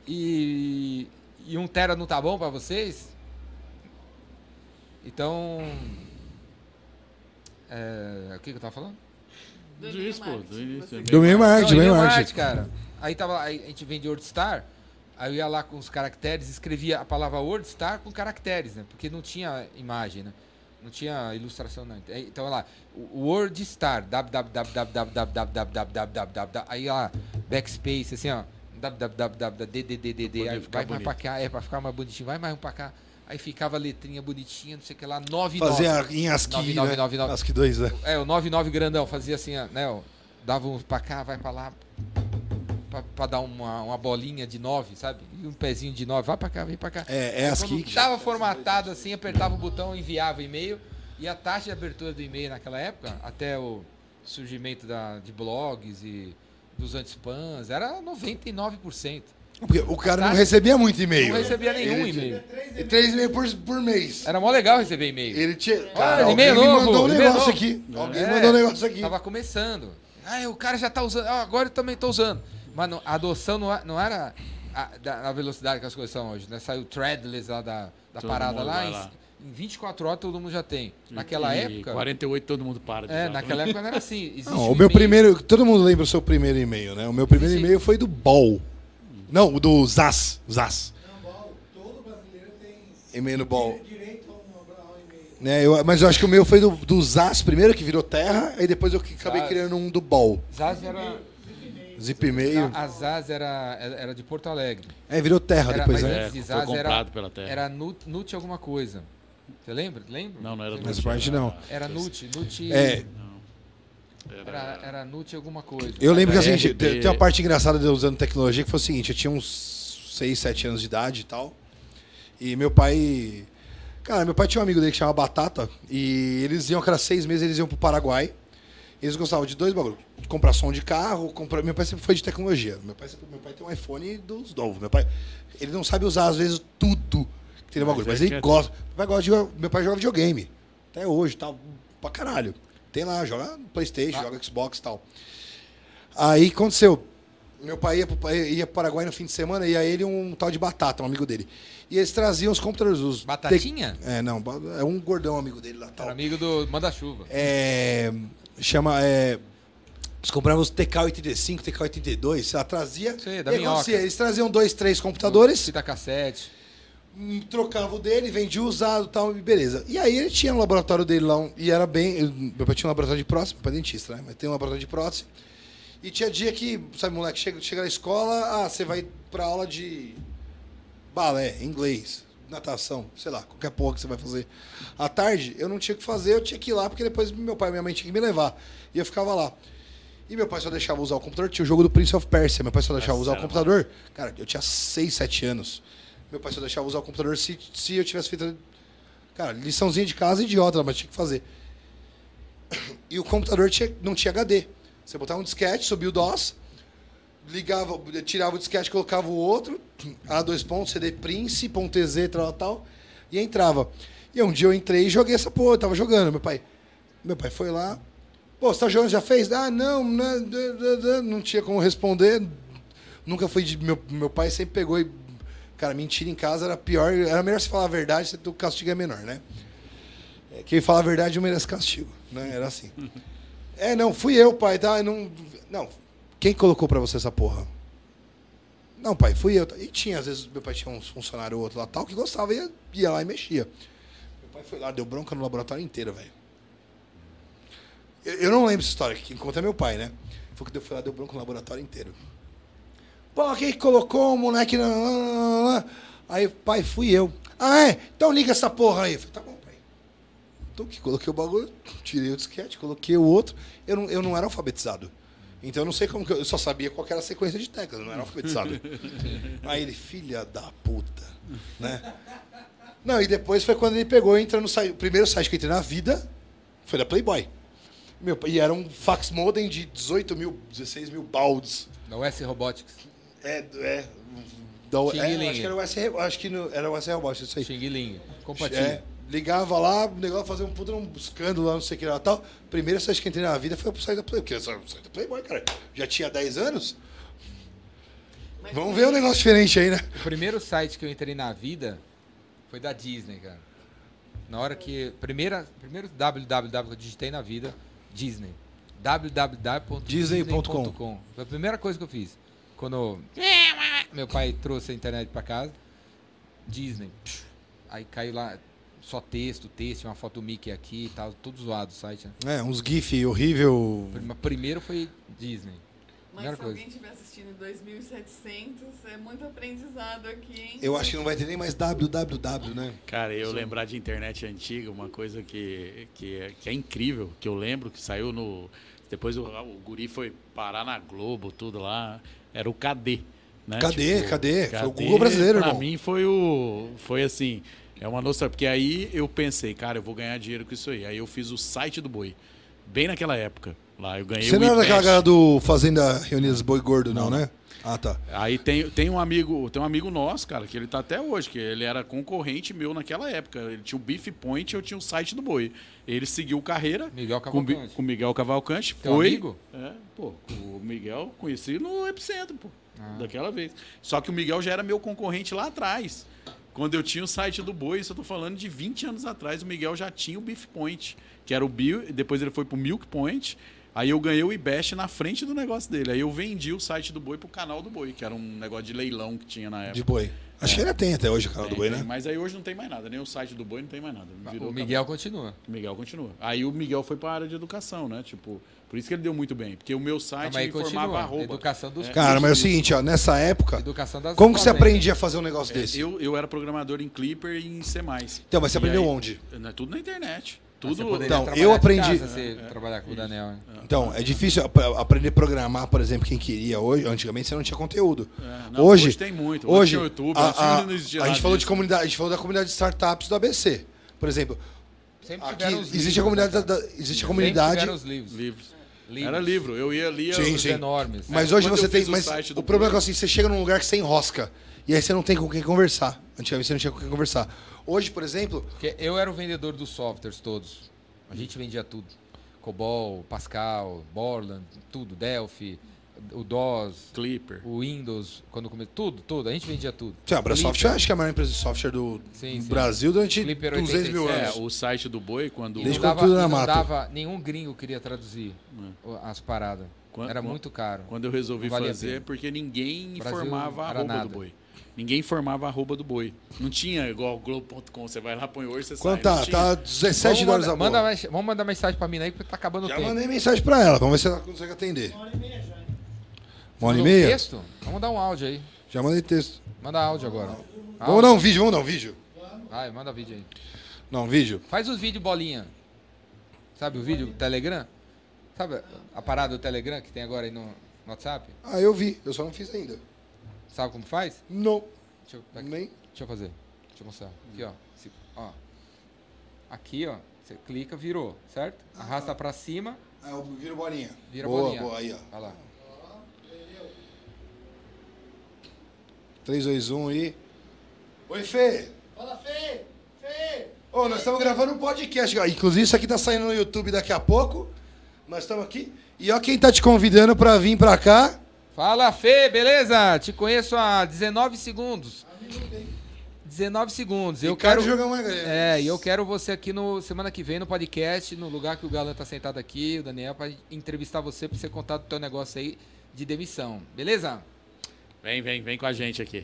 E, e um tera não tá bom pra vocês? Então. é, o que, que eu tava falando? Do Do isso, pô, do início, Do meio marketing, Não, meio marketing. cara. Aí tava aí a gente vendia WordStar, aí eu ia lá com os caracteres, escrevia a palavra WordStar com caracteres, né? Porque não tinha imagem, né? Não tinha ilustração, não. Então, olha lá, WordStar, www, aí lá, backspace, assim, ó, www, aí vai mais pra cá, é pra ficar mais bonitinho, vai mais um pra cá. Aí ficava a letrinha bonitinha, não sei o que lá, 99. Fazia em ASCII, 9999. né? ASCII 2, né? É, o 99 grandão, fazia assim, ó, né? ó, dava um pra cá, vai pra lá. Pra, pra dar uma, uma bolinha de 9, sabe? E um pezinho de 9, vai pra cá, vem pra cá. É, é Aí ASCII. Quando tava formatado assim, apertava o botão, enviava o e-mail. E a taxa de abertura do e-mail naquela época, até o surgimento da, de blogs e dos anti-spams, era 99%. Porque o cara não recebia muito e-mail. Não recebia nenhum e-mail. E três e-mails por, por mês. Era mó legal receber e-mail. Ele tinha. Cara, alguém e-mail novo, mandou um e-mail negócio novo. aqui. Alguém É, mandou um negócio aqui. Tava começando. Ah, o cara já tá usando. Ah, agora eu também tô usando. Mas não- a adoção não, a- não era a, da, a velocidade que as coisas são hoje, né? Saiu o threadless lá da, da Todo parada lá em, lá. Em 24 horas todo mundo já tem. Naquela E época. 48 todo mundo para de É, usar. naquela época não era assim. Existe Não, um o meu primeiro. Todo mundo lembra o seu primeiro e-mail, né? O meu primeiro e-mail foi do Ball. Não, o do Zaz. Zaz. Não, bom, todo brasileiro tem E-mail no Ball. direito. Né, eu- mas eu acho que o meu foi do, do Zaz primeiro, que virou terra, aí depois eu acabei Zaz. criando um do Ball. Zaz era. Zip e-mail. A Zaz era, era de Porto Alegre. É, virou terra Era- depois, mas né? É, antes de foi Zaz comprado era, pela Terra. era Nut, Nut alguma coisa. Você lembra? Lembra? Não, não era Nessa Nut, parte era- não. Era Nut. Nut É, era, era Nut alguma coisa. eu lembro que assim, tem tem uma parte engraçada de eu usando tecnologia que foi o seguinte, eu tinha uns 6, 7 anos de idade e tal. E meu pai. Cara, meu pai tinha um amigo dele que chamava Batata. E eles iam, a cada seis meses, eles iam pro Paraguai. Eles gostavam de dois bagulhos. Comprar som de carro, comprar. Meu pai sempre foi de tecnologia. Meu pai, sempre- meu pai tem um iPhone dos novos. Meu pai. Ele não sabe usar, às vezes, tudo que tem no Mas bagulho. é Mas ele gosta. Meu pai, gosta de, meu pai joga videogame. Até hoje, tal. Pra caralho. Tem lá, joga Playstation, Ah. joga Xbox e tal. Aí aconteceu. Meu pai ia pro, ia pro Paraguai no fim de semana e aí ele um tal de Batata, um amigo dele. E eles traziam os computadores. Os Batatinha? É, não. É um gordão amigo dele lá. Tal. Era amigo do Manda-Chuva. É, chama. É, eles compravam os TK85, TK82, sei lá, trazia. Sei, da e minhoca. Eles traziam dois, três computadores, Fita cassete. hum, trocava o dele, vendia o usado e tal, beleza. E aí ele tinha um laboratório dele lá, e era bem. Meu pai tinha um laboratório de prótese, meu pai é dentista, né? Mas tem um laboratório de prótese. E tinha dia que, sabe, moleque, chega, chega na escola, ah, você vai pra aula de balé, inglês, natação, sei lá, qualquer porra que você vai fazer. À tarde, eu não tinha o que fazer, eu tinha que ir lá, porque depois meu pai e minha mãe tinham que me levar. E eu ficava lá. E meu pai só deixava usar o computador, tinha o jogo do Prince of Persia, meu pai só deixava usar o computador. Cara, eu tinha 6, 7 anos. Meu pai só deixava usar o computador se, se eu tivesse feito. Cara, liçãozinha de casa idiota, mas tinha que fazer. E o computador tinha, não tinha HD. Você botava um disquete, subia o DOS, ligava, tirava o disquete, colocava o outro, A dois pontos, CD Prince, ponto .ez, tal, tal, e entrava. E um dia eu entrei e joguei essa porra, eu tava jogando. Meu pai, meu pai foi lá, pô, tá jogando, já fez? Ah, não, não, não, não, não tinha como responder. Nunca fui de. Meu, meu pai sempre pegou e. Cara, mentira em casa era pior. Era melhor você falar a verdade, o castigo é menor, né? É, Quem fala a verdade merece castigo, né? Era assim. É, não, fui eu, pai, tá? Não, não, quem colocou pra você essa porra? Não, pai, fui eu. E tinha, às vezes, meu pai tinha um funcionário ou outro lá tal que gostava e ia, ia lá e mexia. Meu pai foi lá, deu bronca no laboratório inteiro, velho. Eu, eu não lembro essa história, quem conta é meu pai, né? Foi que deu, foi lá, deu bronca no laboratório inteiro. Pô, quem que colocou o moleque? Lá, lá? Aí, pai, fui eu. Ah, é? Então liga essa porra aí. Eu falei, tá bom, pai. Então que coloquei o bagulho, tirei o disquete, coloquei o outro. Eu não, eu não era alfabetizado. Então eu não sei como que eu, eu só sabia qual que era a sequência de teclas, eu não era alfabetizado. Aí ele, filha da puta, né? Não, e depois foi quando ele pegou e entrou no site. O primeiro site que eu entrei na vida foi da Playboy. Meu, e era um fax modem de 18 mil, 16 mil baldes. Da US Robotics. É, é. Da, é acho que era o SR, acho que no, era o SR Robot, isso aí. Xing Ling. Compatível. É, ligava lá, o negócio fazia um puta um escândalo lá, não sei o que lá tal. Primeira site que eu entrei na vida foi pro site da Playboy. Porque o site da Playboy, cara, já tinha 10 anos. Mas Vamos ver um negócio diferente aí, né? O primeiro site que eu entrei na vida foi da Disney, cara. Na hora que. Primeira, primeiro www que eu digitei na vida, Disney. www.disney.com. Foi a primeira coisa que eu fiz. Quando meu pai trouxe a internet pra casa, Disney. Aí caiu lá, só texto, texto, uma foto do Mickey aqui e tal, tudo zoado o site. Né? É, uns GIF horrível. Primeiro foi Disney. Mas Primeira se coisa. alguém estiver assistindo em 2700, é muito aprendizado aqui, hein? Eu acho que não vai ter nem mais www, né? Cara, eu lembrar de internet antiga, uma coisa que, que, é, que é incrível, que eu lembro que saiu no. Depois o, o Guri foi parar na Globo, tudo lá. Era o KD. Né? KD, KD, foi o Google brasileiro, pra irmão. mim foi o. Foi assim. É uma noção. Porque aí eu pensei, cara, eu vou ganhar dinheiro com isso aí. Aí eu fiz o site do boi. Bem naquela época. Lá eu ganhei Você o não era daquela galera do Fazenda Reunidas Boi Gordo, não, né? Ah, tá. Aí tem, tem um amigo, tem um amigo nosso, cara, que ele tá até hoje, que ele era concorrente meu naquela época. Ele tinha o Beef Point, eu tinha o site do Boi. Ele seguiu carreira Miguel Cavalcante. com o Miguel Cavalcante. Teu foi. amigo? É, pô, o Miguel conheci no Epicentro, pô. Ah. Daquela vez. Só que o Miguel já era meu concorrente lá atrás. Quando eu tinha o site do Boi, isso eu tô falando de 20 anos atrás, o Miguel já tinha o Beef Point, que era o Bill, depois ele foi pro Milk Point. Aí eu ganhei o IBEST na frente do negócio dele. Aí eu vendi o site do Boi pro canal do Boi, que era um negócio de leilão que tinha na época. De boi. Acho que ainda tem até hoje o canal Tem, do boi, tem, né? Mas aí hoje não tem mais nada, nem o site do Boi não tem mais nada. Virou O Miguel continua. o Miguel continua. Aí o Miguel foi para a área de educação, né? Tipo, por isso que ele deu muito bem, porque o meu site Mas aí informava continua. arroba. Educação dos Cara, mas é o seguinte, ó, nessa época, Educação das como que você aprendia a fazer um negócio É, desse? eu, eu era programador em Clipper e em C++. Então, mas você E aprendeu aí- onde? Não, é tudo na internet. Tudo. Então, trabalhar eu de aprendi- casa, você trabalhar com o Daniel. hein? Então, é difícil ap- aprender a programar, por exemplo, quem queria hoje. Antigamente você não tinha conteúdo. É, não, hoje, hoje tem muito. Hoje, Hoje tem o YouTube, a, a- não existia a gente falou de disso. comunidade, a gente falou da comunidade de startups do ABC. Por exemplo, Sempre aqui tiveram os existe livros, a comunidade né, da, existe a comunidade, os livros. Livros. Livros. Era livro. Eu ia. Sim, eu, Os sim. enormes. mas É, hoje quando você tem, o mas do o problema é que assim, você chega num lugar que você enrosca e aí você não tem com quem conversar. Antigamente você não tinha com quem conversar. Hoje, por exemplo, Porque eu era o vendedor dos softwares todos. A gente vendia tudo. Cobol, Pascal, Borland, tudo. Delphi, o DOS, Clipper. o Windows, quando come... tudo, tudo. A gente vendia tudo. Sim, a Clipper. acho que é a maior empresa de software do Sim, sim. Brasil durante Clipper 200 mil 87. anos. É, o site do Boi, quando. E Desde não quando dava, tudo era e não mato. dava nenhum gringo queria traduzir É. as paradas. Quan- era muito caro. Quando eu resolvi fazer, porque ninguém informava a nada. do boi. Ninguém informava a arroba do boi. Não tinha igual Globo.com. Você vai lá, põe hoje, você Quanto sai. tá? Não tinha. Tá 17 vamos, dólares mandar, a manda mais- vamos mandar mensagem pra mina aí, porque tá acabando Já o tempo. mandei mensagem pra ela, vamos ver se ela consegue atender. Uma hora e meia já. Uma hora e um meia? texto? Vamos dar um áudio aí. Já mandei texto. Manda áudio agora. Vamos dar um vídeo, vamos dar um vídeo. Vai, manda vídeo aí. Não, um vídeo? Faz os vídeos bolinha. Sabe o vídeo do Telegram? Sabe a parada do Telegram que tem agora aí no, no WhatsApp? Ah, eu vi, eu só não fiz ainda. Sabe como faz? Não, Deixa eu, aqui, nem. deixa eu fazer. Deixa eu mostrar. Aqui, ó. Se- ó. Aqui, ó. Você clica, virou, certo? Arrasta pra cima, Ah, eu viro bolinha. vira boa, bolinha. Boa, aí, ó. Olha lá. 3, 2, 1 e... Oi, Fê. Fala, Fê! Fê! Ô, nós estamos gravando um podcast. Inclusive, isso aqui tá saindo no YouTube daqui a pouco. Nós estamos aqui. E ó quem tá te convidando pra vir pra cá. Fala, Fê, beleza? Te conheço há 19 segundos. 19 segundos. Eu Ricardo quero. Jogão Magalhães. É, e eu quero você aqui no semana que vem no podcast, no lugar que o Galan tá sentado aqui, o Daniel, pra entrevistar você pra você contar do teu negócio aí de demissão. Beleza? Vem, vem, vem com a gente aqui.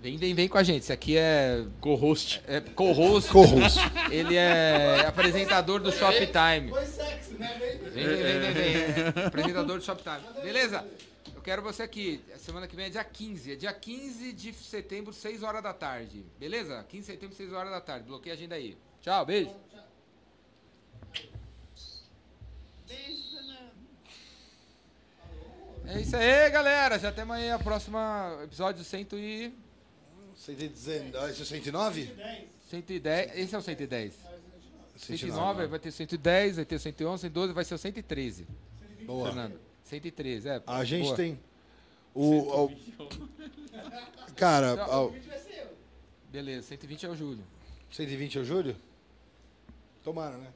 Vem, vem, vem com a gente. Esse aqui é, Co-host. é co-host. Co-host. Ele é apresentador do Shoptime. Foi sexy, né? Vem, vem. Vem, vem, vem, vem, vem. Apresentador do Shoptime. Beleza? Quero você aqui. Semana que vem é dia 15. É dia 15 de setembro, 6 horas da tarde. Beleza? 15 de setembro, 6 horas da tarde. Bloqueia a agenda aí. Tchau, beijo. Beijo, Fernando. É isso aí, galera. Já temos aí a próxima episódio 100 e... 119, esse é o 109? 110. Esse é o 110. 109, 109. vai ter 110, vai ter o 111, 112, vai ser o 113. Boa. Fernando. 113, é. A gente boa. tem o... o- cara, Não. o- Beleza, 120 é o Júlio. 120 é o Júlio? Tomara, né?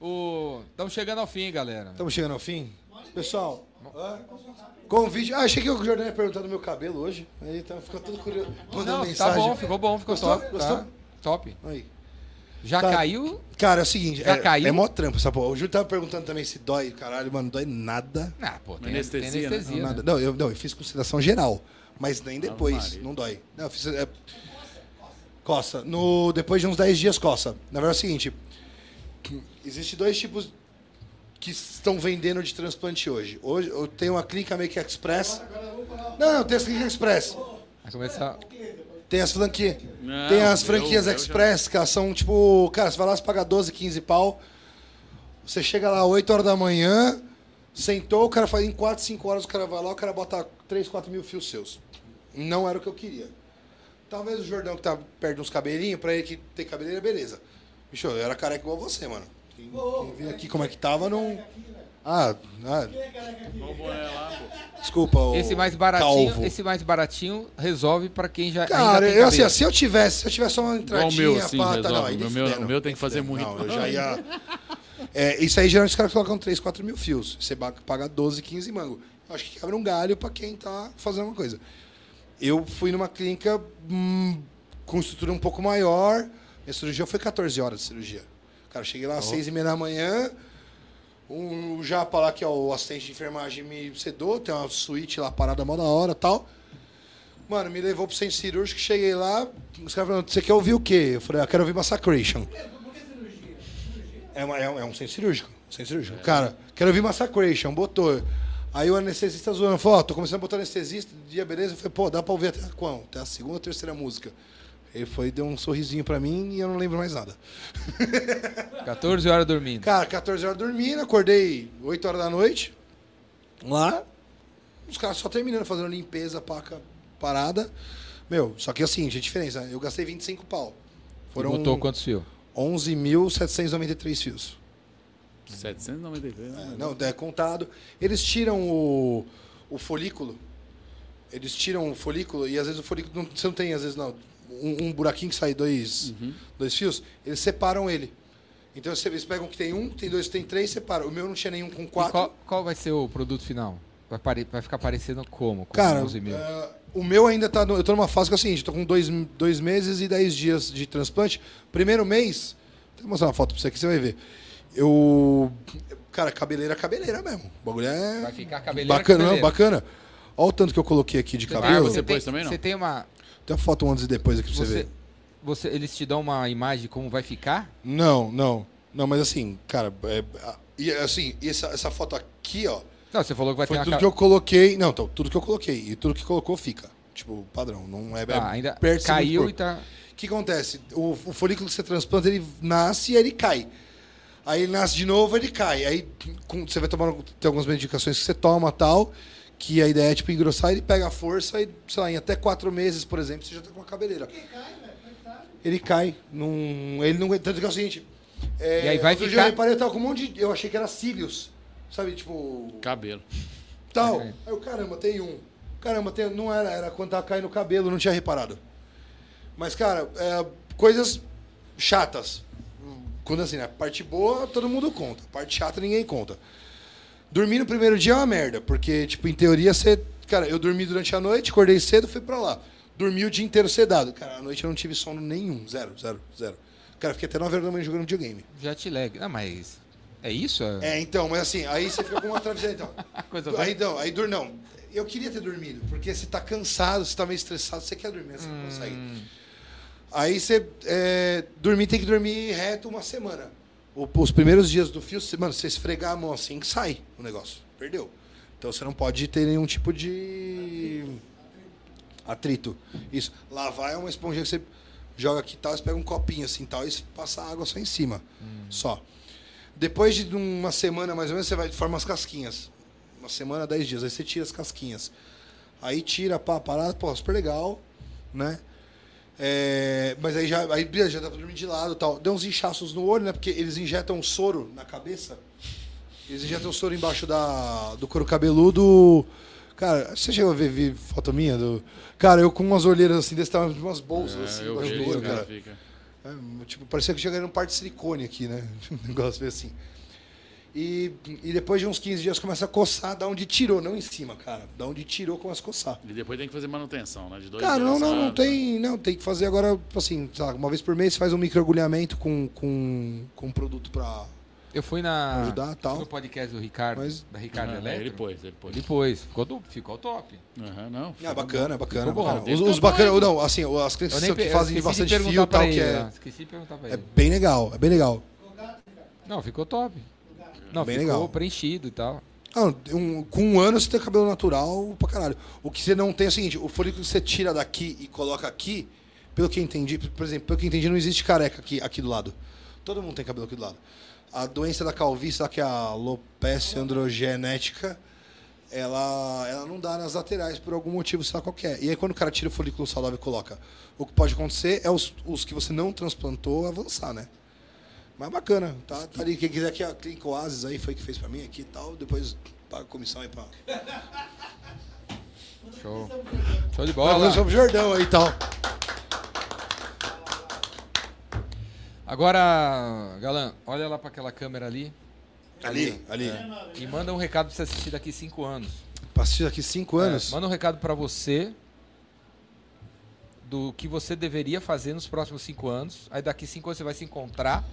O... Estamos chegando ao fim, galera. Estamos chegando ao fim. Pessoal, hã? convite. Ah, achei que o Jordão ia perguntar do meu cabelo hoje. Aí então ficou tudo curioso. Mandando Não, tá mensagem. bom, ficou bom, ficou Gostou? top. Gostou? Tá. Top. Aí. Já Tá. caiu? Cara, é o seguinte, Já é, caiu? é mó trampo essa porra. O Júlio tava perguntando também se dói. Caralho, mano, dói nada. Ah, pô, tem Anestesia, tem né? anestesia. Não, né? nada. Não, eu, não, eu fiz consideração geral. Mas nem depois, não dói. Não, eu fiz. É, coça. No, depois de uns 10 dias, coça. Na verdade é o seguinte: existe dois tipos que estão vendendo de transplante hoje. Hoje eu tenho uma clínica Make Express. Não, não, tem as clínicas Express. Vai começar. Tem as franquias. Não, Tem as eu- franquias eu já- Express, que elas são tipo. Cara, você vai lá, você paga 12, 15 pau. Você chega lá 8 horas da manhã, sentou, o cara faz em 4, 5 horas, o cara vai lá, o cara bota 3, 4 mil fios seus. Não era o que eu queria. Talvez o Jordão que tá perto uns cabelinhos, pra ele que tem cabeleira, beleza. Bicho, eu era careca igual você, mano. Quem, quem viu aqui como é que tava, não. Ah, ah desculpa. o Esse mais baratinho, calvo. esse mais baratinho resolve pra quem já ainda Cara, tem eu assim, se eu tivesse, se eu tivesse só uma Igual o entradinha, meu, sim, pá, tá, resolve. não, aí O meu- o meu tem que fazer Não, muito. eu já ia... É, isso aí geralmente os caras colocam 3, 4 mil fios. Você paga 12, 15 mango. Eu acho que quebra um galho pra quem tá fazendo uma coisa. eu fui numa clínica hum, com estrutura um pouco maior. Minha cirurgia foi 14 horas de cirurgia. Cara, eu cheguei lá às 6 e meia da manhã. Um, o Japa lá, que é o assistente de enfermagem, me sedou. Tem uma suíte lá parada mó da hora e tal. Mano, me levou pro centro cirúrgico. Cheguei lá. Os caras falaram: Você quer ouvir o quê? Eu falei: ah, quero ouvir Massacration. É, uma- é um, é um centro cirúrgico. Centro cirúrgico. Cara, quero ouvir Massacration. Botou. Aí o anestesista zoando, falou, ó, tô começando a botar anestesista, dia beleza. Eu falei, pô, dá pra ouvir até qual? Até a segunda ou terceira música. Ele foi, deu um sorrisinho pra mim e eu não lembro mais nada. 14 horas dormindo. Cara, 14 horas dormindo, acordei 8 horas da noite. Lá, os caras só terminando, fazendo limpeza, paca, parada. Meu, só que assim, tinha diferença. Eu gastei 25 pau. Foram Foram botou quantos fios? 11.793 fios. 793. né? Não, é contado. Eles tiram o, o folículo. Eles tiram o folículo e às vezes o folículo. Não, você não tem, às vezes, não. Um, um buraquinho que sai dois, dois fios, eles separam ele. Então você- eles pegam que tem um, tem dois, tem três, separam. O meu não tinha nenhum com quatro. qual, qual vai ser o produto final? Vai, pare- vai ficar parecendo como? Com Cara, 11 mil. eh, o meu ainda tá. no- eu tô numa fase que é o seguinte, tô com dois, dois meses e dez dias de transplante. Primeiro mês, vou mostrar uma foto pra você aqui, você vai ver. Eu. Cara, cabeleira, cabeleira mesmo. O bagulho é. Vai ficar cabeleira, Bacana, não, cabeleira. bacana. Olha o tanto que eu coloquei aqui de Você- cabelo. você tem, pôs também, não? Você tem uma. Tem a foto antes e depois aqui pra você, Você, ver. você, eles te dão uma imagem de como vai ficar? Não, não. Não, mas assim, cara, é, e assim, essa, essa foto aqui, ó, Não, você falou que vai foi ter uma. tudo ca- que eu coloquei. Não, então, tudo que eu coloquei. E tudo que colocou fica. Tipo, padrão. Não é, é Ah, ainda ser muito caiu e tá. O que acontece? O, o folículo que você transplanta, ele nasce e ele cai. Aí ele nasce de novo, ele cai. Aí com- você vai tomar tem algumas medicações que você toma tal, que a ideia é tipo engrossar, ele pega a força e, sei lá, em até quatro meses, por exemplo, você já tá com uma cabeleira. Ele cai. Num, ele não. Tanto que é o seguinte. é, E aí vai outro dia ficar- Eu reparei, eu tava com um monte de. Eu achei que era cílios. Sabe, tipo. Cabelo. Tal. É. Aí eu, caramba, tem um. Caramba, tem, não era, era quando tava caindo o cabelo, não tinha reparado. Mas, cara, é, coisas chatas. Quando assim, né? Parte boa, todo mundo conta. Parte chata, ninguém conta. Dormir no primeiro dia é uma merda, porque, tipo, em teoria, você. Cara, eu dormi durante a noite, acordei cedo, fui pra lá. Dormi o dia inteiro sedado. Cara, à noite eu não tive sono nenhum. Zero, zero, zero. Cara, fiquei até 9 horas da manhã jogando videogame. Jet lag. Ah, mas. É isso? É, então, mas assim, aí você fica com uma travesseira, então. Coisa Aí não, aí dur não. Eu queria ter dormido, porque você tá cansado, você tá meio estressado, você quer dormir, você não consegue. Aí você é, dormir tem que dormir reto uma semana. O- os primeiros dias do fio, você- mano, você esfregar a mão assim, sai o negócio. Perdeu. Então você não pode ter nenhum tipo de atrito. Isso. Lavar é uma esponjinha que você joga aqui e tal, você pega um copinho assim tal, e passa água só em cima. Só. Depois de uma semana, mais ou menos, você vai formar as casquinhas. Uma semana, dez dias. Aí você tira as casquinhas. Aí tira, pá, parada, pô, super legal, né? É, mas aí já, aí já dá pra dormir de lado e tal. Deu uns inchaços no olho, né? Porque eles injetam soro na cabeça. Eles injetam soro embaixo da, do couro cabeludo. Cara, você chegou a ver, ver foto minha? Do... Cara, eu com umas olheiras assim, desse tamanho, de umas bolsas assim, É, eu embaixo do olho, cara, cara. É, tipo, parecia que chegaria num par de silicone aqui, né? Um negócio meio assim. E, e depois de uns 15 dias começa a coçar da onde tirou, não em cima, cara. Da onde tirou começa a coçar. E depois tem que fazer manutenção, né? De dois Cara, dias, não, não, não sabe? tem. Não, tem que fazer agora, assim, lá, uma vez por mês faz um microagulhamento com, com, com produto pra. Eu fui na. Ajudar, tal. No podcast do Ricardo. Mas- Da Ricardo Ah, Eletro. Ele pôs, ele pôs. Ele pôs. Ficou, do- ficou top. Aham, não. Ah, bacana, bacana. Bacana. Os, os bacana, não, assim, as Eu que fazem bastante fio e tal, ele, que é, né? Esqueci de perguntar pra é ele. bem legal, é bem legal. Não, ficou top. Não, Bem ficou legal. preenchido e tal. Não, um- com um ano você tem cabelo natural pra caralho. O que você não tem é o seguinte, o folículo que você tira daqui e coloca aqui, pelo que eu entendi, por exemplo, pelo que eu entendi, não existe careca aqui, aqui do lado. Todo mundo tem cabelo aqui do lado. A doença da calvície, lá, que é a alopecia androgenética, ela, ela não dá nas laterais por algum motivo, sei lá qualquer. E aí quando o cara tira o folículo saudável e coloca, o que pode acontecer é os, os que você não transplantou avançar, né? Mas bacana, tá, tá ali. Quem quiser que a Clínica Oasis aí foi que fez pra mim aqui e tal, depois paga a comissão aí pra. Show. Show de Paga bola. sobre o Jordão aí e tal. Agora, Galã, olha lá pra aquela câmera ali Ali, ali. e manda um recado pra você assistir daqui cinco anos. Pra assistir daqui cinco anos. É, manda um recado pra você do que você deveria fazer nos próximos cinco anos. Aí daqui cinco anos você vai se encontrar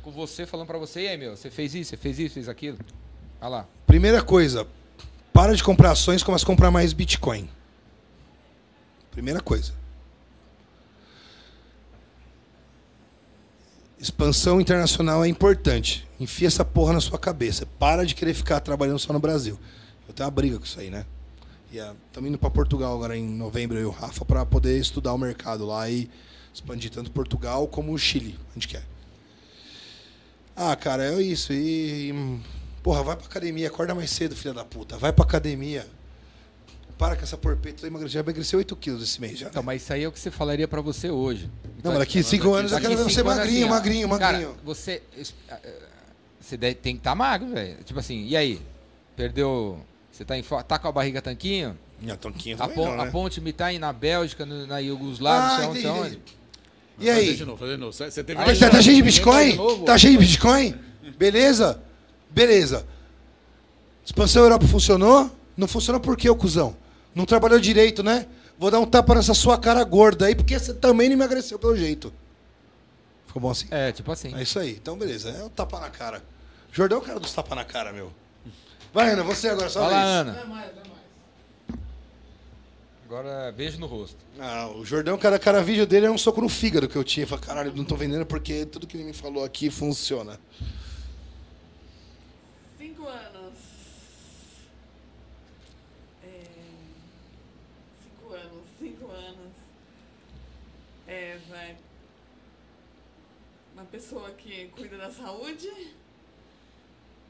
com você falando pra você, e aí, meu, você fez isso, você fez isso, fez aquilo. Olha lá. Primeira coisa, para de comprar ações, começa a comprar mais Bitcoin. Primeira coisa. Expansão internacional é importante. Enfia essa porra na sua cabeça. Para de querer ficar trabalhando só no Brasil. Eu tenho uma briga com isso aí, né? Estamos indo para Portugal agora em novembro, eu e o Rafa, para poder estudar o mercado lá e expandir tanto Portugal como o Chile. Gente quer. Ah, cara, é isso. E, e, porra, vai pra academia, acorda mais cedo, filha da puta. Vai pra academia. Para com essa porpeta, emagreceu, já emagreceu 8 quilos esse mês já. Então, mas isso aí é o que você falaria pra você hoje. Não, mas daqui 5 anos eu quero anos, magrinho, assim, magrinho, magrinho. Cara, você. Você deve- tem que estar magro, velho. Tipo assim, e aí? Perdeu. Você tá, em, tá com a barriga tanquinho? Minha tanquinha A, pon, não, né? a ponte me tá aí na Bélgica, no- na Iugoslávia, Ah, não sei onde, entendi, sei onde. entendi. E Fazer aí? de novo, fazer de novo. Você teve Aí, Tá, tá cheio de Bitcoin? de novo? Tá cheio de Bitcoin? Beleza? Beleza. Expansão Europa funcionou? Não funcionou por quê, ô cuzão? Não trabalhou direito, né? Vou dar um tapa nessa sua cara gorda aí, porque você também não emagreceu pelo jeito. Ficou bom assim? É, tipo assim. É isso aí. Então, beleza. É o tapa na cara. Jordão é o cara dos tapa na cara, meu. Vai, Ana, você agora, só Vai lá, vez. Ana. Não é mais, não é mais. Agora, beijo no rosto. Ah, o Jordão, cada, cada vídeo dele é um soco no fígado que eu tinha. Eu falei, caralho, não tô vendendo porque tudo que ele me falou aqui funciona. Cinco anos. É, Cinco anos, cinco anos. É, vai. Uma pessoa que cuida da saúde.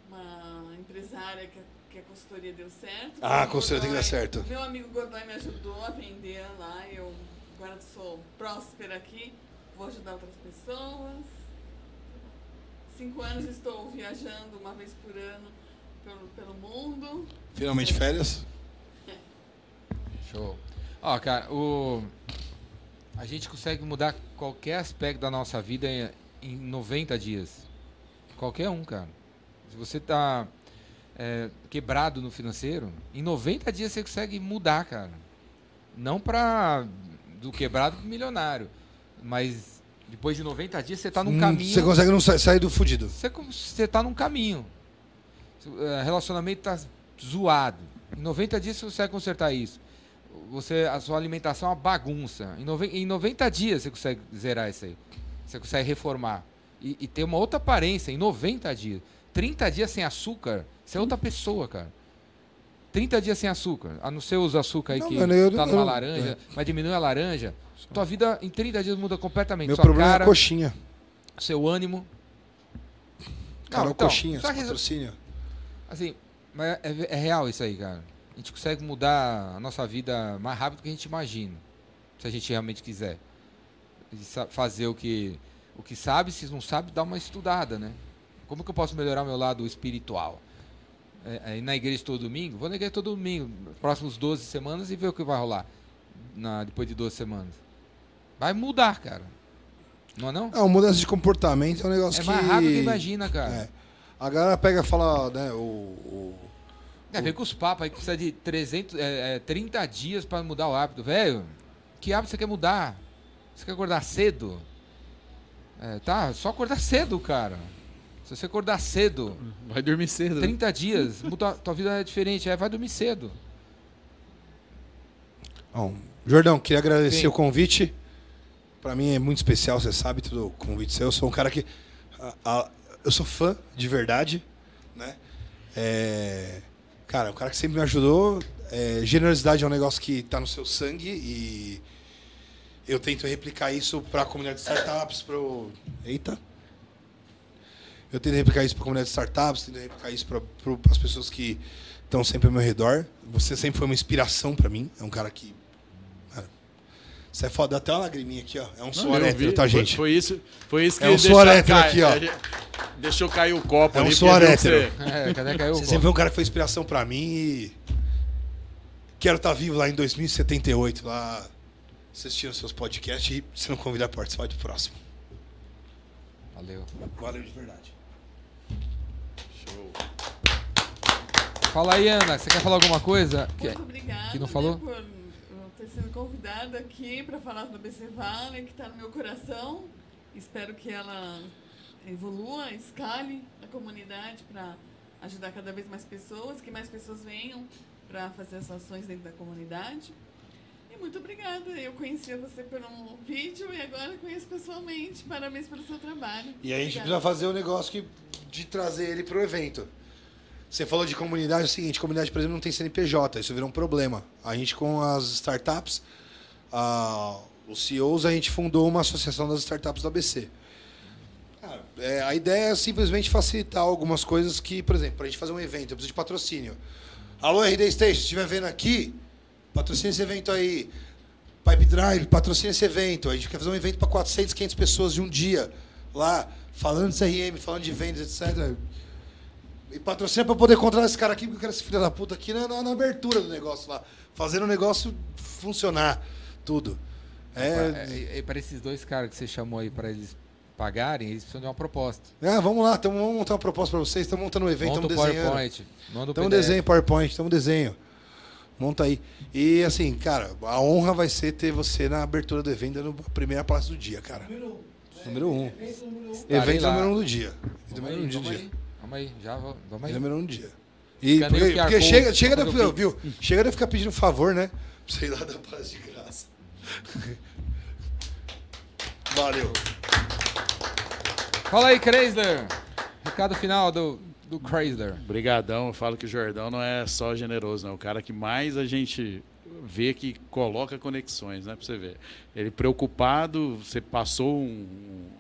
Uma empresária que, que a consultoria deu certo. Ah, a consultoria tem que dar certo. Meu amigo Godoy me ajudou a vender lá. Eu agora sou próspera aqui. Vou ajudar outras pessoas. Cinco anos estou viajando uma vez por ano pelo, pelo mundo. Finalmente férias? Show. Ó, cara, o... a gente consegue mudar qualquer aspecto da nossa vida em 90 dias. Qualquer um, cara. Se você tá é, quebrado no financeiro, em 90 dias você consegue mudar, cara. Não pra do quebrado pro milionário, mas depois de 90 dias você tá num Hum, caminho. Você consegue não sa- sair do fudido. Você, tá num caminho. O eh, relacionamento tá zoado. Em 90 dias você consegue consertar isso. Você, a sua alimentação é uma bagunça. Em, em 90 dias você consegue zerar isso aí. Você consegue reformar. E, e ter uma outra aparência em 90 dias. 30 dias sem açúcar, você é outra pessoa, cara. 30 dias sem açúcar. A não ser os açúcar aí Não, que mano, eu- tá numa eu- laranja, é. mas diminui a laranja. Tua vida em 30 dias muda completamente. Meu Sua problema cara, é a coxinha. seu ânimo. Cara, Não, então, coxinha, só patrocínio. Assim, mas é, é real isso aí, cara. A gente consegue mudar a nossa vida mais rápido do que a gente imagina. Se a gente realmente quiser. Fazer o que, o que sabe, se não sabe, dá uma estudada, né? Como que eu posso melhorar meu lado espiritual? É, é ir na igreja todo domingo? Vou na igreja todo domingo, próximos 12 semanas e ver o que vai rolar na, depois de 12 semanas. Vai mudar, cara. Não é não? Não, mudança de comportamento é um negócio É que... mais rápido que imagina, cara. É. A galera pega e fala, né, o... o- É, vem com os papos aí que precisa de 300, é, é, 30 dias pra mudar o hábito. Velho, que hábito você quer mudar? Você quer acordar cedo? É, tá, só acordar cedo, cara. Se você acordar cedo, Vai dormir cedo. né? 30 dias, muda, tua vida é diferente. Aí vai dormir cedo. Bom, Jordão, queria agradecer Sim. o convite. Pra mim é muito especial, você sabe, tudo convite seu. Eu sou um cara que. a- a- eu sou fã de verdade, né? É, cara, um cara que sempre me ajudou. É, generosidade é um negócio que tá no seu sangue e eu tento replicar isso pra comunidade de startups, pro. Eita! Eu tento replicar isso pra comunidade de startups, tento replicar isso para as pessoas que estão sempre ao meu redor. Você sempre foi uma inspiração pra mim. É um cara que. Cara, você é foda, dá até uma lagriminha aqui, ó. É um Não, suor hétero, tá, Foi- gente? Foi, isso, foi isso que É um deixou suor hétero cair- aqui, ó. é, Deixou cair o copo É um ali. suor porque viu hétero. que É, cadê caiu? Você sempre foi um cara que foi inspiração pra mim e. Quero estar vivo lá em 2078, lá assistindo seus podcasts e se não convidar a participar do próximo. Valeu. Valeu de verdade. Show. Fala aí, Ana. Você quer falar alguma coisa? Que- Muito obrigada que não falou? né, por eu ter sendo convidada aqui para falar da BC Vale, que está no meu coração. Espero que ela evolua, escale a comunidade para ajudar cada vez mais pessoas, que mais pessoas venham para fazer essas ações dentro da comunidade. Muito obrigada. Eu conhecia você por um vídeo e agora conheço pessoalmente. Parabéns pelo seu trabalho. E aí a gente precisa fazer o negócio que, de trazer ele pro evento. Você falou de comunidade, é o seguinte, comunidade, por exemplo, não tem CNPJ, isso virou um problema. A gente com as startups, a, os CEOs, a gente fundou uma associação das startups do ABC. Cara, é, a ideia é simplesmente facilitar algumas coisas que, por exemplo, para a gente fazer um evento, eu preciso de patrocínio. Alô, RD Station, se estiver vendo aqui, patrocina esse evento aí. Pipe Drive, patrocina esse evento. A gente quer fazer um evento para 400, 500 pessoas de um dia lá, falando de CRM, falando de vendas, etc. E patrocina para poder contratar esse cara aqui, porque eu quero esse filho da puta aqui na, na- na abertura do negócio lá. Fazendo o negócio funcionar, tudo. É, É, para esses dois caras que você chamou aí para eles pagarem, eles precisam de uma proposta. ah, vamos lá, tamo, vamos montar uma proposta para vocês. Estamos montando um evento, estamos desenhando. PowerPoint. Manda PDF. desenho, PowerPoint, estamos desenho. Monta aí. E assim, cara, a honra vai ser ter você na abertura do evento, dando a primeira place do dia, cara. Número um. Número um. né? Evento número um. Estarei Evento lá. número um do dia. Evento Vamos número aí, um do vamos dia. aí. Vamos aí, já vamos aí. Número um do dia. E Cadê porque, porque chega, chega, de, o viu? Chega de ficar pedindo favor, né? Pra você ir lá dar paz de graça. Valeu. Fala aí, Chrysler. Recado final do, do Chrysler. Brigadão, eu falo que o Jordão não é só generoso, não. É o cara que mais a gente vê que coloca conexões, né? Pra você ver. Ele preocupado, você passou um,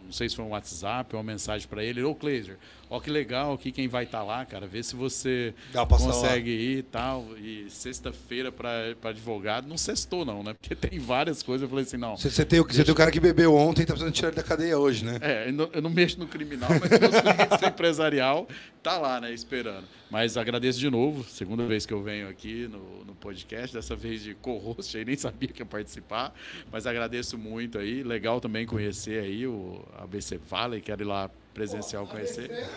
não sei se foi um WhatsApp uma mensagem para ele, ô Cleiser, ó que legal aqui quem vai estar lá, cara, vê se você consegue ir e tal. E sexta-feira para advogado, não sextou não, né? Porque tem várias coisas, eu falei assim, não. Você, você tem, o- você tem o cara que bebeu ontem e tá precisando tirar ele da cadeia hoje, né? É, eu não, eu não mexo no criminal, mas meus clientes empresarial tá lá, né, esperando. Mas agradeço de novo, segunda vez que eu venho aqui no, no podcast, dessa vez de co-host, aí nem sabia que ia participar, mas agradeço muito aí. Legal também conhecer aí o ABC Valley, quero ir lá presencial conhecer.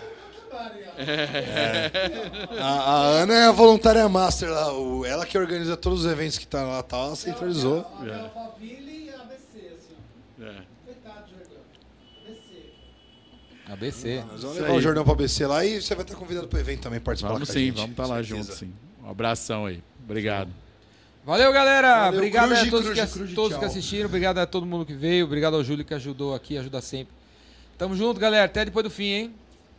A, a Ana é a voluntária master lá. o- ela que organiza todos os eventos que tá lá, tá, ela centralizou. A Bela Faville e a ABC, assim. É. Coitado, Jordão. ABC. ABC. Nós vamos levar o. Jordão pro ABC lá e você vai estar convidado pro evento também participar Vamos com a sim, gente, vamos estar com lá certeza. juntos, sim. Um abração aí. Obrigado. Valeu, galera. Valeu, obrigado a todos, que, todos que assistiram. Obrigado a todo mundo que veio. Obrigado ao Júlio que ajudou aqui, ajuda sempre. Tamo junto, galera. Até depois do fim, hein?